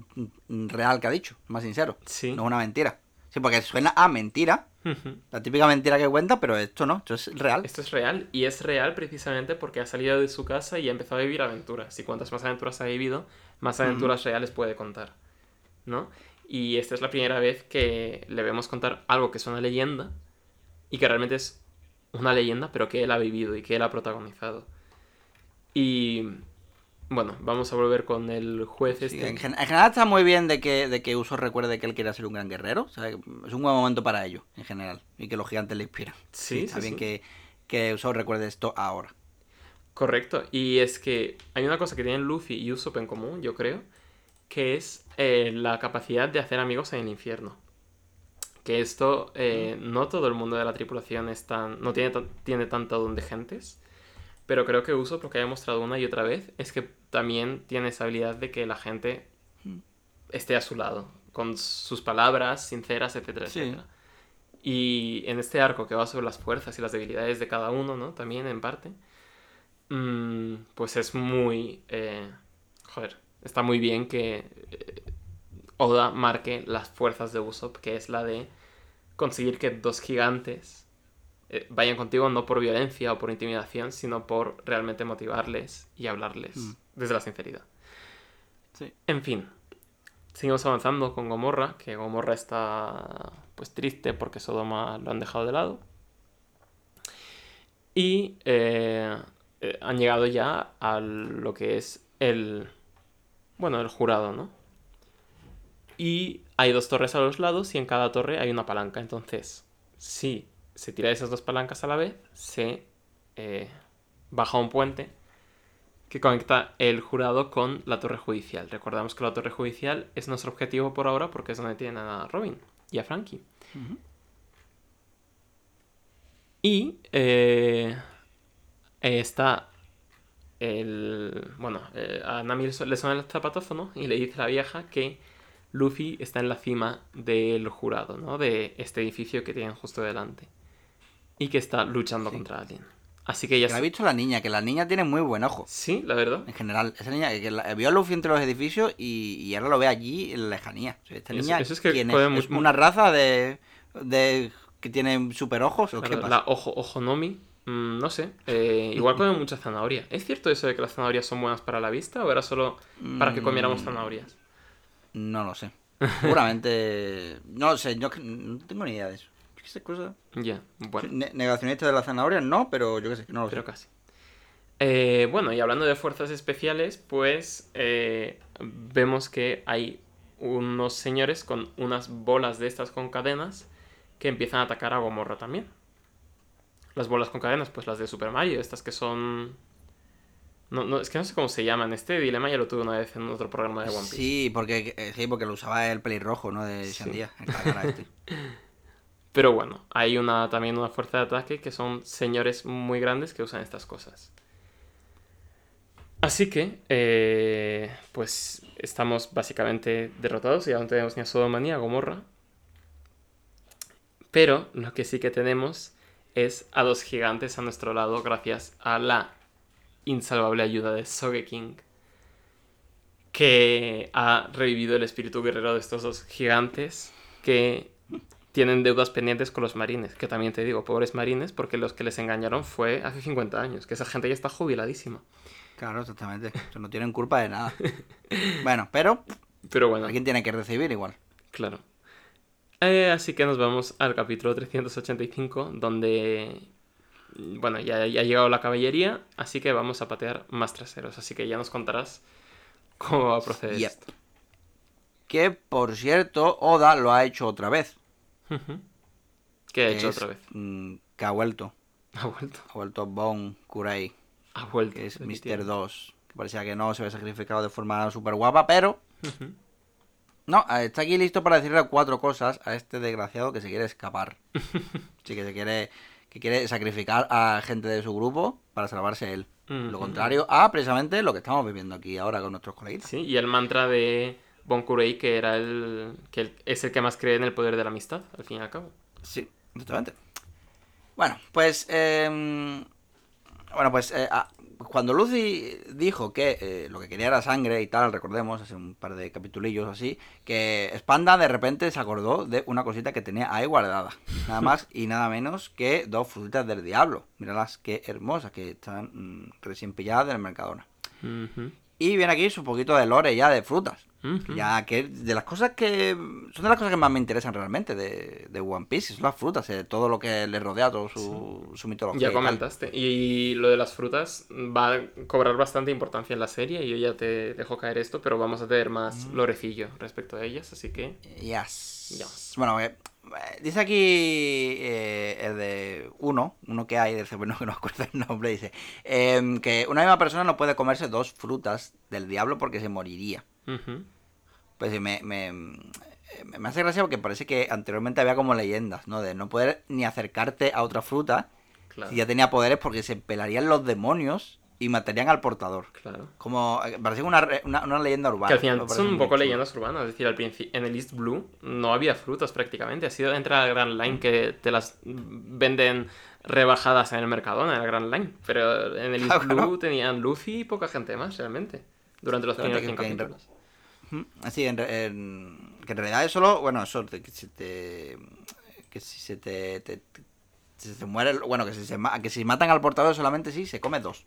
[SPEAKER 2] mm, real que ha dicho, más sincero.
[SPEAKER 1] Sí.
[SPEAKER 2] No es una mentira. Sí, porque suena a mentira, la típica mentira que cuenta, pero esto no, esto es real.
[SPEAKER 1] Esto es real y es real precisamente porque ha salido de su casa y ha empezado a vivir aventuras. Y cuantas más aventuras ha vivido, más aventuras reales puede contar. ¿No? Y esta es la primera vez que le vemos contar algo que es una leyenda y que realmente es una leyenda, pero que él ha vivido y que él ha protagonizado. Y bueno, vamos a volver con el juez
[SPEAKER 2] Sí,
[SPEAKER 1] este.
[SPEAKER 2] en, gen- en general está muy bien de que, de que Uso recuerde que él quiere ser un gran guerrero. o sea, es un buen momento para ello, en general. Y que los gigantes le inspiran.
[SPEAKER 1] Sí,
[SPEAKER 2] está
[SPEAKER 1] sí,
[SPEAKER 2] bien
[SPEAKER 1] sí.
[SPEAKER 2] que, que Uso recuerde esto ahora.
[SPEAKER 1] Correcto, y es que hay una cosa que tienen Luffy y Usopp en común, yo creo, que es eh, la capacidad de hacer amigos en el infierno. Que esto, eh, no todo el mundo de la tripulación es tan, no tiene, tiene tanto don de gentes, pero creo que Usopp lo que ha demostrado una y otra vez es que también tiene esa habilidad de que la gente esté a su lado, con sus palabras sinceras, etcétera,
[SPEAKER 2] Sí.
[SPEAKER 1] etcétera. Y en este arco que va sobre las fuerzas y las debilidades de cada uno, ¿no? También en parte. mm, pues es muy... eh, joder, está muy bien que eh, Oda marque las fuerzas de Usopp, que es la de conseguir que dos gigantes eh, vayan contigo no por violencia o por intimidación, sino por realmente motivarles y hablarles
[SPEAKER 2] Mm.
[SPEAKER 1] desde la sinceridad.
[SPEAKER 2] Sí.
[SPEAKER 1] En fin, seguimos avanzando con Gomorra, que Gomorra está pues triste porque Sodoma lo han dejado de lado. Y eh, eh, han llegado ya a lo que es el, bueno, el jurado, ¿no? Y hay dos torres a los lados y en cada torre hay una palanca. Entonces, si se tira esas dos palancas a la vez, se eh, baja un puente que conecta el jurado con la torre judicial. Recordamos que la torre judicial es nuestro objetivo por ahora porque es donde tienen a Robin y a Frankie. Y eh, está el... Bueno, eh, a Nami le su- le suena el zapatazo, ¿no? Y le dice a la vieja que Luffy está en la cima del jurado, ¿no? De este edificio que tienen justo delante. Y que está luchando
[SPEAKER 2] Sí.
[SPEAKER 1] contra alguien. Así que ya...
[SPEAKER 2] La ha visto la niña, que la niña tiene muy buen ojo.
[SPEAKER 1] Sí, la verdad.
[SPEAKER 2] En general, esa niña que la- vio a Luffy entre los edificios y, y ahora lo ve allí en la lejanía. O sea, esta
[SPEAKER 1] Eso-
[SPEAKER 2] niña,
[SPEAKER 1] eso es que
[SPEAKER 2] ¿quién
[SPEAKER 1] puede
[SPEAKER 2] es? ¿Es
[SPEAKER 1] mu-
[SPEAKER 2] una raza de, de que tiene super ojos o qué pasa?
[SPEAKER 1] la ojo, ojonomi, mm, no sé. eh, igual come mucha zanahoria. ¿Es cierto eso de que las zanahorias son buenas para la vista o era solo para que comiéramos
[SPEAKER 2] Mm,
[SPEAKER 1] zanahorias?
[SPEAKER 2] No lo sé. Seguramente. No lo sé, yo no tengo ni idea de eso. Yo qué sé, cosa.
[SPEAKER 1] Ya, bueno.
[SPEAKER 2] Ne- negacionista de las zanahorias, no, pero yo qué sé, no lo
[SPEAKER 1] Pero
[SPEAKER 2] sé.
[SPEAKER 1] casi. Eh, bueno, y hablando de fuerzas especiales, pues eh, vemos que hay unos señores con unas bolas de estas con cadenas que empiezan a atacar a Gomorra también. Las bolas con cadenas, pues las de Super Mario, estas que son... No, no, es que no sé cómo se llaman. Este dilema ya lo tuve una vez en otro programa de One Piece.
[SPEAKER 2] Sí, porque, eh, sí, porque lo usaba el pelirrojo, ¿no? De
[SPEAKER 1] Sí.
[SPEAKER 2] Shandía. el cara este.
[SPEAKER 1] Pero bueno, hay una, también una fuerza de ataque que son señores muy grandes que usan estas cosas. Así que, eh, pues estamos básicamente derrotados. Ya no tenemos ni a Sodoma ni a Gomorra. Pero lo que sí que tenemos es a dos gigantes a nuestro lado gracias a la insalvable ayuda de Sogeking. Que ha revivido el espíritu guerrero de estos dos gigantes que tienen deudas pendientes con los marines. Que también te digo, pobres marines, porque los que les engañaron fue hace 50 años. Que esa gente ya está jubiladísima.
[SPEAKER 2] Claro, exactamente. No tienen culpa de nada. Bueno, pero
[SPEAKER 1] Pero bueno,
[SPEAKER 2] alguien tiene que recibir igual.
[SPEAKER 1] claro. Eh, así que nos vamos al capítulo 385, donde, bueno, ya, ya ha llegado la caballería, así que vamos a patear más traseros. Así que ya nos contarás cómo va a proceder
[SPEAKER 2] Yep.
[SPEAKER 1] esto.
[SPEAKER 2] Que, por cierto, Oda lo ha hecho otra vez.
[SPEAKER 1] ¿Qué ha hecho
[SPEAKER 2] es,
[SPEAKER 1] otra vez?
[SPEAKER 2] mm, que ha vuelto.
[SPEAKER 1] Ha vuelto.
[SPEAKER 2] Ha vuelto Bone Kurai,
[SPEAKER 1] Ha vuelto.
[SPEAKER 2] que es Mr.
[SPEAKER 1] definitivamente.
[SPEAKER 2] 2 que parecía que no se había sacrificado de forma súper guapa, pero no, está aquí listo para decirle cuatro cosas a este desgraciado que se quiere escapar. Sí, que se quiere, que quiere sacrificar a gente de su grupo para salvarse él. Lo contrario a precisamente lo que estamos viviendo aquí ahora con nuestros coleguitas.
[SPEAKER 1] Sí, y el mantra de Bon que era el que el- es el que más cree en el poder de la amistad, al fin y al cabo.
[SPEAKER 2] Sí, exactamente. Bueno, pues. eh, bueno, pues. eh, ah, cuando Lucy dijo que eh, lo que quería era sangre y tal, recordemos, hace un par de capitulillos así, que Spanda de repente se acordó de una cosita que tenía ahí guardada. Nada más y nada menos que dos frutitas del diablo. Míralas qué hermosas, que están mm, recién pilladas del Mercadona. Y viene aquí su poquito de lore ya de frutas. Ya que de las cosas que. Son de las cosas que más me interesan realmente de, de One Piece, son las frutas, eh, todo lo que le rodea, todo su, su mitología.
[SPEAKER 1] Ya comentaste. Y lo de las frutas va a cobrar bastante importancia en la serie. Y yo ya te dejo caer esto, pero vamos a tener más lorecillo respecto a ellas. Así que.
[SPEAKER 2] Yes.
[SPEAKER 1] Yes.
[SPEAKER 2] Bueno, eh, eh, dice aquí eh, el de uno, uno que hay, del bueno, que no acuerdo el nombre, dice em, que una misma persona no puede comerse dos frutas del diablo porque se moriría. Pues sí, me, me, me- me hace gracia porque parece que anteriormente había como leyendas, ¿no? De no poder ni acercarte a otra fruta
[SPEAKER 1] Claro.
[SPEAKER 2] si ya tenía poderes porque se pelarían los demonios y matarían al portador.
[SPEAKER 1] Claro.
[SPEAKER 2] Como, eh, parece una, una, una leyenda urbana.
[SPEAKER 1] Que al final son un poco
[SPEAKER 2] chulo.
[SPEAKER 1] leyendas urbanas. Es decir, al principio, en el East Blue no había frutas prácticamente. Ha sido entrar al Grand Line que te las venden rebajadas en el Mercadona, en el Grand Line. Pero en el East
[SPEAKER 2] Claro,
[SPEAKER 1] Blue
[SPEAKER 2] claro.
[SPEAKER 1] tenían Luffy y poca gente más, realmente. Durante los primeros
[SPEAKER 2] que-
[SPEAKER 1] 100
[SPEAKER 2] que en-
[SPEAKER 1] capítulos.
[SPEAKER 2] Así, en, en- que en realidad es solo, bueno, eso, que se te... Que si se te... te- te- si se te muere, bueno, que si, se, que si matan al portador solamente sí, se come dos.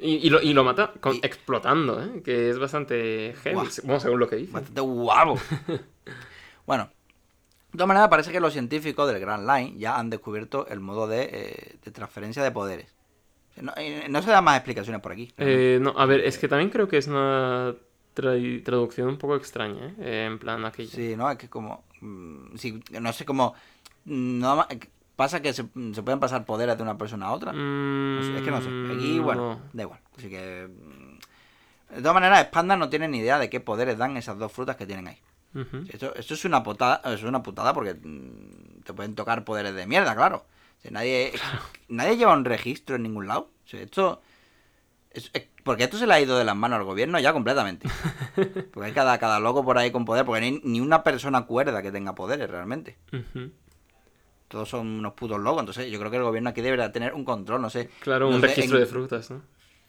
[SPEAKER 1] Y, y lo, y lo mata con-
[SPEAKER 2] Y-
[SPEAKER 1] explotando, ¿eh? Que es bastante heavy,
[SPEAKER 2] Guau.
[SPEAKER 1] bueno, según lo que dice.
[SPEAKER 2] Bastante guapo. bueno, de todas maneras parece que los científicos del Grand Line ya han descubierto el modo de, eh, de transferencia de poderes. No, no se dan más explicaciones por aquí.
[SPEAKER 1] Eh, no, a ver, es que también creo que es una traducción un poco extraña, ¿eh? Eh, En plan aquello.
[SPEAKER 2] Sí, ¿no? Es que como... mm, sí, no sé cómo... mm, más- pasa que se, se pueden pasar poderes de una persona a otra. No sé, es que no sé. Aquí,
[SPEAKER 1] Mm,
[SPEAKER 2] bueno,
[SPEAKER 1] no.
[SPEAKER 2] da igual. Así que. De todas maneras, Panda no tiene ni idea de qué poderes dan esas dos frutas que tienen ahí.
[SPEAKER 1] Ujú.
[SPEAKER 2] Esto, esto es una putada, es una putada porque te pueden tocar poderes de mierda, claro. O sea, nadie, nadie lleva un registro en ningún lado. O sea, esto. es- es- porque esto se le ha ido de las manos al gobierno ya completamente. Porque hay cada, cada loco por ahí con poder, porque no hay ni una persona cuerda que tenga poderes realmente. Todos son unos putos locos. Entonces, yo creo que el gobierno aquí debería tener un control, no sé.
[SPEAKER 1] Claro,
[SPEAKER 2] no
[SPEAKER 1] un
[SPEAKER 2] sé
[SPEAKER 1] registro
[SPEAKER 2] en-
[SPEAKER 1] de frutas, ¿no?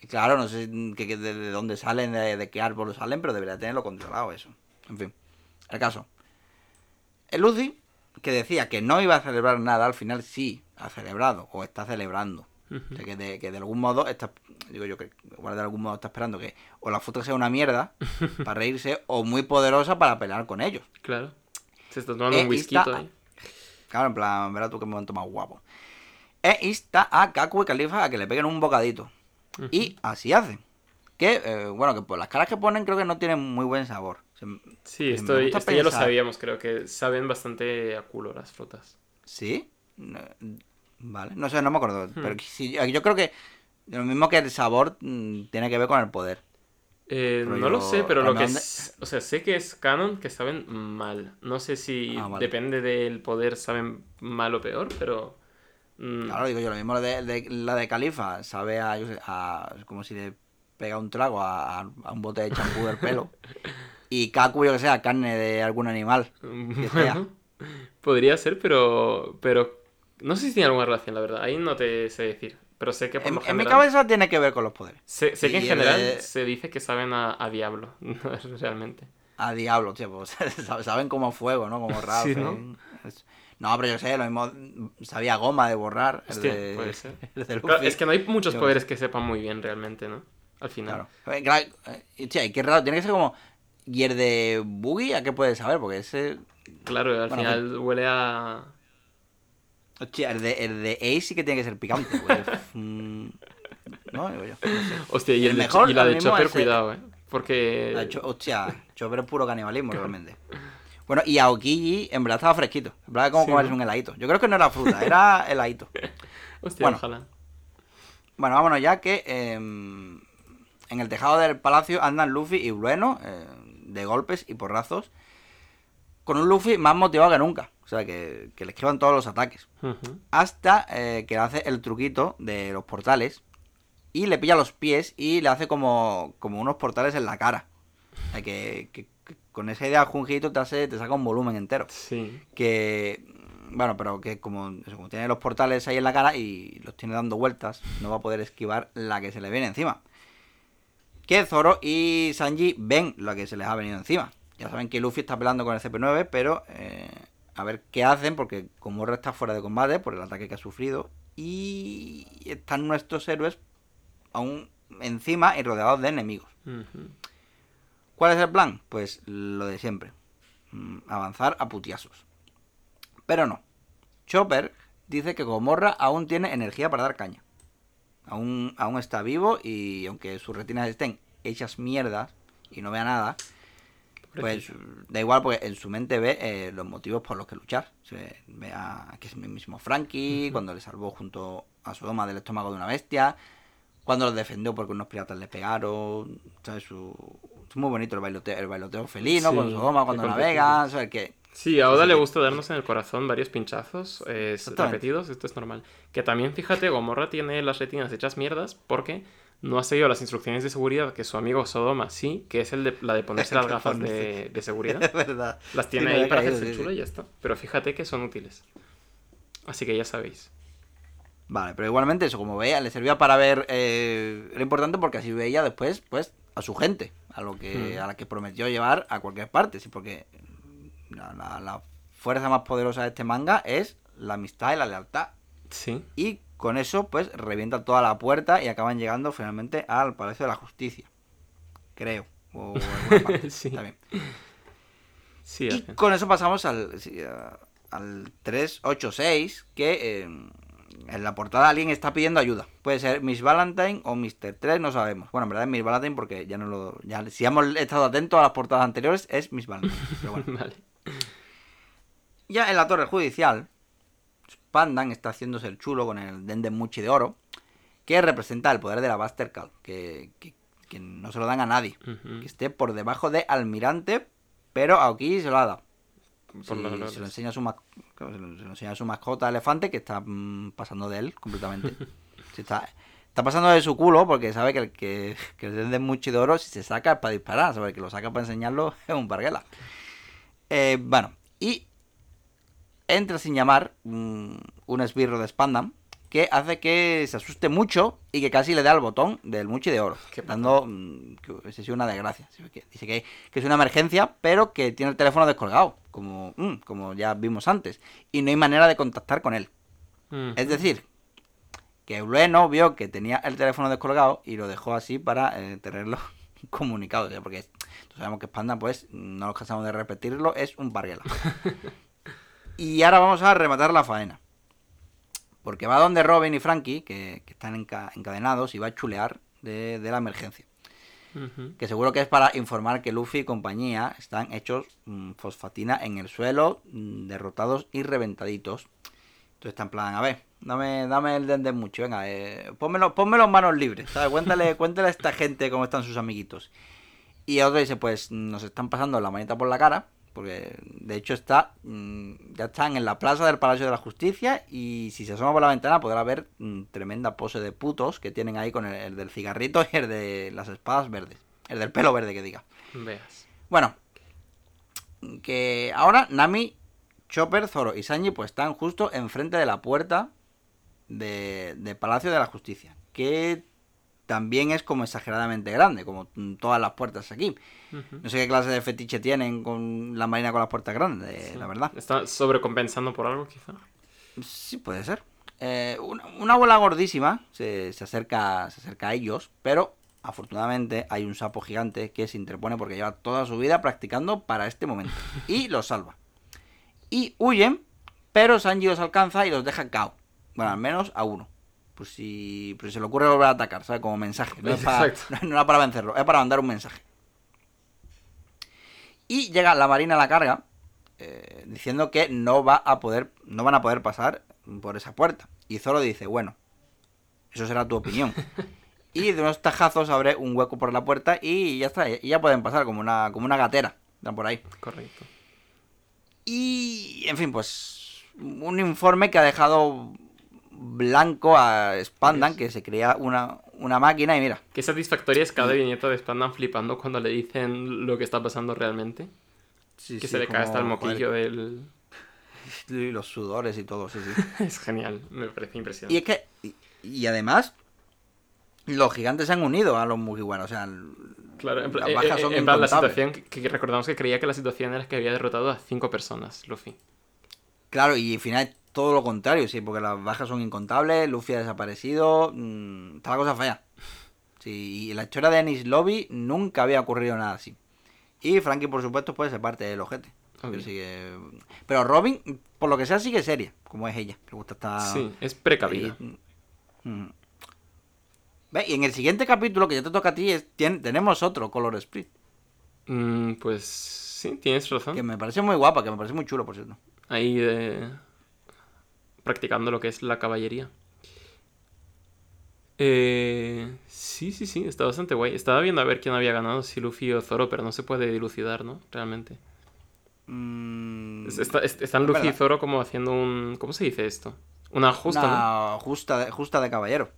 [SPEAKER 2] Claro, no sé que, que de, de dónde salen, de, de qué árbol salen, pero debería tenerlo controlado eso. En fin, el caso. El Lucy, que decía que no iba a celebrar nada, al final sí ha celebrado o está celebrando. O sea, que de, que de algún modo está, digo yo que igual de algún modo está esperando que o la fruta sea una mierda para reírse o muy poderosa para pelear con ellos.
[SPEAKER 1] Claro. Se está tomando
[SPEAKER 2] Eh,
[SPEAKER 1] un whisky ahí.
[SPEAKER 2] Claro, en plan, verás tú qué momento más guapo. E insta a Kaku y Califa a que le peguen un bocadito. Y así hacen. Que, eh, bueno, que por las caras que ponen creo que no tienen muy buen sabor. Se-
[SPEAKER 1] Sí, esto, esto ya lo sabíamos, creo que saben bastante a culo las frutas.
[SPEAKER 2] ¿Sí? No- vale, no sé, no me acuerdo.
[SPEAKER 1] Hmm.
[SPEAKER 2] Pero que sí, yo creo que lo mismo que el sabor mm, tiene que ver con el poder.
[SPEAKER 1] Eh, no lo sé, pero lo que
[SPEAKER 2] ¿dónde-
[SPEAKER 1] es, o sea, sé que es canon que saben mal. No sé si
[SPEAKER 2] Ah, vale.
[SPEAKER 1] depende del poder saben mal o peor, pero mm,
[SPEAKER 2] Claro, digo yo, lo mismo de, de- la de Califa sabe a, yo sé, a- como si le pega un trago a, a un bote de champú del pelo. Y Kaku, yo que sé, a carne de algún animal. que sea.
[SPEAKER 1] bueno, podría ser, pero pero no sé si tiene alguna relación, la verdad. Ahí no te sé decir, pero sé que por
[SPEAKER 2] En,
[SPEAKER 1] lo
[SPEAKER 2] en mi
[SPEAKER 1] general
[SPEAKER 2] cabeza tiene que ver con los poderes.
[SPEAKER 1] sé, sé que en
[SPEAKER 2] y
[SPEAKER 1] general se dice que saben a, a diablo, realmente.
[SPEAKER 2] A diablo, tío, pues, saben como fuego, ¿no? Como.
[SPEAKER 1] Sí, ¿no?
[SPEAKER 2] ¿eh? Es- No, pero yo sé, lo mismo sabía goma de borrar. el
[SPEAKER 1] Hostia,
[SPEAKER 2] de-
[SPEAKER 1] puede ser.
[SPEAKER 2] el de
[SPEAKER 1] Claro,
[SPEAKER 2] Luffy.
[SPEAKER 1] es que no hay muchos
[SPEAKER 2] Yo-
[SPEAKER 1] poderes que sepan muy bien realmente, ¿no? Al final.
[SPEAKER 2] Claro. Eh, claro, eh, Hostia, y qué raro, tiene que ser como Gier de Boogie, ¿a qué puedes saber? Porque ese...
[SPEAKER 1] Claro, al
[SPEAKER 2] Bueno,
[SPEAKER 1] final huele a...
[SPEAKER 2] Hostia, el de, el de Ace sí que tiene que ser picante, güey. Mm, no, digo yo. no sé.
[SPEAKER 1] Hostia, y,
[SPEAKER 2] El
[SPEAKER 1] el de-
[SPEAKER 2] mejor
[SPEAKER 1] y la de Chopper, cuidado, ¿eh? Porque...
[SPEAKER 2] La cho- hostia, Chopper es puro canibalismo realmente. Bueno, y a Okiji en verdad estaba fresquito. En verdad como
[SPEAKER 1] Sí,
[SPEAKER 2] comerse
[SPEAKER 1] ¿no?
[SPEAKER 2] un heladito. Yo creo que no era fruta, era heladito.
[SPEAKER 1] Hostia,
[SPEAKER 2] bueno.
[SPEAKER 1] ojalá.
[SPEAKER 2] Bueno, vámonos ya que... em, en el tejado del palacio andan Luffy y Blueno, eh, de golpes y porrazos, con un Luffy más motivado que nunca. O sea, que, que le esquivan todos los ataques. Hasta eh, que hace el truquito de los portales y le pilla los pies y le hace como, como unos portales en la cara. O sea, que, que- que con esa idea Junjito te, hace, te saca un volumen entero.
[SPEAKER 1] Sí.
[SPEAKER 2] Que, bueno, pero que como, eso, como tiene los portales ahí en la cara y los tiene dando vueltas, no va a poder esquivar la que se le viene encima. Que Zoro y Sanji ven lo que se les ha venido encima. Ya saben que Luffy está peleando con el CP9, pero eh, a ver qué hacen, porque Komurra está fuera de combate por el ataque que ha sufrido. Y están nuestros héroes aún encima y rodeados de enemigos. ¿Cuál es el plan? Pues lo de siempre. Mm, Avanzar a putiasos. Pero no. Chopper dice que Gomorra aún tiene energía para dar caña. Aún, aún está vivo y aunque sus retinas estén hechas mierdas y no vea nada, pues da igual porque en su mente ve eh, los motivos por los que luchar. Se ve a que es el mismo Frankie, cuando le salvó junto a Sodoma del estómago de una bestia, cuando lo defendió porque unos piratas le pegaron, ¿sabes? Su... Es muy bonito el bailoteo, el bailoteo felino
[SPEAKER 1] Sí,
[SPEAKER 2] con Sodoma cuando navega, ¿sabes? Que
[SPEAKER 1] Sí, a Oda le gusta darnos en el corazón varios pinchazos eh, repetidos, esto es normal. Que también, fíjate, Gomorra tiene las retinas hechas mierdas porque no ha seguido las instrucciones de seguridad que su amigo Sodoma sí, que es el de, la de ponerse las gafas de, de seguridad.
[SPEAKER 2] es verdad.
[SPEAKER 1] Las tiene ahí para hacerse
[SPEAKER 2] sí,
[SPEAKER 1] chulo y ya está. Pero fíjate que son útiles. Así que ya sabéis.
[SPEAKER 2] Vale, pero igualmente eso, como veía, le servía para ver... Eh, era importante porque así veía después, pues, a su gente, a lo que
[SPEAKER 1] Mm.
[SPEAKER 2] a la que prometió llevar a cualquier parte, sí, porque la, la- la fuerza más poderosa de este manga es la amistad y la lealtad.
[SPEAKER 1] Sí.
[SPEAKER 2] Y con eso, pues, revienta toda la puerta y acaban llegando finalmente al Palacio de la Justicia. Creo. O parte,
[SPEAKER 1] Sí.
[SPEAKER 2] también.
[SPEAKER 1] Sí,
[SPEAKER 2] Y con eso pasamos al, sí, a- al 386, que eh, en la portada alguien está pidiendo ayuda. Puede ser Miss Valentine o Mr. 3, no sabemos. Bueno, en verdad es Miss Valentine porque ya no lo... Ya, si hemos estado atentos a las portadas anteriores, es Miss Valentine. Pero bueno.
[SPEAKER 1] Vale.
[SPEAKER 2] Ya en la torre judicial, Pandan está haciéndose el chulo con el Denden Muchi de oro, que representa el poder de la Buster Call, que, que- que no se lo dan a nadie. Que esté por debajo de Almirante, pero aquí se lo ha dado.
[SPEAKER 1] Por
[SPEAKER 2] Sí,
[SPEAKER 1] los
[SPEAKER 2] se, lo enseña a su ma- claro, se lo- se lo enseña a su mascota elefante que está mm, pasando de él completamente. Está, está pasando de su culo porque sabe que el que, que el de mucho de oro si se saca es para disparar, sabe que lo saca para enseñarlo es un parguela. Eh, bueno, y entra sin llamar un esbirro de Spandam que hace que se asuste mucho y que casi le da al botón del muchi de oro,
[SPEAKER 1] Qué
[SPEAKER 2] dando mm, que sido una desgracia. Dice que, que es una emergencia, pero que tiene el teléfono descolgado, como, mm, como ya vimos antes, y no hay manera de contactar con él. Es decir, que Euleno vio que tenía el teléfono descolgado y lo dejó así para eh, tenerlo comunicado. porque sabemos que Panda, pues, no nos cansamos de repetirlo, es un parguela. y ahora vamos a rematar la faena. Porque va donde Robin y Frankie, que, que están enca- encadenados, y va a chulear de, de la emergencia. Que seguro que es para informar que Luffy y compañía están hechos mm, fosfatina en el suelo, mm, derrotados y reventaditos. Entonces está en plan, a ver, dame, dame el dende mucho, venga, eh, pónmelo, pónmelo en manos libres, ¿sabes? Cuéntale, cuéntale a esta gente cómo están sus amiguitos. Y otro dice, pues nos están pasando la manita por la cara, porque de hecho está, mm, ya están en la plaza del Palacio de la Justicia y si se asoma por la ventana podrá ver mm, tremenda pose de putos que tienen ahí con el, el del cigarrito y el de las espadas verdes, el del pelo verde que diga.
[SPEAKER 1] Veas.
[SPEAKER 2] Bueno, que ahora Nami, Chopper, Zoro y Sanji pues están justo enfrente de la puerta de, de Palacio de la Justicia, que también es como exageradamente grande, como todas las puertas aquí. No sé qué clase de fetiche tienen con la marina con las puertas grandes,
[SPEAKER 1] Sí.
[SPEAKER 2] la verdad.
[SPEAKER 1] ¿Está sobrecompensando por algo, quizá?
[SPEAKER 2] Sí, puede ser. Eh, una, una bola gordísima se, se acerca, se acerca a ellos, pero afortunadamente hay un sapo gigante que se interpone porque lleva toda su vida practicando para este momento. Y los salva. Y huyen, pero Sanji los alcanza y los deja cao. Bueno, al menos a uno. Pues si, pues si se le ocurre volver a atacar, ¿sabes? Como mensaje. No, es para, no era para vencerlo, es para mandar un mensaje. Y llega la marina a la carga, eh, diciendo que no va a poder, no van a poder pasar por esa puerta. Y Zoro dice, bueno, eso será tu opinión. y de unos tajazos abre un hueco por la puerta y ya está, y ya pueden pasar como una, como una gatera, están por ahí.
[SPEAKER 1] Correcto.
[SPEAKER 2] Y, en fin, pues un informe que ha dejado blanco a Spandan, que se crea una, una máquina y mira.
[SPEAKER 1] Qué satisfactoria es cada viñeta de Spandan flipando cuando le dicen lo que está pasando realmente.
[SPEAKER 2] Sí,
[SPEAKER 1] que
[SPEAKER 2] sí,
[SPEAKER 1] se le cae hasta el moquillo
[SPEAKER 2] joder,
[SPEAKER 1] del...
[SPEAKER 2] y los sudores y todo, sí, sí.
[SPEAKER 1] Es genial, me parece
[SPEAKER 2] Y
[SPEAKER 1] impresionante.
[SPEAKER 2] es que, y, y además, los gigantes se han unido a los Mugiwara, o sea,
[SPEAKER 1] Claro, en,
[SPEAKER 2] las bajas
[SPEAKER 1] eh,
[SPEAKER 2] son
[SPEAKER 1] eh, en plan, la situación, que, que recordamos que creía que la situación era que había derrotado a cinco personas, Luffy.
[SPEAKER 2] Claro, y al final todo lo contrario, sí, porque las bajas son incontables, Luffy ha desaparecido, mm, está la cosa fea. Sí, y en la historia de Ennis Lobby nunca había ocurrido nada así. Y Frankie, por supuesto, puede ser parte del ojete.
[SPEAKER 1] Obvio.
[SPEAKER 2] Pero, sigue- pero Robin, por lo que sea, sigue seria, como es ella, le gusta estar...
[SPEAKER 1] Sí, es precavida.
[SPEAKER 2] Y- mm. Ve, Y en el siguiente capítulo, que ya te toca a ti, es- tien- tenemos otro Color Split.
[SPEAKER 1] Mm, pues sí, tienes razón.
[SPEAKER 2] Que me parece muy guapa, que me parece muy chulo, por cierto.
[SPEAKER 1] Ahí eh, practicando lo que es la caballería. Eh, sí, sí, sí, está bastante guay. Estaba viendo a ver quién había ganado, si Luffy o Zoro, pero no se puede dilucidar, ¿no? Realmente.
[SPEAKER 2] Mm,
[SPEAKER 1] Es- está- es- están
[SPEAKER 2] es
[SPEAKER 1] Luffy y. Zoro como haciendo un... ¿Cómo se dice esto? Una justa,
[SPEAKER 2] Una justa de, justa de caballero.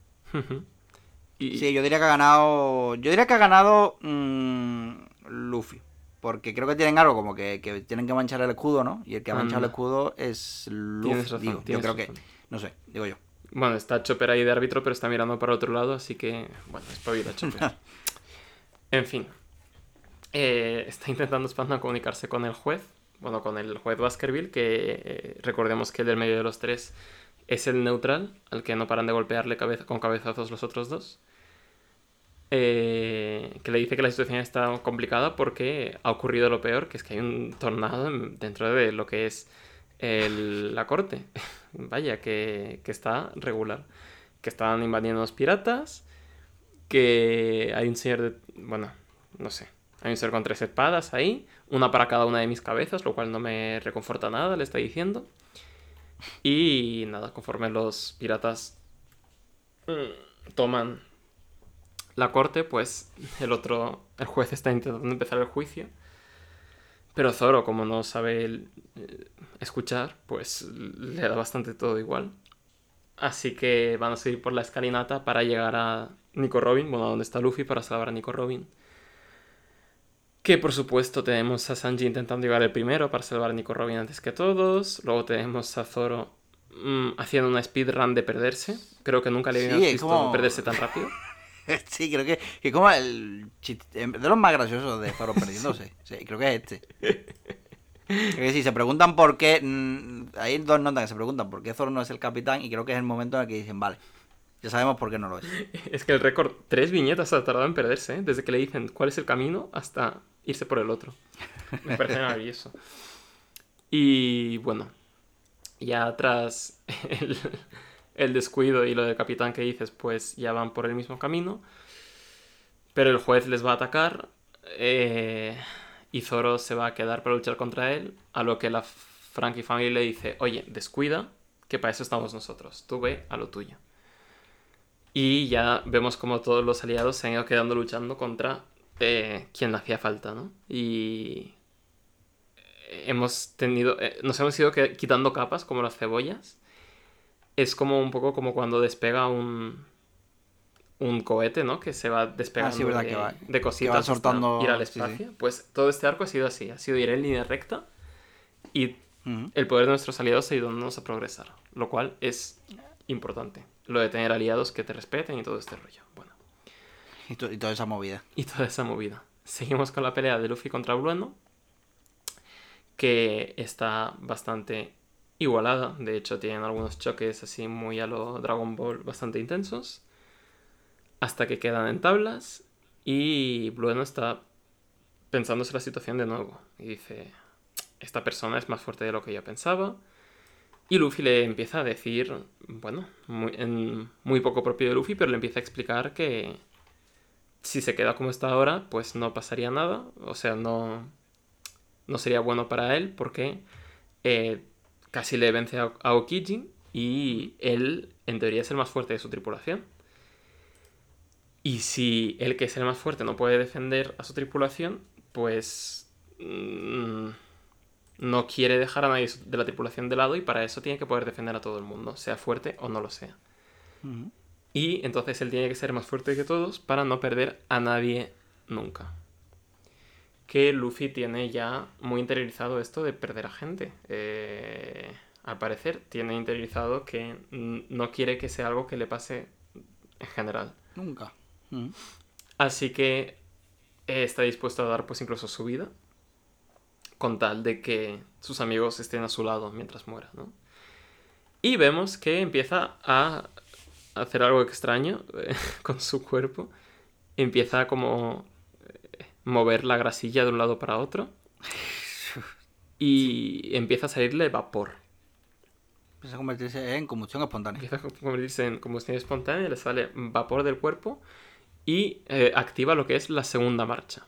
[SPEAKER 2] Sí, yo diría que ha ganado. Yo diría que ha ganado mm, Luffy. Porque creo que tienen algo como que, que tienen que manchar el escudo, ¿no? Y el que ha manchado el escudo es.
[SPEAKER 1] Tienes razón,
[SPEAKER 2] digo. Yo creo
[SPEAKER 1] razón.
[SPEAKER 2] que. No sé, digo yo.
[SPEAKER 1] Bueno, está Chopper ahí de árbitro, pero está mirando para otro lado, así que... Bueno, espabila Chopper. En fin. Eh, está intentando Spandan comunicarse con el juez. Bueno, con el juez Baskerville, que eh, recordemos que el del medio de los tres es el neutral, al que no paran de golpearle cabeza, con cabezazos los otros dos. Eh, que le dice que la situación está complicada porque ha ocurrido lo peor, que es que hay un tornado en- dentro de lo que es la corte. Vaya, que, está regular. Que están invadiendo los piratas, que hay un señor de... Bueno, no sé. Hay un señor con tres espadas ahí, una para cada una de mis cabezas, lo cual no me reconforta nada, le está diciendo. Y nada, conforme los piratas mm, toman la corte, pues el otro, el juez está intentando empezar el juicio. Pero Zoro, como no sabe el- eh, escuchar, pues le da bastante todo igual. Así que van a seguir por la escalinata para llegar a Nico Robin, bueno, a donde está Luffy para salvar a Nico Robin. Que por supuesto tenemos a Sanji intentando llegar el primero para salvar a Nico Robin antes que todos. Luego tenemos a Zoro mm, haciendo una speedrun de perderse. Creo que nunca le
[SPEAKER 2] Sí,
[SPEAKER 1] habíamos
[SPEAKER 2] es
[SPEAKER 1] visto
[SPEAKER 2] como-
[SPEAKER 1] perderse tan rápido.
[SPEAKER 2] Sí, creo que, que como el chiste, de los más graciosos de Zoro perdiéndose. Sí, creo que es este. Creo que sí, se preguntan por qué. mm, hay dos notas que se preguntan por qué Zoro no es el capitán y creo que es el momento en el que dicen, vale, ya sabemos por qué no lo es.
[SPEAKER 1] Es que el récord, tres viñetas ha tardado en perderse, ¿eh? desde que le dicen cuál es el camino hasta irse por el otro. Me parece maravilloso. Y bueno, ya tras el, el descuido y lo del capitán que dices, pues ya van por el mismo camino. Pero el juez les va a atacar eh, y Zoro se va a quedar para luchar contra él. A lo que la Frankie Family le dice, oye, descuida, que para eso estamos nosotros. Tú ve a lo tuyo. Y ya vemos como todos los aliados se han ido quedando luchando contra eh, quien hacía falta, ¿no? Y hemos tenido, eh, nos hemos ido quitando capas como las cebollas. Es como un poco como cuando despega un, un cohete, ¿no? Que se va despegando
[SPEAKER 2] Ah, sí,
[SPEAKER 1] de,
[SPEAKER 2] que va-
[SPEAKER 1] de cositas
[SPEAKER 2] que va soltando-
[SPEAKER 1] ir al
[SPEAKER 2] sí, sí.
[SPEAKER 1] espacio. Pues todo este arco ha sido así, ha sido ir en línea recta y el poder de nuestros aliados ayudándonos a progresar, lo cual es importante. Lo de tener aliados que te respeten y todo este rollo. Bueno,
[SPEAKER 2] Y, to- y toda esa movida.
[SPEAKER 1] y toda esa movida. Seguimos con la pelea de Luffy contra Blueno, que está bastante igualada. De hecho, tienen algunos choques así muy a lo Dragon Ball bastante intensos. Hasta que quedan en tablas y Blueno está pensándose la situación de nuevo. Y dice, esta persona es más fuerte de lo que yo pensaba. Y Luffy le empieza a decir, bueno, muy, poco propio de Luffy, pero le empieza a explicar que si se queda como está ahora, pues no pasaría nada. O sea, no, no sería bueno para él porque eh, casi le vence a, a Okiji y él, en teoría, es el más fuerte de su tripulación. Y si el que es el más fuerte no puede defender a su tripulación, pues mm, no quiere dejar a nadie de la tripulación de lado y para eso tiene que poder defender a todo el mundo, sea fuerte o no lo sea. Y entonces él tiene que ser más fuerte que todos para no perder a nadie nunca. Que Luffy tiene ya muy interiorizado esto de perder a gente. Eh, al parecer tiene interiorizado que mm, no quiere que sea algo que le pase en general.
[SPEAKER 2] Nunca. Ujú.
[SPEAKER 1] Así que eh, está dispuesto a dar pues incluso su vida con tal de que sus amigos estén a su lado mientras muera, ¿no? Y vemos que empieza a hacer algo extraño eh, con su cuerpo. Empieza como mover la grasilla de un lado para otro. Y empieza a salirle vapor.
[SPEAKER 2] Empieza a convertirse en combustión espontánea.
[SPEAKER 1] Empieza a convertirse en combustión espontánea, le sale vapor del cuerpo y eh, activa lo que es la segunda marcha.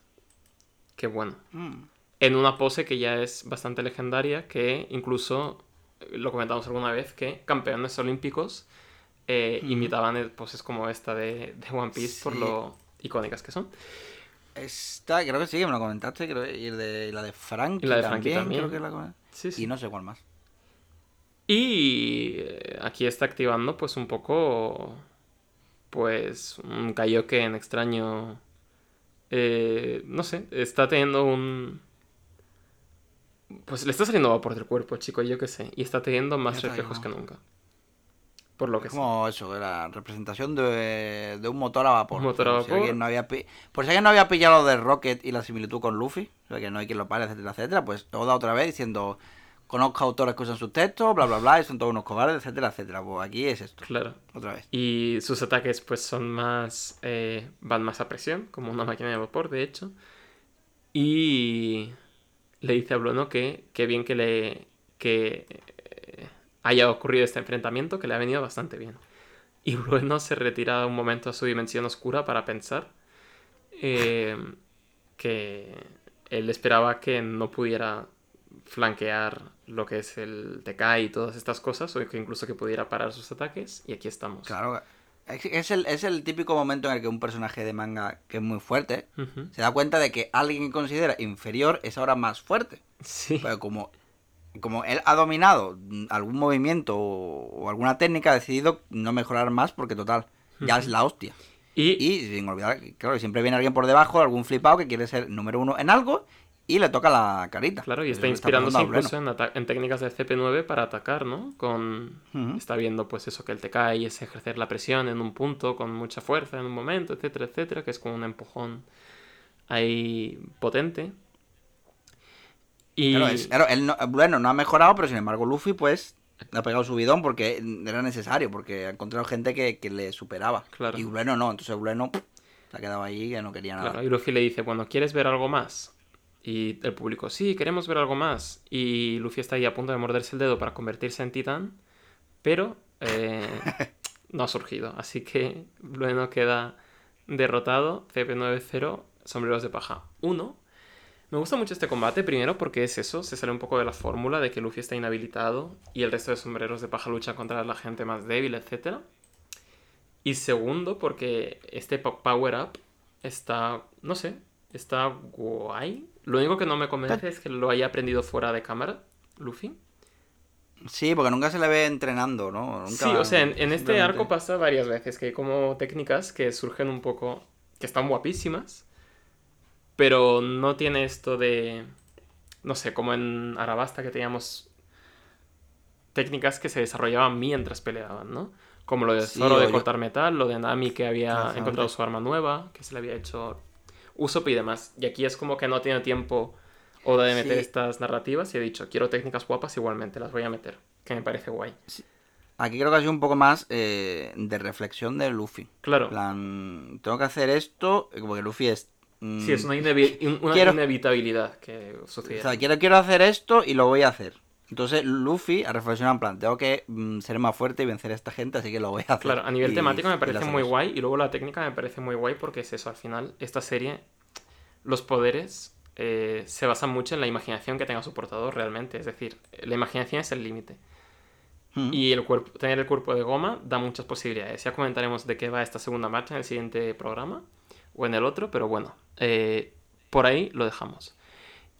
[SPEAKER 1] Que bueno.
[SPEAKER 2] Mm.
[SPEAKER 1] En una pose que ya es bastante legendaria, que incluso eh, lo comentamos alguna vez, que campeones olímpicos eh, imitaban poses como esta de, de One Piece por lo icónicas que son.
[SPEAKER 2] Esta, creo que sí, que me lo comentaste. Creo, y de, la de Frankie
[SPEAKER 1] la de Frankie
[SPEAKER 2] también.
[SPEAKER 1] también.
[SPEAKER 2] Creo que la
[SPEAKER 1] Sí, sí.
[SPEAKER 2] Y no sé cuál más.
[SPEAKER 1] Y eh, aquí está activando pues un poco pues un Kaioken extraño. Eh, no sé, está teniendo un... Pues le está saliendo vapor del cuerpo, chico, yo qué sé. Y está teniendo más reflejos que nunca. Por lo que
[SPEAKER 2] Es como eso, la representación de, de un motor a vapor.
[SPEAKER 1] Un motor a
[SPEAKER 2] Por si
[SPEAKER 1] vapor.
[SPEAKER 2] alguien no había pi- Por si alguien no había pillado lo de Rocket y la similitud con Luffy, o sea que no hay quien lo pare, etcétera, etcétera, pues Oda otra vez diciendo, conozco autores que usan sus textos, bla, bla, bla, y son todos unos cobardes, etcétera, etcétera. Pues aquí es esto,
[SPEAKER 1] Claro.
[SPEAKER 2] otra vez.
[SPEAKER 1] Y sus ataques pues son más... eh, van más a presión, como una máquina de vapor, de hecho. Y le dice a Bruno que, que bien que le... que haya ocurrido este enfrentamiento, que le ha venido bastante bien. Y Bruno se retira un momento a su dimensión oscura para pensar eh, que él esperaba que no pudiera flanquear lo que es el TK y todas estas cosas, o que incluso que pudiera parar sus ataques, y aquí estamos.
[SPEAKER 2] Claro, es, el, es el típico momento en el que un personaje de manga que es muy fuerte se da cuenta de que alguien que considera inferior es ahora más fuerte.
[SPEAKER 1] Sí,
[SPEAKER 2] Pero como, como él ha dominado algún movimiento o, alguna técnica, ha decidido no mejorar más porque total, ya es la hostia.
[SPEAKER 1] y,
[SPEAKER 2] Y sin olvidar, claro, siempre viene alguien por debajo, algún flipado que quiere ser número uno en algo y le toca la carita.
[SPEAKER 1] claro, y
[SPEAKER 2] Eso
[SPEAKER 1] está
[SPEAKER 2] le
[SPEAKER 1] inspirándose
[SPEAKER 2] a
[SPEAKER 1] incluso en, técnicas de CP9 para atacar, ¿no? Con... Está viendo pues eso que el TK y es ejercer la presión en un punto con mucha fuerza en un momento, etcétera, etcétera, que es como un empujón ahí potente. Y...
[SPEAKER 2] Claro, es- claro, él no, bueno, no ha mejorado, pero sin embargo Luffy pues le ha pegado su bidón porque era necesario, porque ha encontrado gente que, que le superaba.
[SPEAKER 1] Claro.
[SPEAKER 2] Y Bueno no, entonces Bueno se ha quedado ahí que no quería nada.
[SPEAKER 1] Claro, y Luffy le dice, bueno, ¿quieres ver algo más? Y el público, sí, queremos ver algo más. Y Luffy está ahí a punto de morderse el dedo para convertirse en titán, pero eh, no ha surgido. Así que Blueno queda derrotado, CP90, sombreros de paja 1. Me gusta mucho este combate, primero porque es eso, se sale un poco de la fórmula de que Luffy está inhabilitado y el resto de sombreros de paja luchan contra la gente más débil, etc. Y segundo porque este po- power up está, no sé, está guay. Lo único que no me convence es que lo haya aprendido fuera de cámara, Luffy.
[SPEAKER 2] Sí, porque nunca se le ve entrenando, ¿no? Nunca-
[SPEAKER 1] Sí, o sea, en, en este arco pasa varias veces que hay como técnicas que surgen un poco, que están guapísimas, pero no tiene esto de, no sé, como en Arabasta que teníamos técnicas que se desarrollaban mientras peleaban, ¿no? Como lo de Zoro de cortar metal, lo de Nami que había encontrado su arma nueva, que se le había hecho Usopp y demás. Y aquí es como que no tiene tiempo Oda de meter
[SPEAKER 2] Sí.
[SPEAKER 1] estas narrativas y he dicho, quiero técnicas guapas igualmente, las voy a meter, que me parece guay.
[SPEAKER 2] Aquí creo que ha sido un poco más eh, de reflexión de Luffy.
[SPEAKER 1] Claro.
[SPEAKER 2] Plan, tengo que hacer esto, eh, porque Luffy es... mm,
[SPEAKER 1] Sí, es una, inevi- un- una
[SPEAKER 2] Quiero-
[SPEAKER 1] inevitabilidad que
[SPEAKER 2] O
[SPEAKER 1] sucede.
[SPEAKER 2] sea, quiero, quiero hacer esto y lo voy a hacer. Entonces Luffy ha reflexionado en plan, tengo que mm, ser más fuerte y vencer a esta gente, así que lo voy a hacer.
[SPEAKER 1] Claro, a nivel
[SPEAKER 2] Y-
[SPEAKER 1] temático me parece muy guay y luego la técnica me parece muy guay porque es eso, al final, esta serie, los poderes eh, se basan mucho en la imaginación que tenga su portador realmente, es decir, la imaginación es el límite.
[SPEAKER 2] Mm.
[SPEAKER 1] Y el cuerpo, tener el cuerpo de goma da muchas posibilidades. Ya comentaremos de qué va esta segunda marcha en el siguiente programa o en el otro, pero bueno, eh, por ahí lo dejamos.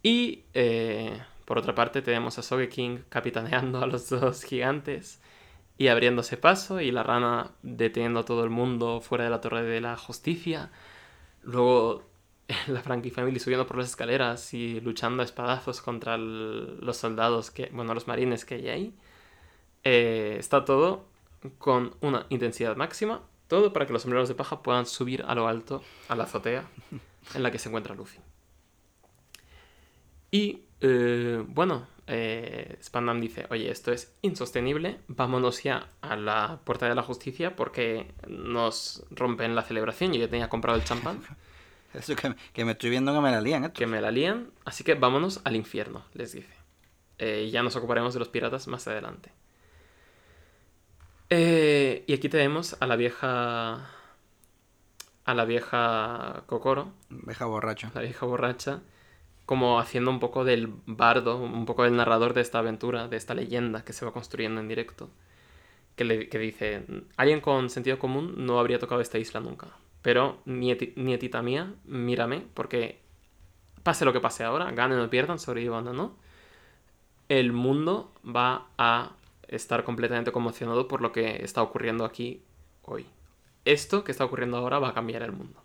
[SPEAKER 1] Y eh, por otra parte tenemos a Sogeking capitaneando a los dos gigantes y abriéndose paso y la rana deteniendo a todo el mundo fuera de la torre de la justicia. Luego la Frankie Family subiendo por las escaleras y luchando a espadazos contra los soldados, que, bueno, los marines que hay ahí. Eh, está todo con una intensidad máxima. Todo para que los sombreros de paja puedan subir a lo alto, a la azotea en la que se encuentra Luffy. Y eh, bueno, eh, Spandam dice, oye, esto es insostenible, vámonos ya a la puerta de la justicia porque nos rompen la celebración. Yo ya tenía comprado el champán,
[SPEAKER 2] Eso que, que me estoy viendo que me la lían, esto.
[SPEAKER 1] que me la lían, así que vámonos al infierno, les dice. Eh, y ya nos ocuparemos de los piratas más adelante. Eh, y aquí tenemos a la vieja... A la vieja Kokoro,
[SPEAKER 2] Deja borracho.
[SPEAKER 1] la vieja borracha, como haciendo un poco del bardo, un poco del narrador de esta aventura, de esta leyenda que se va construyendo en directo. Que, le, que dice, alguien con sentido común no habría tocado esta isla nunca. Pero, nieti- nietita mía, mírame, porque pase lo que pase ahora, ganen o pierdan, sobrevivan o no, el mundo va a estar completamente conmocionado por lo que está ocurriendo aquí hoy. Esto que está ocurriendo ahora va a cambiar el mundo.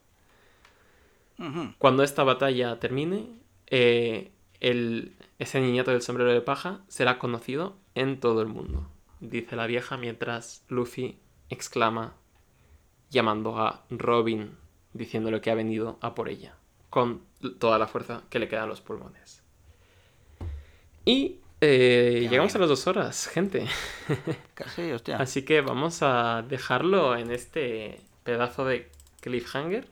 [SPEAKER 1] Cuando esta batalla termine, eh, el, ese niñato del sombrero de paja será conocido en todo el mundo, dice la vieja mientras Luffy exclama llamando a Robin, diciéndole que ha venido a por ella, con toda la fuerza que le queda a los pulmones. Y eh, llegamos a las dos horas, gente.
[SPEAKER 2] Casi, hostia.
[SPEAKER 1] Así que vamos a dejarlo en este pedazo de cliffhanger.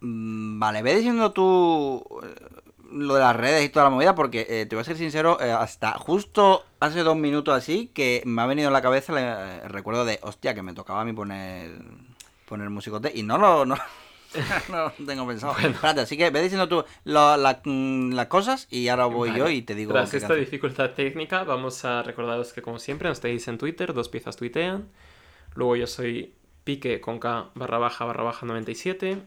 [SPEAKER 2] Mm, Vale, ve diciendo tú eh, lo de las redes y toda la movida, porque eh, te voy a ser sincero, eh, hasta justo hace dos minutos así que me ha venido a la cabeza el, el recuerdo de, hostia, que me tocaba a mí poner, poner musicote y no lo, no, no tengo pensado. Espérate, así que ve diciendo tú la- mm, las cosas y ahora voy
[SPEAKER 1] Vale.
[SPEAKER 2] yo y te digo...
[SPEAKER 1] Tras esta
[SPEAKER 2] canción.
[SPEAKER 1] dificultad técnica, vamos a recordaros que, como siempre, nos tenéis en Twitter, dos piezas tuitean. Luego yo soy pique con K barra baja barra baja 97.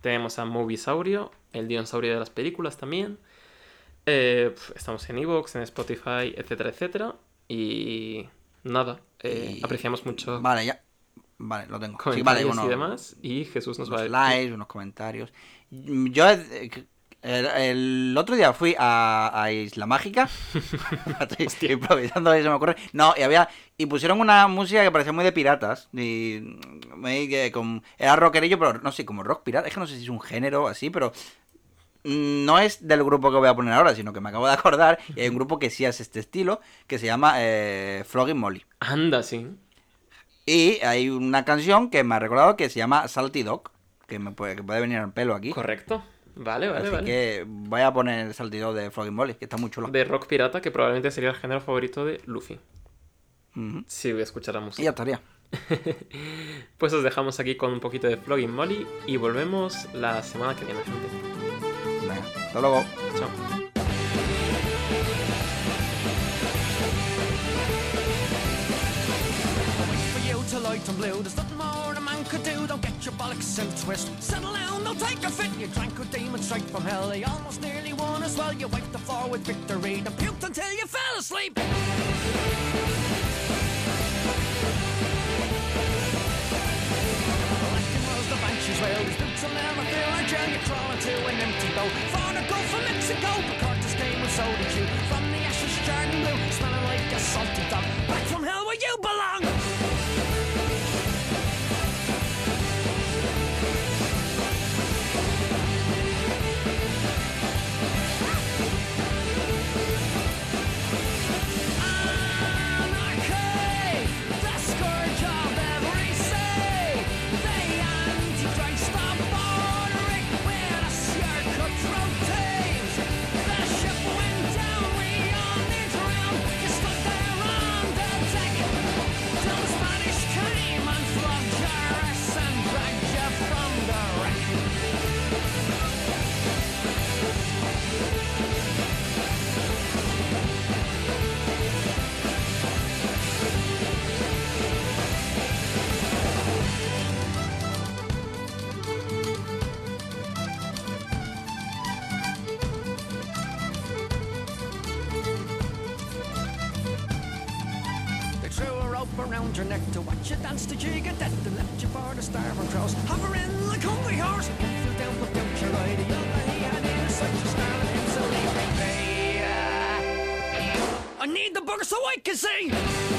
[SPEAKER 1] Tenemos a Movisaurio, el dinosaurio de las películas también. Eh, estamos en Evox, en Spotify, etcétera, etcétera. Y nada, eh,
[SPEAKER 2] Y-
[SPEAKER 1] apreciamos mucho
[SPEAKER 2] Vale, ya. Vale, lo tengo. Sí, vale, bueno,
[SPEAKER 1] y demás. Y Jesús nos va a
[SPEAKER 2] unos likes, unos comentarios. Yo eh, el, el otro día fui a, a Isla Mágica. Estoy improvisando y se me ocurre. No, y había. Y pusieron una música que parecía muy de piratas. Y. que con- era rockerillo, pero no sé, como rock pirata. Es que no sé si es un género así, pero. No es del grupo que voy a poner ahora, sino que me acabo de acordar. Y hay un grupo que sí hace este estilo, que se llama eh, Flogging Molly.
[SPEAKER 1] Anda, sí.
[SPEAKER 2] Y hay una canción que me ha recordado que se llama Salty Dog, que me puede, que puede venir al pelo aquí.
[SPEAKER 1] Correcto. Vale, vale,
[SPEAKER 2] Así
[SPEAKER 1] vale.
[SPEAKER 2] que voy a poner el Salty Dog de Flogging Molly, que está muy chulo.
[SPEAKER 1] De rock pirata, que probablemente sería el género favorito de Luffy.
[SPEAKER 2] Ujú.
[SPEAKER 1] Si voy a escuchar la
[SPEAKER 2] Y
[SPEAKER 1] música.
[SPEAKER 2] ya estaría.
[SPEAKER 1] Pues os dejamos aquí con un poquito de Flogging Molly y volvemos la semana que viene, gente.
[SPEAKER 2] Venga, hasta luego.
[SPEAKER 1] Chao.
[SPEAKER 3] Light and blue. There's nothing more a man could do. Don't get your bollocks in a twist. Settle down, don't take a fit. You drank a demon straight from hell. You almost nearly won as well. You wiped the floor with victory. Then puked until you fell asleep. Banshees wail. These boots will never feel like jail. You crawl into an empty boat. To go from Mexico. But Curtis came and so did you. From the ashes, jarred and blue. Smelling like a salty dog. Back from hell where you belong. you dance to jig at death and you for the starving crows. Hover in the horse, if you in such a star. I need the burger so I can see.